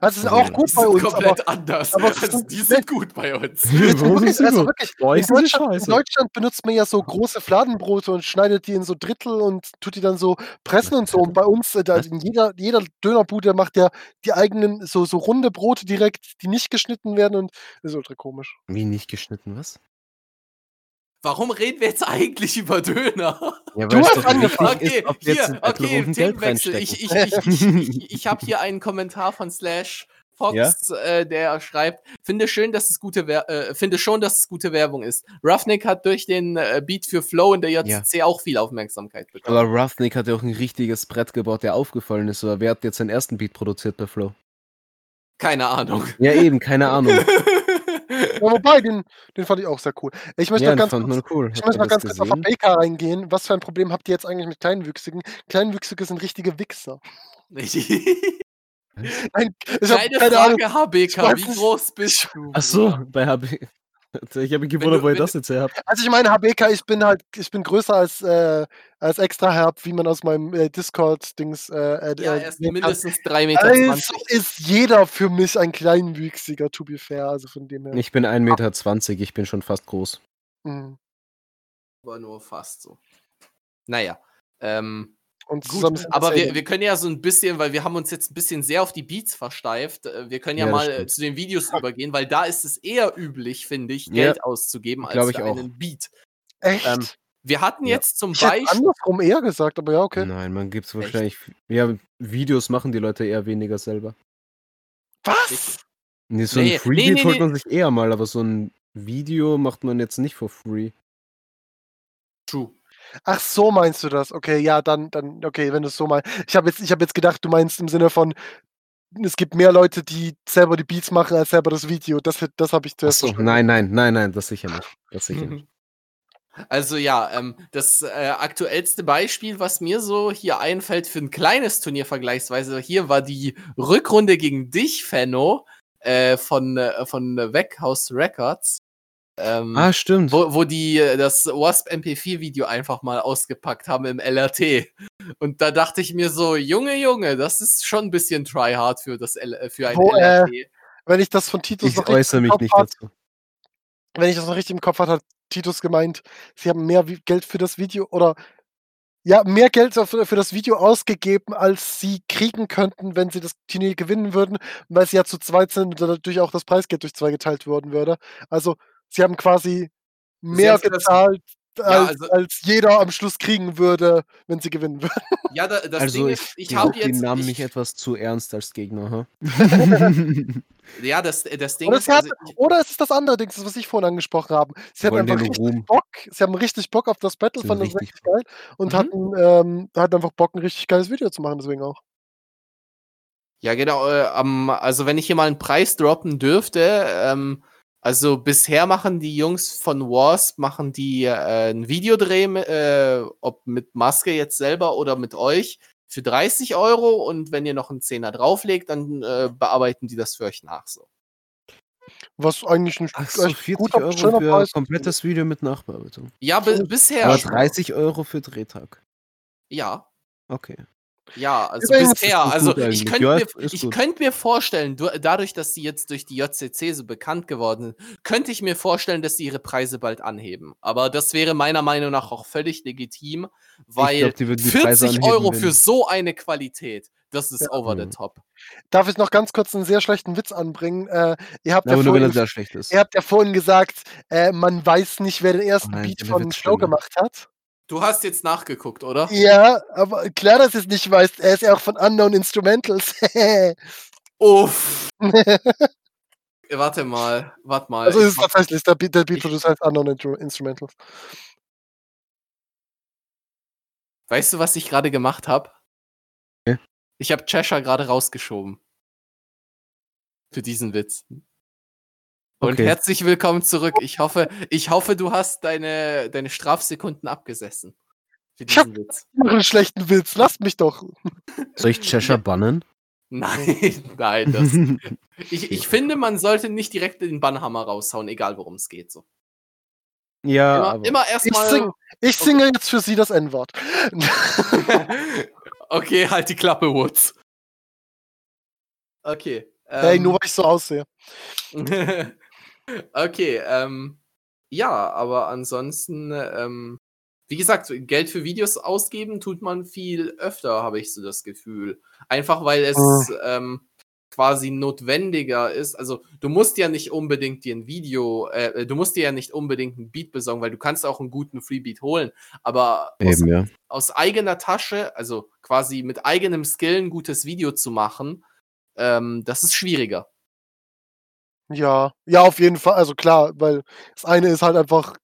Also, ist Also, auch Die gut bei sind uns, aber komplett anders. aber also, die sind gut bei uns. Warum wirklich, sind also wirklich, in, sind Deutschland, in. Deutschland benutzt man ja so große Fladenbrote und schneidet die in so Drittel und tut die dann so pressen und so. Und bei uns, äh, da jeder, jeder Dönerbude macht ja die eigenen so, so runde Brote direkt, die nicht geschnitten werden und das ist ultra komisch. Wie nicht geschnitten, was? Warum reden wir jetzt eigentlich über Döner? Ja, Du hast angefangen. Okay, ist, ob wir jetzt hier, okay, Themenwechsel. Ich, ich, ich, ich, ich habe hier einen Kommentar von Slash Fox, äh, der schreibt, finde schön, dass es gute Wer äh, finde schon, dass es gute Werbung ist. Roughneck hat durch den äh, Beat für Flow in der JCC auch viel Aufmerksamkeit bekommen. Aber Roughneck hat ja auch ein richtiges Brett gebaut, der aufgefallen ist. Oder wer hat jetzt seinen ersten Beat produziert bei Flow? Keine Ahnung. Ja, eben, keine Ahnung. Ja, wobei, den, den fand ich auch sehr cool. Ich möchte ja, noch ganz kurz, cool. ich möchte mal ganz kurz auf? ABK reingehen. Was für ein Problem habt ihr jetzt eigentlich mit Kleinwüchsigen? Kleinwüchsige sind richtige Wichser. Nein, ich keine Ahnung. Frage, HBK, weiß wie groß bist du? Ach so, bei HB. Ich habe mich gewundert, du- wo ihr wenn das jetzt her habt. Also ich meine, HBK, ich bin halt, ich bin größer als, äh, als extra herb, wie man aus meinem äh, Discord-Dings äh, äh, Ja, äh, er ist mindestens 3,20 Meter. Also ist jeder für mich ein Kleinwüchsiger, to be fair. Also von dem her. Ich bin 1,20 Meter, ich bin schon fast groß. Mhm. Aber nur fast so. Naja. Ähm, Und Gut, zusammen aber wir, wir können ja so ein bisschen, weil wir haben uns jetzt ein bisschen sehr auf die Beats versteift, äh, wir können ja, Ja, mal äh, zu den Videos übergehen, weil da ist es eher üblich, finde ich, Ja, Geld auszugeben als glaub ich für auch. einen Beat. Echt? ähm, Wir hatten Ja. jetzt zum ich hätte Beispiel, andersrum eher gesagt, aber ja, okay. Nein, man gibt's wahrscheinlich. Ja, Videos machen die Leute eher weniger selber. Was? Nee, so Nee, ein Freebie nee, nee, holt nee. man sich eher mal, aber so ein Video macht man jetzt nicht for free. Ach, so meinst du das? Okay, ja, dann, dann, okay, wenn du es so meinst. Ich habe jetzt, ich habe jetzt gedacht, du meinst im Sinne von, es gibt mehr Leute, die selber die Beats machen, als selber das Video. Das, das habe ich zuerst Achso, nein, nein, nein, nein, das sicher nicht. Das sicher nicht. Also ja, ähm, das äh, aktuellste Beispiel, was mir so hier einfällt für ein kleines Turnier vergleichsweise, hier war die Rückrunde gegen dich, Fenno, äh, von, äh, von Weckhaus Records. Ähm, Ah, stimmt. wo, wo die äh, das Wasp MP4-Video einfach mal ausgepackt haben im LRT. Und da dachte ich mir so, Junge, Junge, das ist schon ein bisschen tryhard für, das L äh, für ein Wo, äh, LRT. Wenn ich das von Titus ich noch richtig äußere im mich Kopf nicht hat, dazu. wenn ich das noch richtig im Kopf hatte, hat Titus gemeint, sie haben mehr Geld für das Video oder ja, mehr Geld für, für das Video ausgegeben, als sie kriegen könnten, wenn sie das Turnier gewinnen würden, weil sie ja zu zweit sind und dadurch auch das Preisgeld durch zwei geteilt worden würde. Also sie haben quasi mehr haben für das- gezahlt, als, also- als jeder am Schluss kriegen würde, wenn sie gewinnen würden. Ja, da, das also Ding ich, ist, ich habe die jetzt. Namen ich, mich etwas zu ernst als Gegner, ha? ja, das, das Ding Oder, ist. sie Also, oder es ist das andere Ding, das, was ich vorhin angesprochen habe. Sie hatten dir einfach richtig Ruhm. Bock, sie haben richtig Bock auf das Battle, fanden das richtig richtig geil und Mhm. hatten, ähm, hatten einfach Bock, ein richtig geiles Video zu machen, deswegen auch. Ja, genau. Äh, am- also, wenn ich hier mal einen Preis droppen dürfte, ähm, also bisher machen die Jungs von Wasp, machen die äh, ein Videodreh, äh, ob mit Maske jetzt selber oder mit euch, für 30 Euro und wenn ihr noch einen Zehner drauflegt, dann äh, bearbeiten die das für euch nach so. Was eigentlich ein Ach so, echt 40 guter, Euro für Preis komplettes Video mit Nachbearbeitung. Ja, bi bisher. Aber schon. 30 Euro für Drehtag. Ja. Okay. Ja, also Übrigens- bisher. Also ich könnte Ja, mir, ich könnt mir vorstellen, du, dadurch, dass sie jetzt durch die JCC so bekannt geworden sind, könnte ich mir vorstellen, dass sie ihre Preise bald anheben. Aber das wäre meiner Meinung nach auch völlig legitim, weil glaub, die würden die Preise 40 anheben, Euro für so eine Qualität, das ist Ja. over the top. Darf ich noch ganz kurz einen sehr schlechten Witz anbringen? Äh, ihr, habt ja er vorhin, sehr schlecht ist. ihr habt ja vorhin gesagt, äh, man weiß nicht, wer den ersten Oh nein, Beat von schlimmer. gemacht hat. Du hast jetzt nachgeguckt, oder? Ja, aber klar, dass ihr es nicht weißt. Er ist ja auch von Unknown Instrumentals. Uff. warte mal, warte mal. also ist es tatsächlich, der Beat, der Beat ich- Producer heißt Unknown Instrumentals. weißt du, was ich gerade gemacht habe? Nee. Ich habe Cheshire gerade rausgeschoben. Für diesen Witz. Und Okay. herzlich willkommen zurück. Ich hoffe, ich hoffe, du hast deine, deine Strafsekunden abgesessen. Für Ich hab- diesen Witz. Ich einen schlechten Witz, lasst mich doch. Soll ich Cheshire bannen? Nein, nein, das. Ich, ich finde, man sollte nicht direkt den Bannhammer raushauen, egal worum es geht. So. ja, Immer, immer Ich, erstmal. sing, ich singe jetzt für Sie das N-Wort. okay, halt die Klappe, Woods. Okay. hey, ähm, nur weil ich so aussehe. Okay, ähm, ja, aber ansonsten, ähm, wie gesagt, Geld für Videos ausgeben tut man viel öfter, habe ich so das Gefühl. Einfach weil es ähm, quasi notwendiger ist. Also du musst ja nicht unbedingt dir ein Video, äh, du musst dir ja nicht unbedingt ein Beat besorgen, weil du kannst auch einen guten Freebeat holen. Aber aus, eben, ja. aus eigener Tasche, also quasi mit eigenem Skill ein gutes Video zu machen, ähm, das ist schwieriger. Ja, ja, auf jeden Fall. Also klar, weil das eine ist halt einfach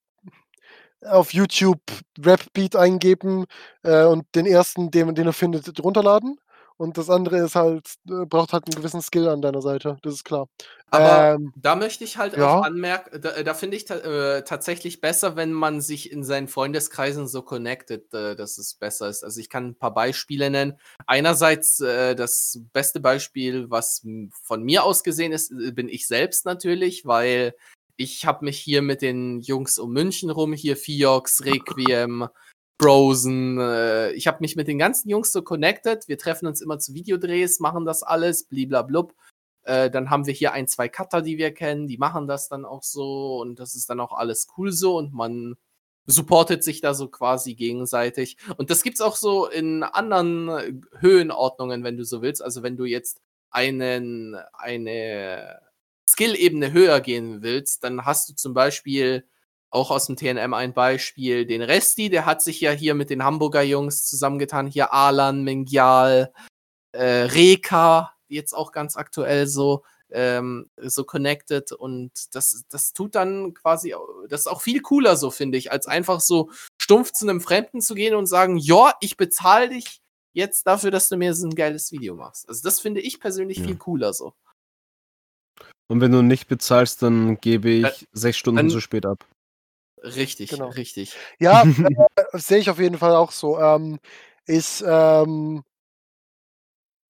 auf YouTube Rap-Beat eingeben äh, und den ersten, den, den er findet, runterladen. Und das andere ist halt, äh, braucht halt einen gewissen Skill an deiner Seite, das ist klar. Aber Ähm, da möchte ich halt ja. auch anmerken, da, da finde ich ta äh, tatsächlich besser, wenn man sich in seinen Freundeskreisen so connected, äh, dass es besser ist. Also ich kann ein paar Beispiele nennen. Einerseits äh, das beste Beispiel, was von mir aus gesehen ist, äh, bin ich selbst natürlich, weil ich habe mich hier mit den Jungs um München rum, hier Fiox, Requiem, Brosen, äh, ich habe mich mit den ganzen Jungs so connected. Wir treffen uns immer zu Videodrehs, machen das alles, bliblablub. Äh, dann haben wir hier ein, zwei Cutter, die wir kennen, die machen das dann auch so und das ist dann auch alles cool so und man supportet sich da so quasi gegenseitig. Und das gibt's auch so in anderen Höhenordnungen, wenn du so willst. Also wenn du jetzt einen, eine Skill-Ebene höher gehen willst, dann hast du zum Beispiel auch aus dem TNM ein Beispiel, den Resti, der hat sich ja hier mit den Hamburger Jungs zusammengetan, hier Alan, Mengial, äh, Reka, jetzt auch ganz aktuell so, ähm, so connected und das, das tut dann quasi, das ist auch viel cooler so, finde ich, als einfach so stumpf zu einem Fremden zu gehen und sagen, ja, ich bezahle dich jetzt dafür, dass du mir so ein geiles Video machst. Also das finde ich persönlich Ja. viel cooler so. Und wenn du nicht bezahlst, dann gebe ich Dann- sechs Stunden dann- zu spät ab. Richtig, Genau. richtig. ja, äh, sehe ich auf jeden Fall auch so. Ähm, ich, ähm,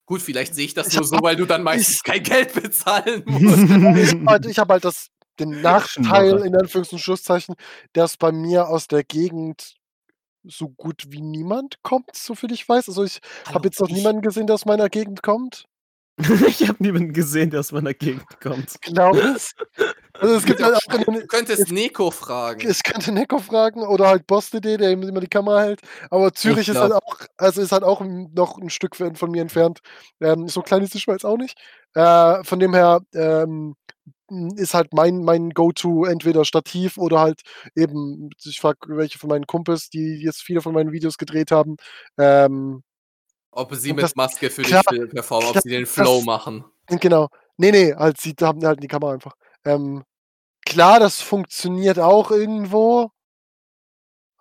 Gut, vielleicht sehe ich das Ich nur so, weil du dann meistens kein Geld bezahlen musst. ich habe halt, ich hab halt das, den Nachteil, in Anführungs- und Schlusszeichen, dass bei mir aus der Gegend so gut wie niemand kommt, soviel ich weiß. Also ich habe jetzt noch ich- niemanden gesehen, der aus meiner Gegend kommt. ich habe niemanden gesehen, der aus meiner Gegend kommt. Es. Also es gibt halt auch in, Du könntest Neko fragen. ich könnte Neko fragen oder halt Boss.de, der immer die Kamera hält. Aber Zürich ist halt auch, also ist halt auch noch ein Stück von mir entfernt. Ähm, so klein ist die Schweiz auch nicht. Äh, von dem her ähm, ist halt mein, mein Go-To entweder Stativ oder halt eben, ich frage welche von meinen Kumpels, die jetzt viele von meinen Videos gedreht haben. Ähm, Ob sie mit das- Maske für klar, dich performen, ob klar, sie den das- Flow machen. genau. Nee, nee, halt, sie haben halt die Kamera einfach. Ähm, klar, das funktioniert auch irgendwo.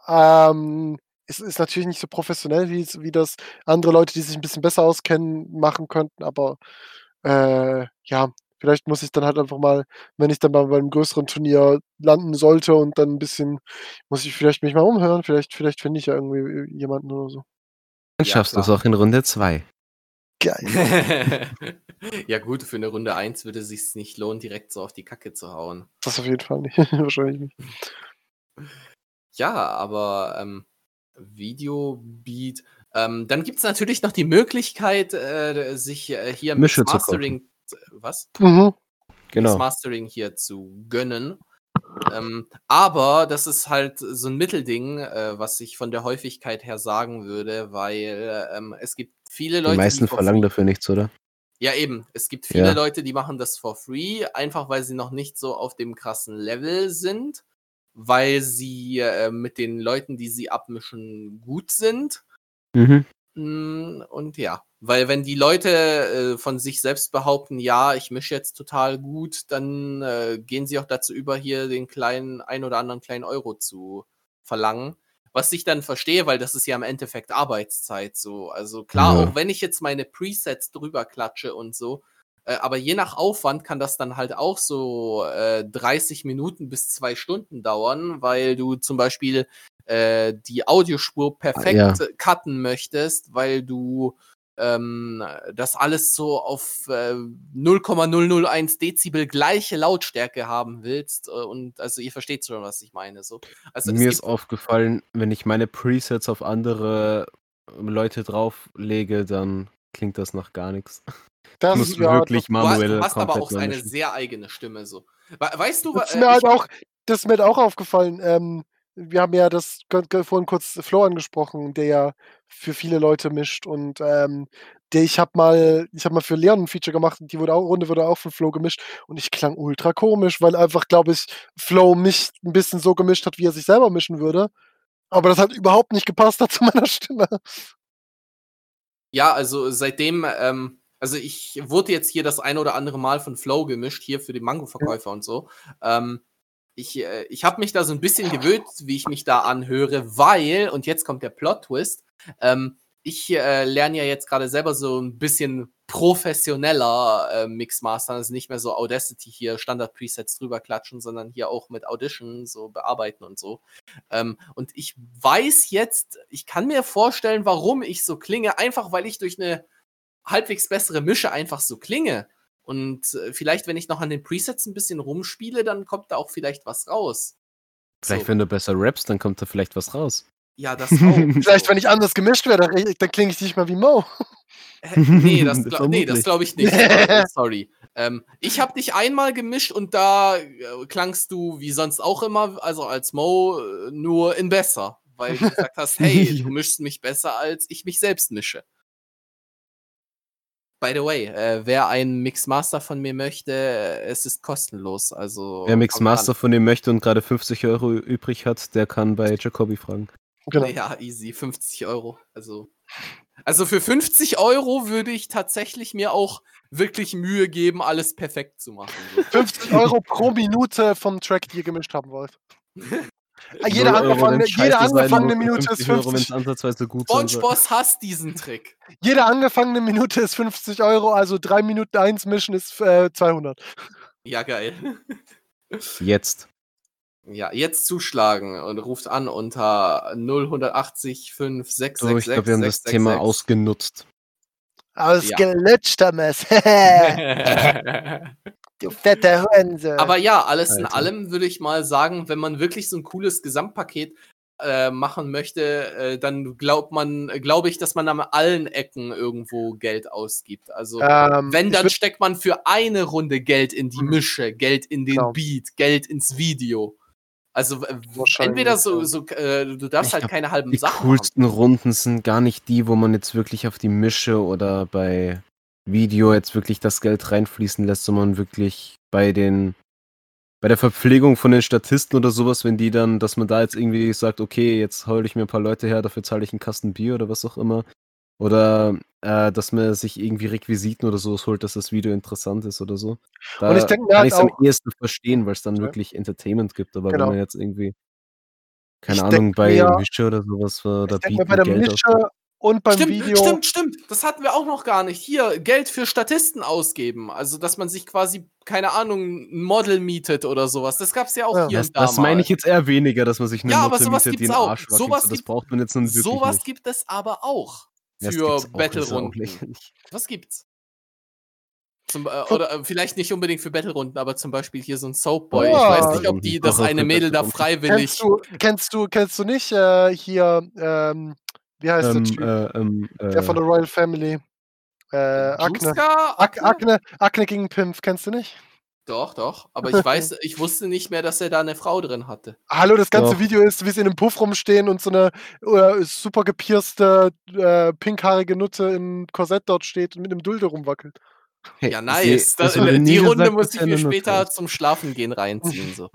Ähm, es ist natürlich nicht so professionell, wie, wie das andere Leute, die sich ein bisschen besser auskennen, machen könnten, aber äh, ja, vielleicht muss ich dann halt einfach mal, wenn ich dann bei, bei einem größeren Turnier landen sollte und dann ein bisschen, muss ich vielleicht mich mal umhören, vielleicht, vielleicht finde ich ja irgendwie äh, jemanden oder so. Dann Ja, schaffst du es auch in Runde 2. Geil. ja gut, für eine Runde 1 würde es sich nicht lohnen, direkt so auf die Kacke zu hauen. Das auf jeden Fall nicht. Wahrscheinlich nicht. Ja, aber ähm, Videobeat. Ähm, dann gibt es natürlich noch die Möglichkeit, äh, sich äh, hier Mische mit. Mastering, was? Mhm. das Genau. Mastering hier zu gönnen. Ähm, aber das ist halt so ein Mittelding, äh, was ich von der Häufigkeit her sagen würde, weil ähm, es gibt viele Leute, Die meisten for verlangen free- dafür nichts, oder? Ja, eben. Es gibt viele Ja. Leute, die machen das for free, einfach weil sie noch nicht so auf dem krassen Level sind, weil sie äh, mit den Leuten, die sie abmischen, gut sind. Mhm. Mm, Und ja, weil wenn die Leute äh, von sich selbst behaupten, ja, ich mische jetzt total gut, dann äh, gehen sie auch dazu über, hier den kleinen, ein oder anderen kleinen Euro zu verlangen. Was ich dann verstehe, weil das ist ja im Endeffekt Arbeitszeit so. Also klar, Ja. auch wenn ich jetzt meine Presets drüber klatsche und so, äh, aber je nach Aufwand kann das dann halt auch so äh, 30 Minuten bis zwei Stunden dauern, weil du zum Beispiel äh, die Audiospur perfekt ja. äh, cutten möchtest, weil du ähm, das alles so auf äh, 0,001 Dezibel gleiche Lautstärke haben willst. Äh, und also ihr versteht schon, was ich meine. So. Also Mir ist aufgefallen, wenn ich meine Presets auf andere ähm, Leute drauflege, dann klingt das nach gar nichts. Das muss ist ja, wirklich du hast, manuell du hast aber auch neu eine mischen. sehr eigene Stimme. So. We weißt du, wa- Das ist äh, mir halt auch, das ist mir halt auch aufgefallen. Ähm, wir haben ja das vorhin kurz Flo angesprochen, der ja für viele Leute mischt und ähm, der ich habe mal, ich habe mal für Leon ein Feature gemacht und die wurde auch, Runde wurde auch von Flo gemischt und ich klang ultra komisch, weil einfach, glaube ich, Flo mich ein bisschen so gemischt hat, wie er sich selber mischen würde. Aber das hat überhaupt nicht gepasst hat zu meiner Stimme. Ja, also seitdem, ähm, also ich wurde jetzt hier das ein oder andere Mal von Flow gemischt, hier für die Mango-Verkäufer und so. Ähm, ich äh, ich habe mich da so ein bisschen gewöhnt, wie ich mich da anhöre, weil, und jetzt kommt der Plot-Twist, ähm, ich äh, lerne ja jetzt gerade selber so ein bisschen professioneller äh, Mixmaster, also nicht mehr so Audacity hier Standard-Presets drüber klatschen, sondern hier auch mit Audition so bearbeiten und so. Ähm, und ich weiß jetzt, ich kann mir vorstellen, warum ich so klinge, einfach weil ich durch eine halbwegs bessere Mische einfach so klinge. Und äh, vielleicht, wenn ich noch an den Presets ein bisschen rumspiele, dann kommt da auch vielleicht was raus. Vielleicht, So. wenn du besser rappst, dann kommt da vielleicht was raus. Ja, das auch. Vielleicht, so. wenn ich anders gemischt wäre, dann, dann klinge ich nicht mehr wie Mo. Hä? Nee, das, gla nee, das glaube ich nicht. Äh, Sorry. Ähm, ich habe dich einmal gemischt und da äh, klangst du wie sonst auch immer, also als Mo, äh, nur in besser. Weil du gesagt hast, hey, du mischst mich besser, als ich mich selbst mische. By the way, äh, wer einen Mixmaster von mir möchte, äh, es ist kostenlos. Also Wer Mixmaster kommt von dem möchte und gerade 50 Euro übrig hat, der kann bei Jacobi fragen. Genau. Ja, easy, 50 Euro. Also, also für 50 Euro würde ich tatsächlich mir auch wirklich Mühe geben, alles perfekt zu machen. So. 50 Euro pro Minute vom Track, die ihr gemischt haben wollt. Ah, Jede Euro, angefangene, jede angefangene Minute ist 50 Euro, wenn 50. es ansatzweise gut sein soll. SpongeBoss hasst diesen Trick. Jede angefangene Minute ist 50 Euro, also 3 Minuten 1 mischen ist äh, 200. Ja, geil. Jetzt. Ja, jetzt zuschlagen und ruft an unter 0180 566 So, ich glaube, wir haben das Thema ausgenutzt. Ausgelutscht, Thomas. du fette Hunse. Aber ja, alles in Alter. allem würde ich mal sagen, wenn man wirklich so ein cooles Gesamtpaket äh, machen möchte, äh, dann glaubt man, glaube ich, dass man an allen Ecken irgendwo Geld ausgibt. Also ähm, wenn, dann steckt man für eine Runde Geld in die Mhm. Mische, Geld in den Genau. Beat, Geld ins Video. Also entweder so, so äh, du darfst Ich halt glaub, keine halben Die Sachen coolsten Runden sind gar nicht die, wo man jetzt wirklich auf die Mische oder bei Video jetzt wirklich das Geld reinfließen lässt, sondern wirklich bei den bei der Verpflegung von den Statisten oder sowas, wenn die dann, dass man da jetzt irgendwie sagt, okay, jetzt hole ich mir ein paar Leute her, dafür zahle ich einen Kasten Bier oder was auch immer. Oder äh, dass man sich irgendwie Requisiten oder sowas holt, dass das Video interessant ist oder so. Da Und ich denke kann ich es am ehesten verstehen, weil es dann Ja. wirklich Entertainment gibt. Aber Genau. wenn man jetzt irgendwie, keine Ich Ahnung, bei mir- Mische oder sowas oder ich denke mir bei der Geld Mische. Und beim stimmt, Video. stimmt, stimmt. Das hatten wir auch noch gar nicht. Hier, Geld für Statisten ausgeben. Also, dass man sich quasi, keine Ahnung, ein Model mietet oder sowas. Das gab's ja auch Ja. hier Das, und da das meine ich jetzt eher weniger, dass man sich eine Ja, aber Mutter sowas mietet, die einen. Arsch. Sowas so, das gibt- braucht man jetzt nun wirklich Sowas nicht. gibt es aber auch Ja, für Battle-Runden. Was gibt's? Zum, äh, oder äh, vielleicht nicht unbedingt für Battle-Runden, aber zum Beispiel hier so ein Soapboy. ich Oh. weiß nicht, ob die das eine Mädel da freiwillig. Kennst du, kennst du, kennst du nicht äh, hier, ähm, wie heißt der Ähm, Typ? äh, ähm, der von äh, der Royal Family. Äh, Akne. Juska? Ak Akne, Akne gegen Pimp, kennst du nicht? Doch, doch. Aber ich weiß, ich wusste nicht mehr, dass er da eine Frau drin hatte. Hallo, das ganze Doch. Video ist, wie sie in einem Puff rumstehen und so eine äh, super gepierste, äh, pinkhaarige Nutte im Korsett dort steht und mit einem Dulde rumwackelt. hey, Ja, nice. es Da, wurde nie die Runde gesagt, muss ich mir Nutte später ist. zum Schlafengehen reinziehen. So.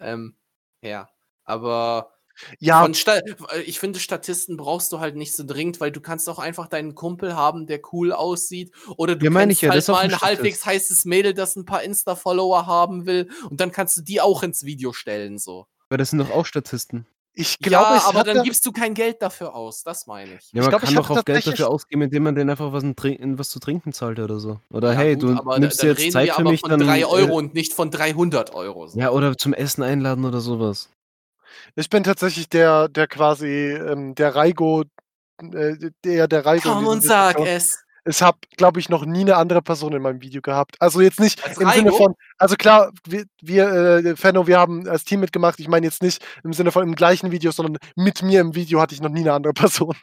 ähm, ja, aber Ja, von Sta ich finde, Statisten brauchst du halt nicht so dringend, weil du kannst auch einfach deinen Kumpel haben, der cool aussieht. Oder du Ja, ich ja, halt das ist auch mal ein ein halbwegs heißes Mädel, das ein paar Insta-Follower haben will. Und dann kannst du die auch ins Video stellen. So. Aber das sind doch auch Statisten. Ich glaube, ja, ich aber dann gibst du kein Geld dafür aus, das meine ich. Ja, Ich man glaub, kann ich doch auch Geld dafür ausgeben, indem man denen einfach was, ein Trink- was zu trinken zahlt oder so. Oder Ja, hey, gut, du aber nimmst dir dann jetzt reden Zeit wir für aber mich, von dann. 3 äh, Euro und nicht von 300 Euro. so. Ja, oder zum Essen einladen oder sowas. Ich bin tatsächlich der, der quasi, ähm, der Raigo, äh, der, der Raigo. in Komm und sag Diskussion. es. Ich habe, glaube ich, noch nie eine andere Person in meinem Video gehabt. Also jetzt nicht Als im Sinne Raigo? von, also klar, wir, wir äh, Fenno, wir haben als Team mitgemacht. Ich meine jetzt nicht im Sinne von im gleichen Video, sondern mit mir im Video hatte ich noch nie eine andere Person.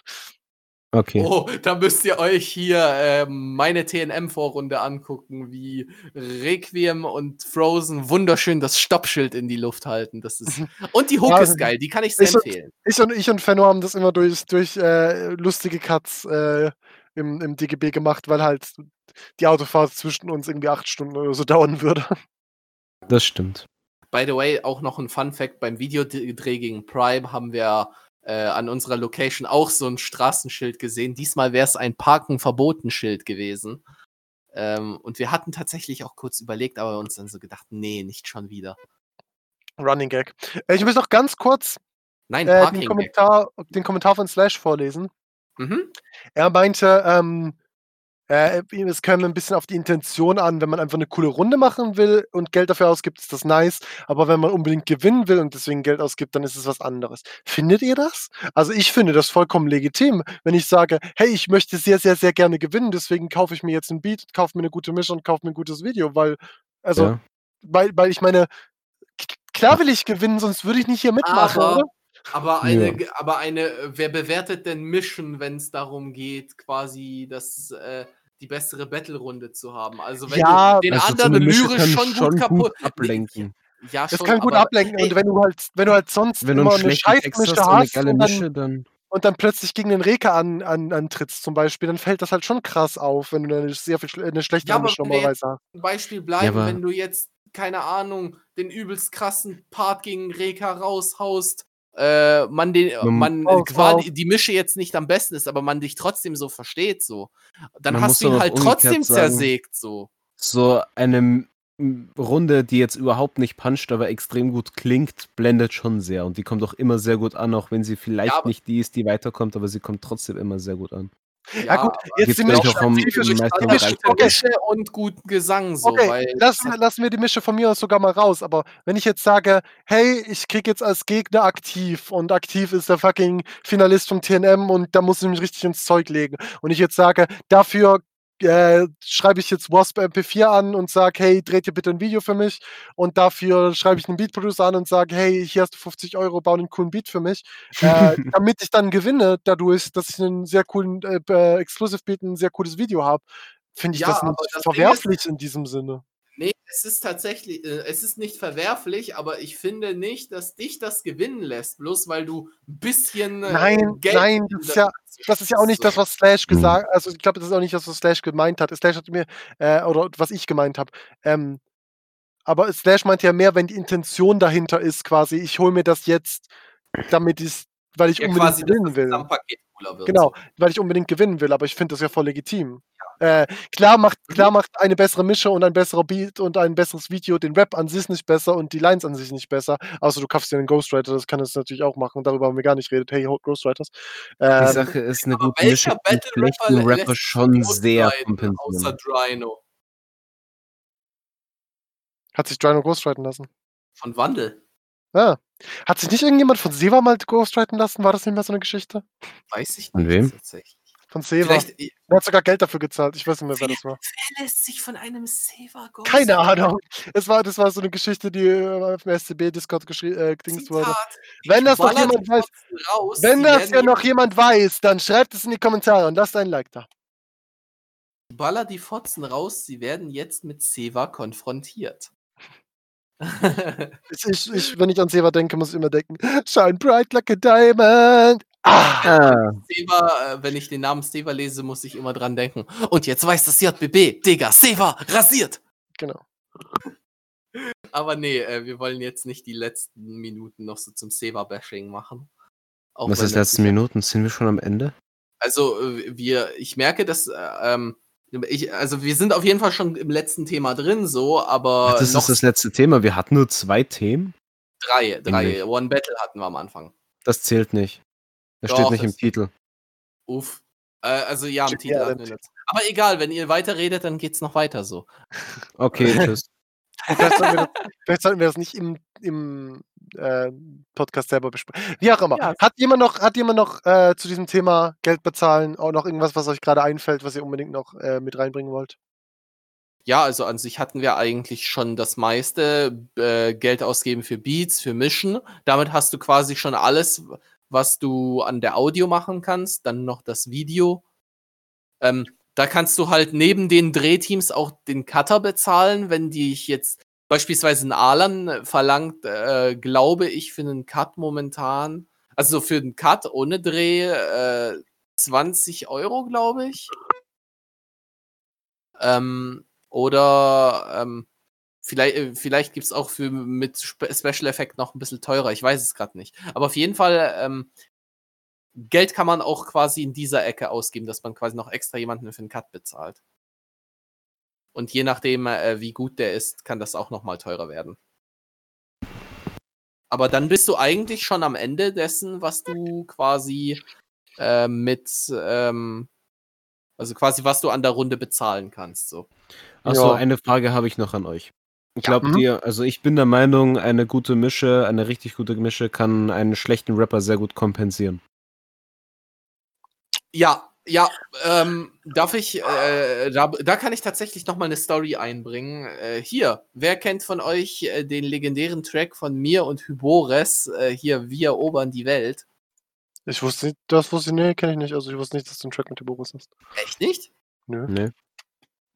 Okay. Oh, da müsst ihr euch hier ähm, meine TNM-Vorrunde angucken, wie Requiem und Frozen wunderschön das Stoppschild in die Luft halten. Das ist und die Hook Ja, ist geil, die kann ich sehr so- empfehlen. Ich und ich und Fenno haben das immer durch, durch äh, lustige Cuts äh, im, im DGB gemacht, weil halt die Autofahrt zwischen uns irgendwie acht Stunden oder so dauern würde. Das stimmt. By the way, auch noch ein Fun Fact: Beim Videodreh gegen Prime haben wir äh, an unserer Location auch so ein Straßenschild gesehen. Diesmal wäre es ein Parken verboten Schild gewesen. Ähm, und wir hatten tatsächlich auch kurz überlegt, aber uns dann so gedacht, nee, nicht schon wieder. Running Gag. Äh, ich muss noch ganz kurz Nein, äh, den. Kommentar, den Kommentar von Slash vorlesen. Mhm. Er meinte, ähm, äh, es käme ein bisschen auf die Intention an, wenn man einfach eine coole Runde machen will und Geld dafür ausgibt, ist das nice. Aber wenn man unbedingt gewinnen will und deswegen Geld ausgibt, dann ist es was anderes. Findet ihr das? Also ich finde das vollkommen legitim, wenn ich sage, hey, ich möchte sehr, sehr, sehr gerne gewinnen, deswegen kaufe ich mir jetzt ein Beat, kaufe mir eine gute Mische und kaufe mir ein gutes Video, weil, also, ja. weil, weil ich meine, klar will ich gewinnen, sonst würde ich nicht hier mitmachen, Aber- oder? Aber eine, Ja. aber eine, wer bewertet denn Mission, wenn es darum geht, quasi das, äh, die bessere Battle-Runde zu haben? Also wenn Ja, du den Also so anderen eine lyrisch schon gut kaputt. ablenken. Ja, Das schon, kann gut aber, ablenken. ey, und wenn du halt, wenn du halt sonst Wenn immer einen eine hast Scheißmische und eine hast geile und dann, dann. und dann plötzlich gegen den Reka an, an, antrittst zum Beispiel, dann fällt das halt schon krass auf, wenn du eine sehr viel eine schlechtere Ja, Mische normalerweise hast. ein Beispiel bleiben, aber- wenn du jetzt, keine Ahnung, den übelst krassen Part gegen Reka raushaust, äh, man den, Man- man Oh, quasi die Mische jetzt nicht am besten ist, aber man dich trotzdem so versteht, so. Dann Man hast du ihn halt trotzdem zersägt, so. So eine Runde, die jetzt überhaupt nicht puncht, aber extrem gut klingt, blendet schon sehr. Und die kommt auch immer sehr gut an, auch wenn sie vielleicht Ja, nicht die ist, die weiterkommt, aber sie kommt trotzdem immer sehr gut an. Ja, gut, jetzt Gibt's die auch vom. Mische- und guten Gesang, so, okay, lassen, wir- lassen wir die Mische von mir aus sogar mal raus. Aber wenn ich jetzt sage, hey, ich krieg jetzt als Gegner aktiv und aktiv ist der fucking Finalist vom TNM und da muss ich mich richtig ins Zeug legen. Und ich jetzt sage, dafür äh, schreibe ich jetzt Wasp MP4 an und sage, hey, dreht ihr bitte ein Video für mich. Und dafür schreibe ich einen Beat-Producer an und sage, hey, hier hast du 50 Euro, bau einen coolen Beat für mich. Äh, damit ich dann gewinne, dadurch, dass ich einen sehr coolen äh, äh, Exclusive-Beat, ein sehr cooles Video habe, finde ich Ja, das nicht das Ding ist- verwerflich in diesem Sinne. Nee, es ist tatsächlich, äh, es ist nicht verwerflich, aber ich finde nicht, dass dich das gewinnen lässt, bloß weil du ein bisschen äh, Nein, nein, das ist ja- Das ist ja auch nicht das, was Slash Mhm. gesagt Also ich glaube, das ist auch nicht das, was Slash gemeint hat. Slash hat mir, äh, oder was ich gemeint habe. Ähm, aber Slash meint ja mehr, wenn die Intention dahinter ist, quasi, ich hole mir das jetzt, damit ich weil ich ja, unbedingt quasi, gewinnen will. Genau, weil ich unbedingt gewinnen will, aber ich finde das ja voll legitim. Äh, klar, macht, Mhm. klar macht eine bessere Mische und ein besserer Beat und ein besseres Video den Rap an sich nicht besser und die Lines an sich nicht besser. Außer du kaufst dir einen Ghostwriter, das kann es natürlich auch machen. Darüber haben wir gar nicht geredet. Hey, Ghostwriters. Die Ähm, Sache ist, eine gute welcher Mische lässt Rapper schon sehr Ghostwriten, Außer kompensieren. Drino. hat sich Drino ghostwriten lassen. Von Wandel. Ah. Hat sich nicht irgendjemand von Seva mal ghostwriten lassen? War das nicht mehr so eine Geschichte? Weiß ich Von nicht. wem? Tatsächlich. Von Seva. Vielleicht Er hat sogar Geld dafür gezahlt. Ich weiß nicht mehr, wer das war. wer lässt sich von einem Seva Ghost. Keine Ahnung. Es war, das war so eine Geschichte, die äh, auf dem SCB-Discord geschrieben äh, gedingst wurde. Wenn das noch jemand weiß, raus, wenn das ja noch jemand weiß, dann schreibt es in die Kommentare und lasst ein Like da. Baller die Fotzen raus, sie werden jetzt mit Seva konfrontiert. Ich, ich, wenn ich an Seva denke, muss ich immer denken, shine bright like a diamond. Ah, Ah, Seva, äh, wenn ich den Namen Seva lese, muss ich immer dran denken. Und jetzt weiß das JBB, Digga, Seva, rasiert! genau. Aber nee, äh, wir wollen jetzt nicht die letzten Minuten noch so zum Seva-Bashing machen. Auch was ist letzten Minuten? Sind wir schon am Ende? Also, äh, wir, ich merke, dass, äh, ähm, ich, also wir sind auf jeden Fall schon im letzten Thema drin, so, aber Ach, das noch ist das letzte Thema. Wir hatten nur zwei Themen. drei, drei. Englisch. One Battle hatten wir am Anfang. Das zählt nicht. Das Doch, steht nicht im das- Titel. Uff. Äh, also ja, im Titel hatten im wir das. Aber egal, wenn ihr weiterredet, dann geht's noch weiter so. Okay, tschüss. Vielleicht sollten wir das, vielleicht sollten wir das nicht im, im äh, Podcast selber besprechen. Wie auch immer. Ja. Hat jemand noch, hat jemand noch äh, zu diesem Thema Geld bezahlen auch noch irgendwas, was euch gerade einfällt, was ihr unbedingt noch äh, mit reinbringen wollt? Ja, also an sich hatten wir eigentlich schon das meiste äh, Geld ausgeben für Beats, für Mischen. Damit hast du quasi schon alles, was du an der Audio machen kannst. Dann noch das Video. Ähm, da kannst du halt neben den Drehteams auch den Cutter bezahlen, wenn die ich jetzt beispielsweise ein Alan verlangt, äh, glaube ich, für einen Cut momentan, also für einen Cut ohne Dreh, äh, 20 Euro, glaube ich. Ähm, oder ähm, vielleicht, äh, vielleicht gibt es auch für mit Spe Special Effect noch ein bisschen teurer. Ich weiß es gerade nicht. Aber auf jeden Fall, ähm, Geld kann man auch quasi in dieser Ecke ausgeben, dass man quasi noch extra jemanden für einen Cut bezahlt. Und je nachdem, äh, wie gut der ist, kann das auch nochmal teurer werden. Aber dann bist du eigentlich schon am Ende dessen, was du quasi äh, mit, ähm, also quasi was du an der Runde bezahlen kannst. So. Achso, Ja. eine Frage habe ich noch an euch. Glaubt Mhm. ihr, also ich bin der Meinung, eine gute Mische, eine richtig gute Mische kann einen schlechten Rapper sehr gut kompensieren. Ja, ja, ähm, darf ich, äh, da, da kann ich tatsächlich noch mal eine Story einbringen. Äh, hier, wer kennt von euch äh, den legendären Track von mir und Hybores, äh, hier, Wir erobern die Welt? Ich wusste nicht, das wusste ich, nee, kenne ich nicht. Also ich wusste nicht, dass du einen Track mit Hyboris hast. Echt nicht? Nö. Ne?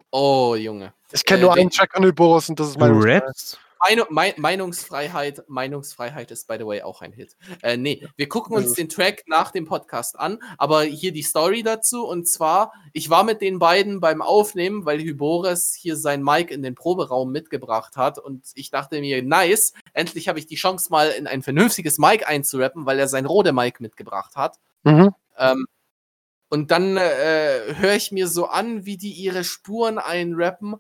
Oh, Junge. Ich kenne Äh, nur einen Track von Hyboris und das ist mein rappst? Meinung, Mei- Meinungsfreiheit, Meinungsfreiheit ist by the way auch ein Hit. Äh, nee, wir gucken uns ist- den Track nach dem Podcast an, aber hier die Story dazu und zwar, ich war mit den beiden beim Aufnehmen, weil Hybores hier sein Mic in den Proberaum mitgebracht hat und ich dachte mir, nice, endlich habe ich die Chance mal in ein vernünftiges Mic einzurappen, weil er sein Rode Mic mitgebracht hat. Mhm. Ähm, und dann äh, höre ich mir so an, wie die ihre Spuren einrappen.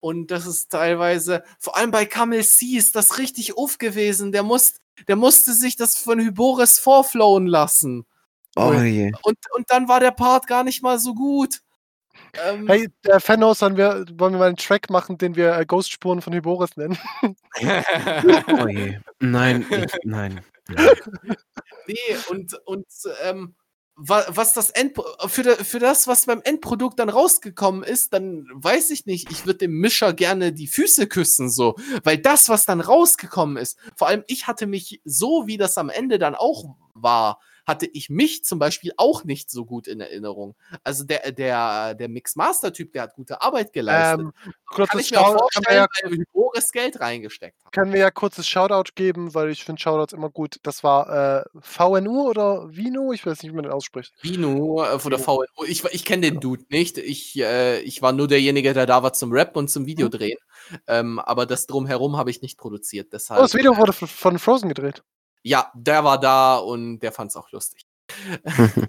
Und das ist teilweise, vor allem bei Camel C ist das richtig uff gewesen. Der, muss, der musste sich das von Hyboris vorflowen lassen. Oh je. Und, und dann war der Part gar nicht mal so gut. Ähm, Hey, der Fanhaus, wollen wir, wollen wir mal einen Track machen, den wir äh, Ghost-Spuren von Hyboris nennen? Oh je. Nein, ich, nein. nein. Nee, und, und ähm, was das End für, für das, was beim Endprodukt dann rausgekommen ist, dann weiß ich nicht, ich würde dem Mischer gerne die Füße küssen, so. Weil das, was dann rausgekommen ist, vor allem ich hatte mich so, wie das am Ende dann auch war, hatte ich mich zum Beispiel auch nicht so gut in Erinnerung. Also der, der, der Mixmaster-Typ, der hat gute Arbeit geleistet. Ähm, Kann ich mir Shoutout, können, wir vorstellen, ja, weil Hyboris Geld reingesteckt hat. können wir ja kurzes Shoutout geben, weil ich finde Shoutouts immer gut. Das war äh, VNU oder Vino, ich weiß nicht, wie man den ausspricht. Vino äh, von der VNO. Ich, ich kenne den Dude nicht. Ich, äh, ich war nur derjenige, der da war zum Rap und zum Video drehen. Ähm, aber das drumherum habe ich nicht produziert. Deshalb, Oh, das Video wurde f- von Frozen gedreht. Ja, der war da und der fand es auch lustig.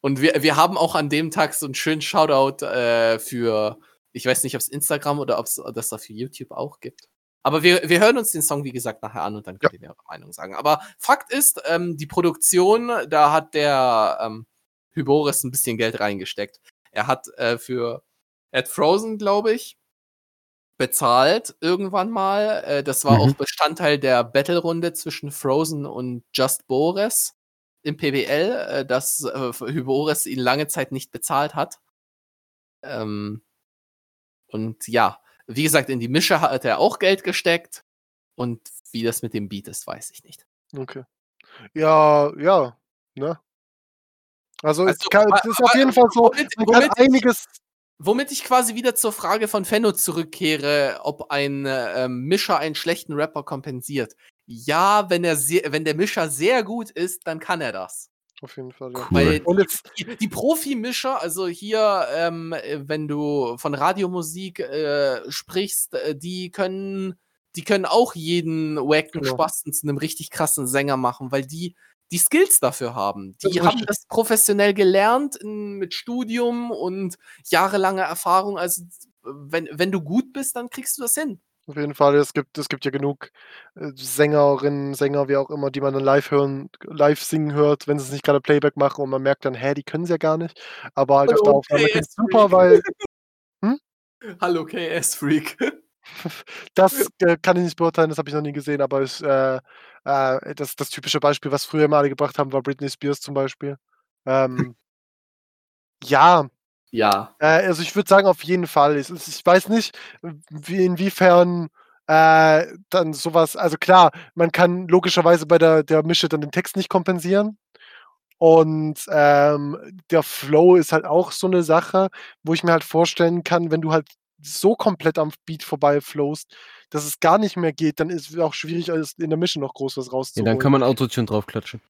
und wir, wir haben auch an dem Tag so einen schönen Shoutout äh, für, ich weiß nicht, ob es Instagram oder ob es das da für YouTube auch gibt. Aber wir, wir hören uns den Song, wie gesagt, nachher an und dann könnt ihr mir eure Meinung sagen. Aber Fakt ist, ähm, die Produktion, da hat der ähm, Hyboris ein bisschen Geld reingesteckt. Er hat äh, für Ed Frozen, glaube ich, bezahlt irgendwann mal. Äh, das war Mhm. auch Bestandteil der Battle-Runde zwischen Frozen und Just Boris im PBL, äh, dass äh, Hyboris ihn lange Zeit nicht bezahlt hat. Ähm, und ja, wie gesagt, in die Mische hat er auch Geld gesteckt. Und wie das mit dem Beat ist, weiß ich nicht. Okay. Ja, ja, ne? Also, es Also, kann, es ist auf jeden Fall so, womit- man kann einiges. Womit ich quasi wieder zur Frage von Fenno zurückkehre, ob ein äh, Mischer einen schlechten Rapper kompensiert. Ja, wenn er sehr, wenn der Mischer sehr gut ist, dann kann er das. Auf jeden Fall, ja. Weil Und jetzt, die, die Profi-Mischer, also hier, ähm, äh, wenn du von Radiomusik äh, sprichst, äh, die können, die können auch jeden wacken Genau. Spasten zu einem richtig krassen Sänger machen, weil die die Skills dafür haben. Das Die ist haben das professionell gelernt in, mit Studium und jahrelanger Erfahrung. Also wenn, wenn du gut bist, dann kriegst du das hin. Auf jeden Fall. Es gibt es gibt ja genug, äh, Sängerinnen, Sänger, wie auch immer, die man dann live hören live singen hört, wenn sie's nicht grade Playback machen und man merkt dann: „Hä, die können's ja gar nicht.“ Aber halt auf der Aufnahme KS-Freak. super, weil hm? Hallo KS-Freak. Das, äh, kann ich nicht beurteilen, das habe ich noch nie gesehen, aber ich, äh, äh das das typische Beispiel, was früher immer alle gebracht haben, war Britney Spears zum Beispiel. Ähm, ja, Ja. äh, also ich würde sagen, auf jeden Fall. Ist ich weiß nicht, wie inwiefern, äh, dann so was also klar, man kann logischerweise bei der der Mische dann den Text nicht kompensieren. Und, ähm, der Flow ist halt auch so 'ne Sache, wo ich mir halt vorstellen kann, wenn du halt so komplett am Beat vorbei flowst, dass es gar nicht mehr geht, dann ist es auch schwierig, in der Mische noch groß was Ja, rauszuholen. dann kann man Autotune draufklatschen.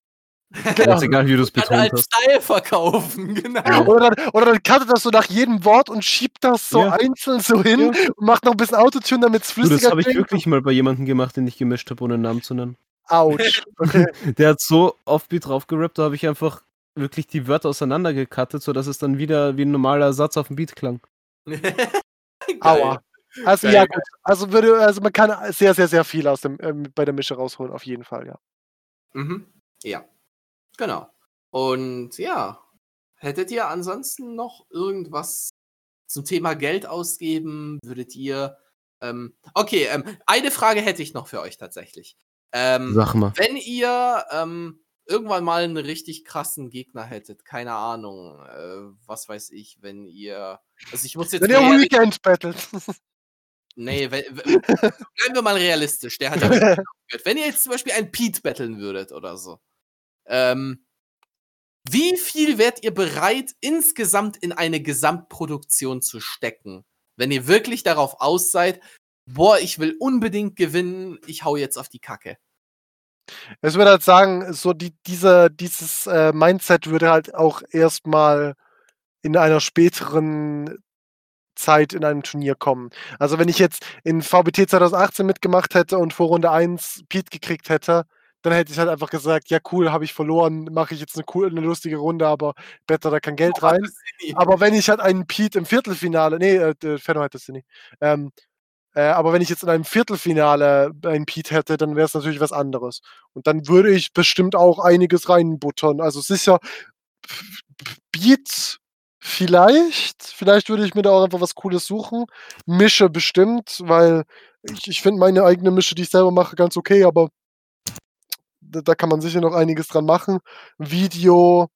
Genau. Ganz egal, wie du's Kann betont als hast. Style verkaufen, genau. Oder dann oder dann cuttet das so nach jedem Wort und schiebt das so Ja. einzeln so hin Ja. und macht noch 'n bisschen Autotune, damit's Du, das flüssiger habe ich wirklich mal bei jemandem gemacht, den ich gemischt habe, ohne 'n Namen zu nennen. Autsch. Okay. Der hat so Offbeat drauf gerappt, da habe ich einfach wirklich die Wörter auseinander gecuttet, sodass es dann wieder wie 'n normaler Satz auf'm Beat klang. Aua. Also Geil, ja gut. Also würde also man kann sehr, sehr, sehr viel aus dem ähm, bei der Mische rausholen, auf jeden Fall, ja. Mhm. Ja. Genau. Und ja, hättet ihr ansonsten noch irgendwas zum Thema Geld ausgeben? Würdet ihr ähm, okay, ähm, eine Frage hätte ich noch für euch tatsächlich. Ähm, Sag mal. wenn ihr ähm, irgendwann mal 'n richtig krassen Gegner hättet, keine Ahnung, äh, was weiß ich, wenn ihr also ich muss jetzt Wenn ihr reali Weekend battlet. Ne, we we bleiben wir mal realistisch, der hat ja. Wenn ihr jetzt zum Beispiel einen Pete battlen würdet oder so, ähm, wie viel wärt ihr bereit, insgesamt in eine Gesamtproduktion zu stecken, wenn ihr wirklich darauf aus seid: „Boah, ich will unbedingt gewinnen, ich haue jetzt auf die Kacke?“ Ich würde halt sagen, so die diese dieses, äh, Mindset würde halt auch erst mal in einer späteren Zeit in einem Turnier kommen. Also, wenn ich jetzt in VBT 2018 mitgemacht hätte und vor Runde 1 Pete gekriegt hätte, dann hätte ich halt einfach gesagt: „Ja cool, habe ich verloren, mache ich jetzt 'ne cool 'ne lustige Runde, aber bette da kein Geld rein.“ Aber wenn ich halt einen Pete im Viertelfinale ne, äh, d Fenno hattest du nie. Ähm, äh, aber wenn ich jetzt in einem Viertelfinale einen Pete hätte, dann wär's natürlich was anderes. Und dann würde ich bestimmt auch einiges reinbuttern. Also sicher Beat vielleicht. Vielleicht würde ich mir da auch einfach was Cooles suchen. Mische bestimmt, weil ich ich finde meine eigene Mische, die ich selber mache, ganz okay, aber d da kann man sicher noch einiges dran machen. Video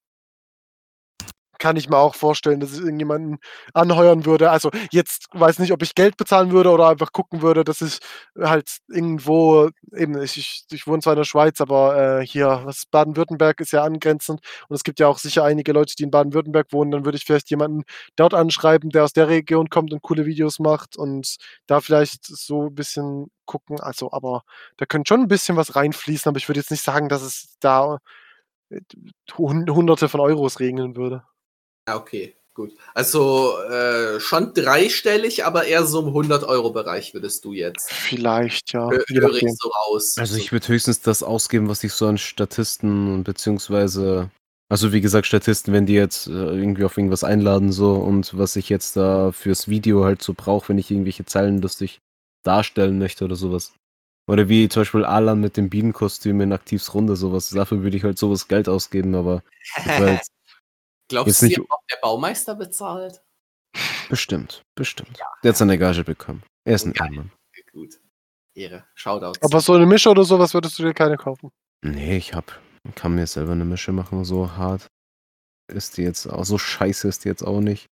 kann ich mir auch vorstellen, dass ich irgendjemanden anheuern würde. Also, jetzt weiß nicht, ob ich Geld bezahlen würde oder einfach gucken würde, dass ich halt irgendwo eben ich ich ich wohne zwar in der Schweiz, aber, äh, hier, was Baden-Württemberg ist ja angrenzend und es gibt ja auch sicher einige Leute, die in Baden-Württemberg wohnen. Dann würde ich vielleicht jemanden dort anschreiben, der aus der Region kommt und coole Videos macht und da vielleicht so 'n bisschen gucken. Also, aber da könnte schon 'n bisschen was reinfließen, aber ich würde jetzt nicht sagen, dass es da, äh, Hun Hunderte von Euros regeln würde. Ja, okay, gut. Also, äh, schon dreistellig, aber eher so im 100 € Bereich würdest du jetzt Vielleicht, ja, hö höre ich so raus. Also, So. ich würde höchstens das ausgeben, was ich so an Statisten und beziehungsweise also, wie gesagt, Statisten, wenn die jetzt, äh, irgendwie auf irgendwas einladen so und was ich jetzt da fürs Video halt so brauche, wenn ich irgendwelche Zeilen lustig darstellen möchte oder so was. Oder wie zum Beispiel Alan mit dem Bienenkostüm in Aktivs Runde, so was. Dafür würde ich halt so was Geld ausgeben, aber halt Glaubst jetzt du, nicht auch der Baumeister bezahlt? bestimmt, bestimmt. Der hat seine Gage bekommen. Er ist 'n Geil. Ehrenmann. Gut. Ehre. Shoutouts. Aber so 'ne Mische oder so was würdest du dir keine kaufen? Ne, ich habe kann mir selber 'ne Mische machen, so hart ist die jetzt auch so scheiße ist die jetzt auch nicht.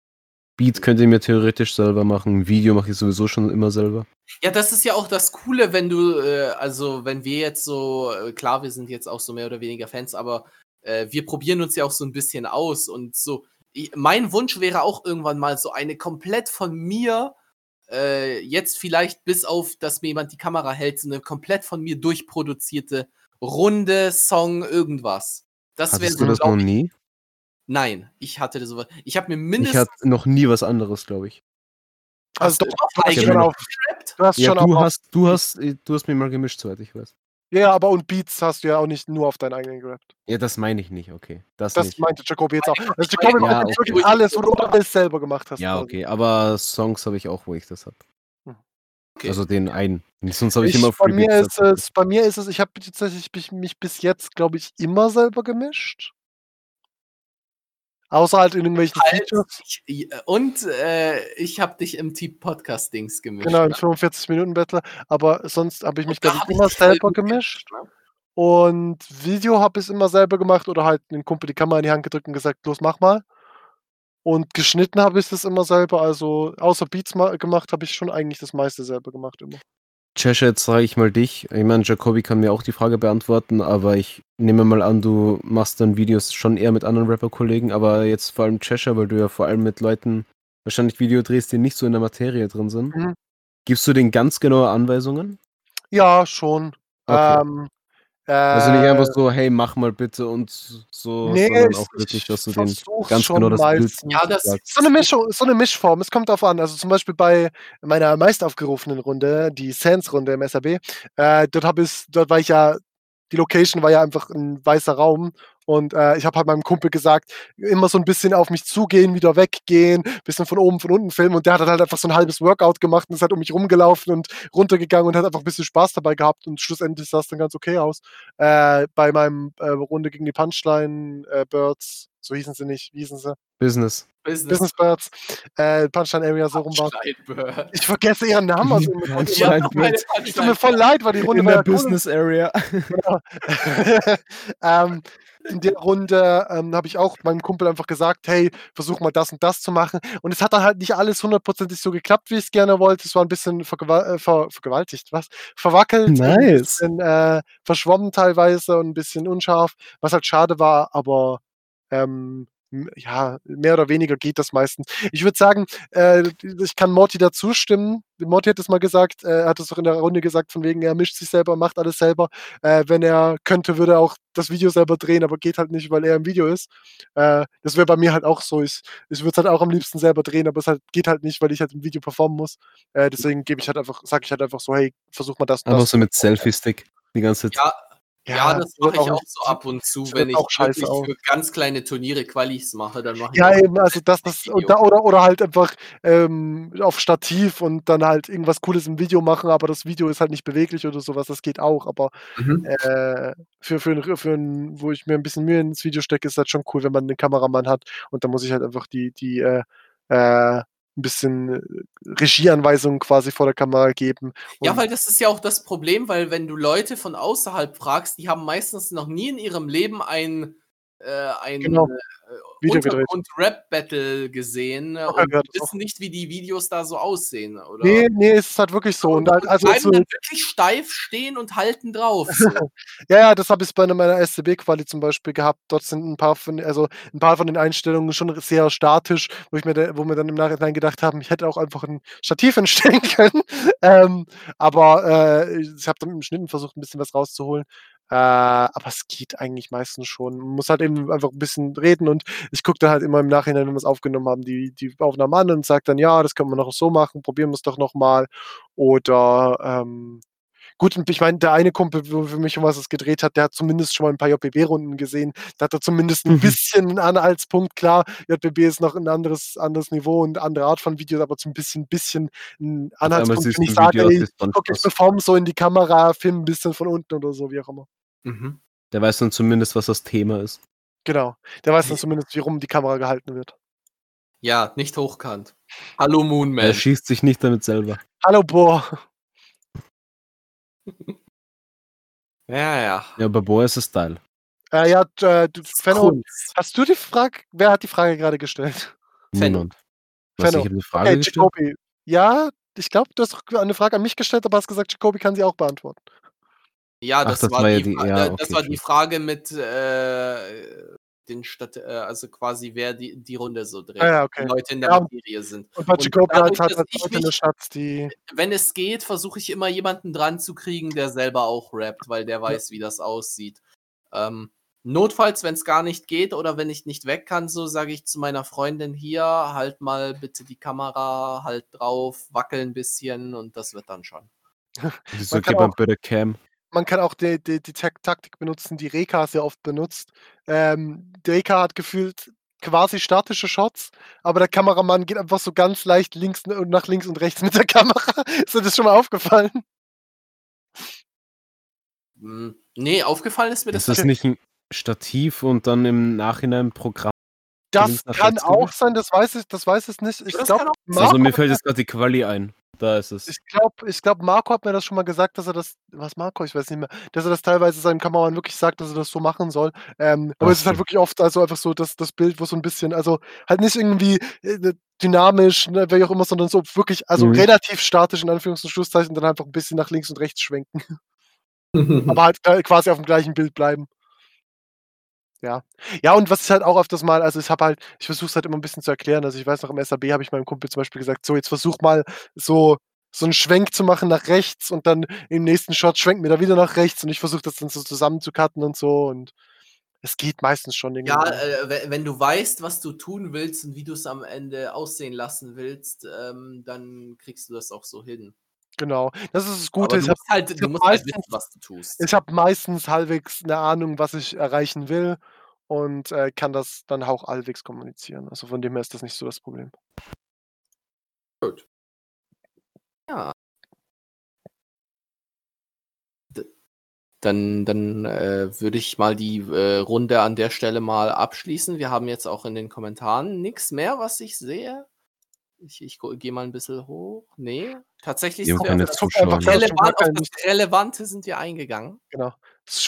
Beat könnt ihr mir theoretisch selber machen, Video mache ich sowieso schon immer selber. Ja, das ist ja auch das Coole, wenn du, äh also, wenn wir jetzt so äh, klar, wir sind jetzt auch so mehr oder weniger Fans, aber, äh, wir probieren uns ja auch so 'n bisschen aus und so mein Wunsch wäre auch irgendwann mal so eine komplett von mir, äh, jetzt vielleicht bis auf, dass mir jemand die Kamera hält, so 'ne komplett von mir durchproduzierte Runde, Song, irgendwas. Das wäre so, du das noch ich nie? Nein, ich hatte so was ich habe mir Ich mindestens hatte noch nie was anderes, glaube ich. Also Hast du doch, du hast schon auf du hast Ja, schon du auf hast du hast äh, du hast mir mal gemischt, soweit ich weiß. Ja, aber und Beats hast du ja auch nicht nur auf deinen eigenen gerappt. Ja, das meine ich nicht, okay. Das Das nicht. meinte Jacobi jetzt auch. Also Jacobi Ja, macht jetzt okay. wirklich alles, wo du alles selber gemacht hast Ja, quasi. okay, aber Songs habe ich auch, wo ich das habe. Okay. Also den einen. Sonst habe ich, Ich, immer bei, Freebeats mir ist dazu. es, bei mir ist es, ich habe tatsächlich mich- mich bis jetzt, glaube ich, immer selber gemischt. Außer halt in irgendwelchen Halt, Features. ich, und äh, ich habe dich im Team Podcast-Dings gemischt. Genau, im ne? 45-Minuten-Battle. Aber sonst habe ich mich, da glaube ich, immer selber gut gemischt. ne? Und Video habe ich immer selber gemacht oder halt einem Kumpel die Kamera in die Hand gedrückt und gesagt, los, mach mal. Und geschnitten habe ich das immer selber. Also außer Beats ma- gemacht habe ich schon eigentlich das meiste selber gemacht immer. Cheshire, jetzt frage ich mal dich. Ich meine, Jacobi kann mir auch die Frage beantworten, aber ich nehme mal an, du machst dann Videos schon eher mit anderen Rapper-Kollegen, aber jetzt vor allem Cheshire, weil du ja vor allem mit Leuten wahrscheinlich Video drehst, die nicht so in der Materie drin sind. Mhm. Gibst du denen ganz genaue Anweisungen? Ja, schon. Okay. Ähm, Also nicht einfach äh, so, hey, mach mal bitte und so, Nee, sondern auch wirklich, ich dass du versuch's ganz genau das Bild. Ja, das. So eine Mischung, so eine Mischform. Es kommt darauf an. Also zum Beispiel bei meiner meist aufgerufenen Runde, die Sans-Runde im SAB, äh, dort habe ich, dort war ich ja, die Location war ja einfach ein weißer Raum und äh, ich habe halt meinem Kumpel gesagt, immer so ein bisschen auf mich zugehen, wieder weggehen, bisschen von oben, von unten filmen und der hat dann halt einfach so ein halbes Workout gemacht und ist halt um mich rumgelaufen und runtergegangen und hat einfach ein bisschen Spaß dabei gehabt und schlussendlich sah es dann ganz okay aus. Äh, bei meinem äh, Runde gegen die Punchline äh, Birds, so hießen sie nicht, wie hießen sie? Business. Business. Business Birds, äh, Punchline Area so rum war. Ich vergesse ihren Namen. Also Punchline Birds. es tut mir voll leid, weil die Runde In war der. Business Area. Genau. ähm, in der Runde ähm, habe ich auch meinem Kumpel einfach gesagt, hey, versuch mal das und das zu machen. Und es hat dann halt nicht alles hundertprozentig so geklappt, wie ich es gerne wollte. Es war ein bisschen vergewa äh, ver vergewaltigt, was? Verwackelt, ein Nice. bisschen äh, verschwommen teilweise und ein bisschen unscharf, was halt schade war, aber ähm, ja, mehr oder weniger geht das meistens. Ich würde sagen, äh, ich kann Morty dazu stimmen. Morty hat es mal gesagt, äh, er hat es auch in der Runde gesagt, von wegen, er mischt sich selber, macht alles selber. Äh, wenn er könnte, würde er auch das Video selber drehen, aber geht halt nicht, weil er im Video ist. Äh, das wäre bei mir halt auch so. Ich, ich würde es halt auch am liebsten selber drehen, aber es halt, geht halt nicht, weil ich halt im Video performen muss. Äh, deswegen gebe ich halt einfach, sage ich halt einfach so, hey, versuch mal das und Aber das. so mit Selfie-Stick die ganze Zeit. Ja, ja, das wird mache ich auch so ab und zu, das wenn ich wirklich aus. für ganz kleine Turniere Qualis mache, dann mache ich Ja, eben, also das, das da, oder, oder halt einfach ähm, auf Stativ und dann halt irgendwas Cooles im Video machen, aber das Video ist halt nicht beweglich oder sowas, das geht auch, aber Mhm. äh, für, für, ein, für ein, wo ich mir ein bisschen Mühe ins Video stecke, ist halt schon cool, wenn man einen Kameramann hat und da muss ich halt einfach die, die äh, äh, ein bisschen äh, Regieanweisungen quasi vor der Kamera geben. Ja, weil das ist ja auch das Problem, weil wenn du Leute von außerhalb fragst, die haben meistens noch nie in ihrem Leben ein, äh, ein Genau. äh, Video gedreht. Untergrund-Rap-Battle gesehen Ja, und auch. wissen nicht, wie die Videos da so aussehen, oder? Nee, nee, es ist halt wirklich so. Und halt, also bleiben so, dann wirklich steif stehen und halten drauf. So. Ja, ja, das habe ich bei meiner SCB-Quali zum Beispiel gehabt. Dort sind ein paar von, also ein paar von den Einstellungen schon sehr statisch, wo ich mir, da, wo wir dann im Nachhinein gedacht haben, ich hätte auch einfach ein Stativ entstehen können. ähm, aber äh, ich habe dann im Schnitten versucht, ein bisschen was rauszuholen. Äh, aber es geht eigentlich meistens schon. Man muss halt eben einfach ein bisschen reden und ich gucke dann halt immer im Nachhinein, wenn wir es aufgenommen haben, die, die Aufnahme an und sage dann, ja, das können wir noch so machen, probieren wir es doch nochmal. Oder ähm, Gut, und ich meine, der eine Kumpel, wo für mich um was es gedreht hat, der hat zumindest schon mal ein paar JBB-Runden gesehen. Da hat er zumindest ein Mhm. bisschen einen Anhaltspunkt. Klar, JBB ist noch ein anderes, anderes Niveau und andere Art von Videos, aber zum bisschen, bisschen ein Anhaltspunkt, wenn ich ein sage, ey, guck, ich SpongeBob. perform so in die Kamera, film ein bisschen von unten oder so, wie auch immer. Mhm. Der weiß dann zumindest, was das Thema ist. Genau. Der weiß dann zumindest, wie rum die Kamera gehalten wird. Ja, nicht hochkant. Hallo Er Moonman. schießt sich nicht damit selber. Hallo, Boah. Ja, ja. Ja, bei Boa ist es Style. Äh, ja, äh, du, Fenno, Kunst. hast du die Frage, wer hat die Frage gerade gestellt? Fenno. Niemand. Was, Fenno. ich habe eine Frage Okay, gestellt? Jacobi. Ja, ich glaube, du hast doch eine Frage an mich gestellt, aber hast gesagt, Jacobi kann sie auch beantworten. Ja, Ach, das, das war, war ja die, die- ja, da- das okay, war die okay. Frage mit äh, den Stadt, äh, also quasi wer die, die Runde so dreht. Ah ja, okay. Die Leute in der Ja, Materie sind. Und hat dass halt ich heute eine mich- Schatz, die. Wenn es geht, versuche ich immer jemanden dran zu kriegen, der selber auch rappt, weil der weiß, wie das aussieht. Ähm, notfalls, wenn es gar nicht geht oder wenn ich nicht weg kann, so sage ich zu meiner Freundin hier, halt mal bitte die Kamera, halt drauf, wackel ein bisschen und das wird dann schon. Geht man auch- bei der Cam? Man kann auch die, die, die Tak- Taktik benutzen, die Reka sehr oft benutzt. Ähm, die Reka hat gefühlt quasi statische Shots, aber der Kameramann geht einfach so ganz leicht links und nach links und rechts mit der Kamera. Ist dir das schon mal aufgefallen? Hm, nee, aufgefallen ist mir das. Ist das nicht ein Stativ und dann im Nachhinein ein Programm? Das kann auch sein, das weiß ich, das weiß ich nicht. Ich auch- Also mir fällt jetzt gerade die Quali ein. Da ist es. ich glaube, ich glaub, Marco hat mir das schon mal gesagt, dass er das, was Marco, ich weiß nicht mehr, dass er das teilweise seinem Kameramann wirklich sagt, dass er das so machen soll. Ähm, aber es ist halt wirklich oft also einfach so das, das Bild, wo so ein bisschen, also halt nicht irgendwie äh, dynamisch, ne, wie auch immer, sondern so wirklich, also Mhm. relativ statisch in Anführungs- und Schlusszeichen, dann einfach ein bisschen nach links und rechts schwenken. aber halt äh, quasi auf dem gleichen Bild bleiben. Ja. Ja, und was ich halt auch öfters mal, also ich habe halt, ich versuche es halt immer ein bisschen zu erklären. Also ich weiß noch, im SAB habe ich meinem Kumpel zum Beispiel gesagt, so, jetzt versuch mal so, so einen Schwenk zu machen nach rechts und dann im nächsten Shot schwenkt mir da wieder nach rechts und ich versuche das dann so zusammen zu cutten und so und es geht meistens schon irgendwie. Ja, äh, we- wenn du weißt, was du tun willst und wie du es am Ende aussehen lassen willst, ähm, dann kriegst du das auch so hin. Genau. Das ist das Aber Gute. du Ich habe musst halt, du hab musst halt meistens- wissen, was du tust. ich hab meistens halbwegs eine Ahnung, was ich erreichen will und äh, kann das dann auch halbwegs kommunizieren. Also von dem her ist das nicht so das Problem. Ja. D- Dann, dann äh, würde ich mal die äh, Runde an der Stelle mal abschließen. Wir haben jetzt auch in den Kommentaren nichts mehr, was ich sehe. Ich, ich gehe mal ein bisschen hoch. Nee, tatsächlich sind wir keine auf das, Relevante sind wir eingegangen. Genau. Es,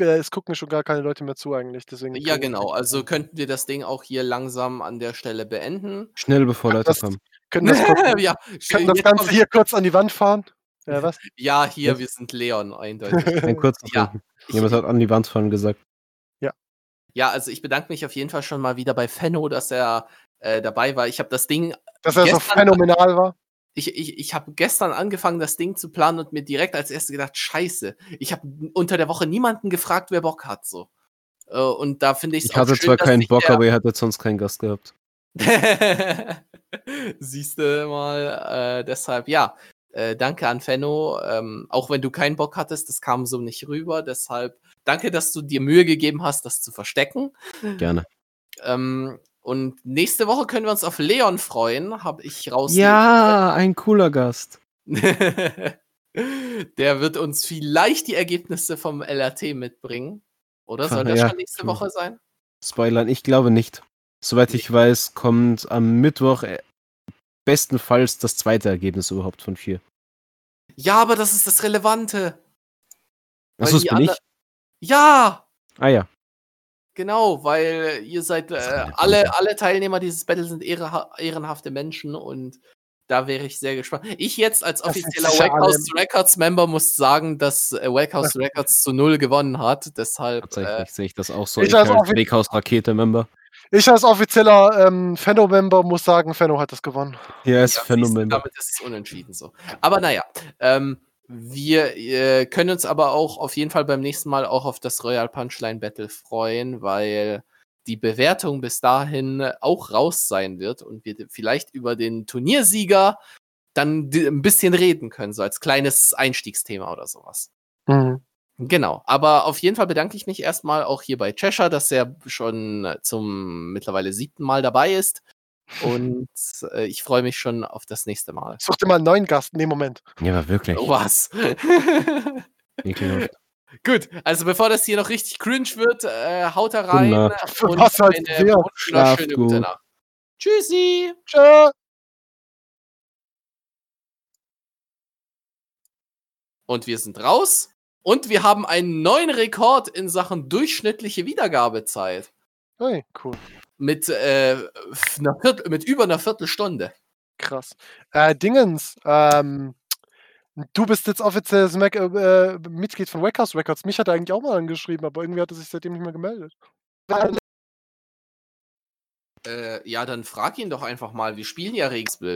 äh, es gucken schon gar keine Leute mehr zu eigentlich. Deswegen Ja, genau. Also könnten wir das Ding auch hier langsam an der Stelle beenden. Schnell bevor Leute das- kommen. können das, ja, können das Ganze hier kurz an die Wand fahren. Ja, was? ja, hier, wir sind Leon, eindeutig. Ein kurzer Ja. Jemand hat an die Wand fallen gesagt. ja, also ich bedanke mich auf jeden Fall schon mal wieder bei Fenno, dass er äh, dabei war. Ich habe das Ding, Dass er so phänomenal war. ich, ich, ich habe gestern angefangen, das Ding zu planen und mir direkt als erstes gedacht, scheiße, ich habe unter der Woche niemanden gefragt, wer Bock hat. So. Äh, und da finde ich Ich hatte zwar keinen Bock, aber ihr hattet sonst keinen Gast gehabt. Siehst du mal, äh, deshalb, ja, äh, danke an Fenno. Ähm, auch wenn du keinen Bock hattest, das kam so nicht rüber. Deshalb danke, dass du dir Mühe gegeben hast, das zu verstecken. Gerne. Ähm, und nächste Woche können wir uns auf Leon freuen, habe ich raus. Ja, ein cooler Gast. Der wird uns vielleicht die Ergebnisse vom LRT mitbringen. Oder soll das Ja, schon nächste. Woche sein? Spoilern, ich glaube nicht. Soweit ich weiß, kommt am Mittwoch äh, bestenfalls das zweite Ergebnis überhaupt von vier. Ja, aber das ist das Relevante. Achso, das bin ich. Ja, Ah ja. Genau, weil ihr seid äh, alle, alle Teilnehmer dieses Battles sind ehreha ehrenhafte Menschen und da wäre ich sehr gespannt. Ich jetzt als offizieller Wackhouse Records Member muss sagen, dass äh, Wackhouse Records zu null gewonnen hat. Deshalb äh, Tatsächlich sehe ich das auch so. Ich Ich, als als Offi- Weghaus-Rakete-Member. Ich als offizieller ähm, Fenno-Member muss sagen, Fenno hat das gewonnen. Ist Ja, du, Phänomen. Damit ist es unentschieden so. Aber naja, ähm, wir äh, können uns aber auch auf jeden Fall beim nächsten Mal auch auf das Royal Punchline Battle freuen, weil die Bewertung bis dahin auch raus sein wird und wir vielleicht über den Turniersieger dann ein bisschen reden können, so als kleines Einstiegsthema oder sowas. Mhm. Genau, aber auf jeden Fall bedanke ich mich erstmal auch hier bei Cheshire, dass er schon zum mittlerweile siebten Mal dabei ist. Und äh, ich freue mich schon auf das nächste Mal. Such dir mal einen neuen Gast. Nee, Moment. Ja, aber wirklich. Oh, was? Gut, also bevor das hier noch richtig cringe wird, äh, haut da rein. Für und was als eine wunderschöne gute gut. Nacht. Tschüssi! Tschö. Und wir sind raus. Und wir haben einen neuen Rekord in Sachen durchschnittliche Wiedergabezeit. Hey, cool. Mit, äh, einer Viertel, mit über einer Viertelstunde. Krass. Äh, Dingens, ähm, du bist jetzt offizielles Mac, äh, Mitglied von Wackhouse Records. Mich hat er eigentlich auch mal angeschrieben, aber irgendwie hat er sich seitdem nicht mehr gemeldet. Äh, ja, dann frag ihn doch einfach mal. Wir spielen ja Regensbill.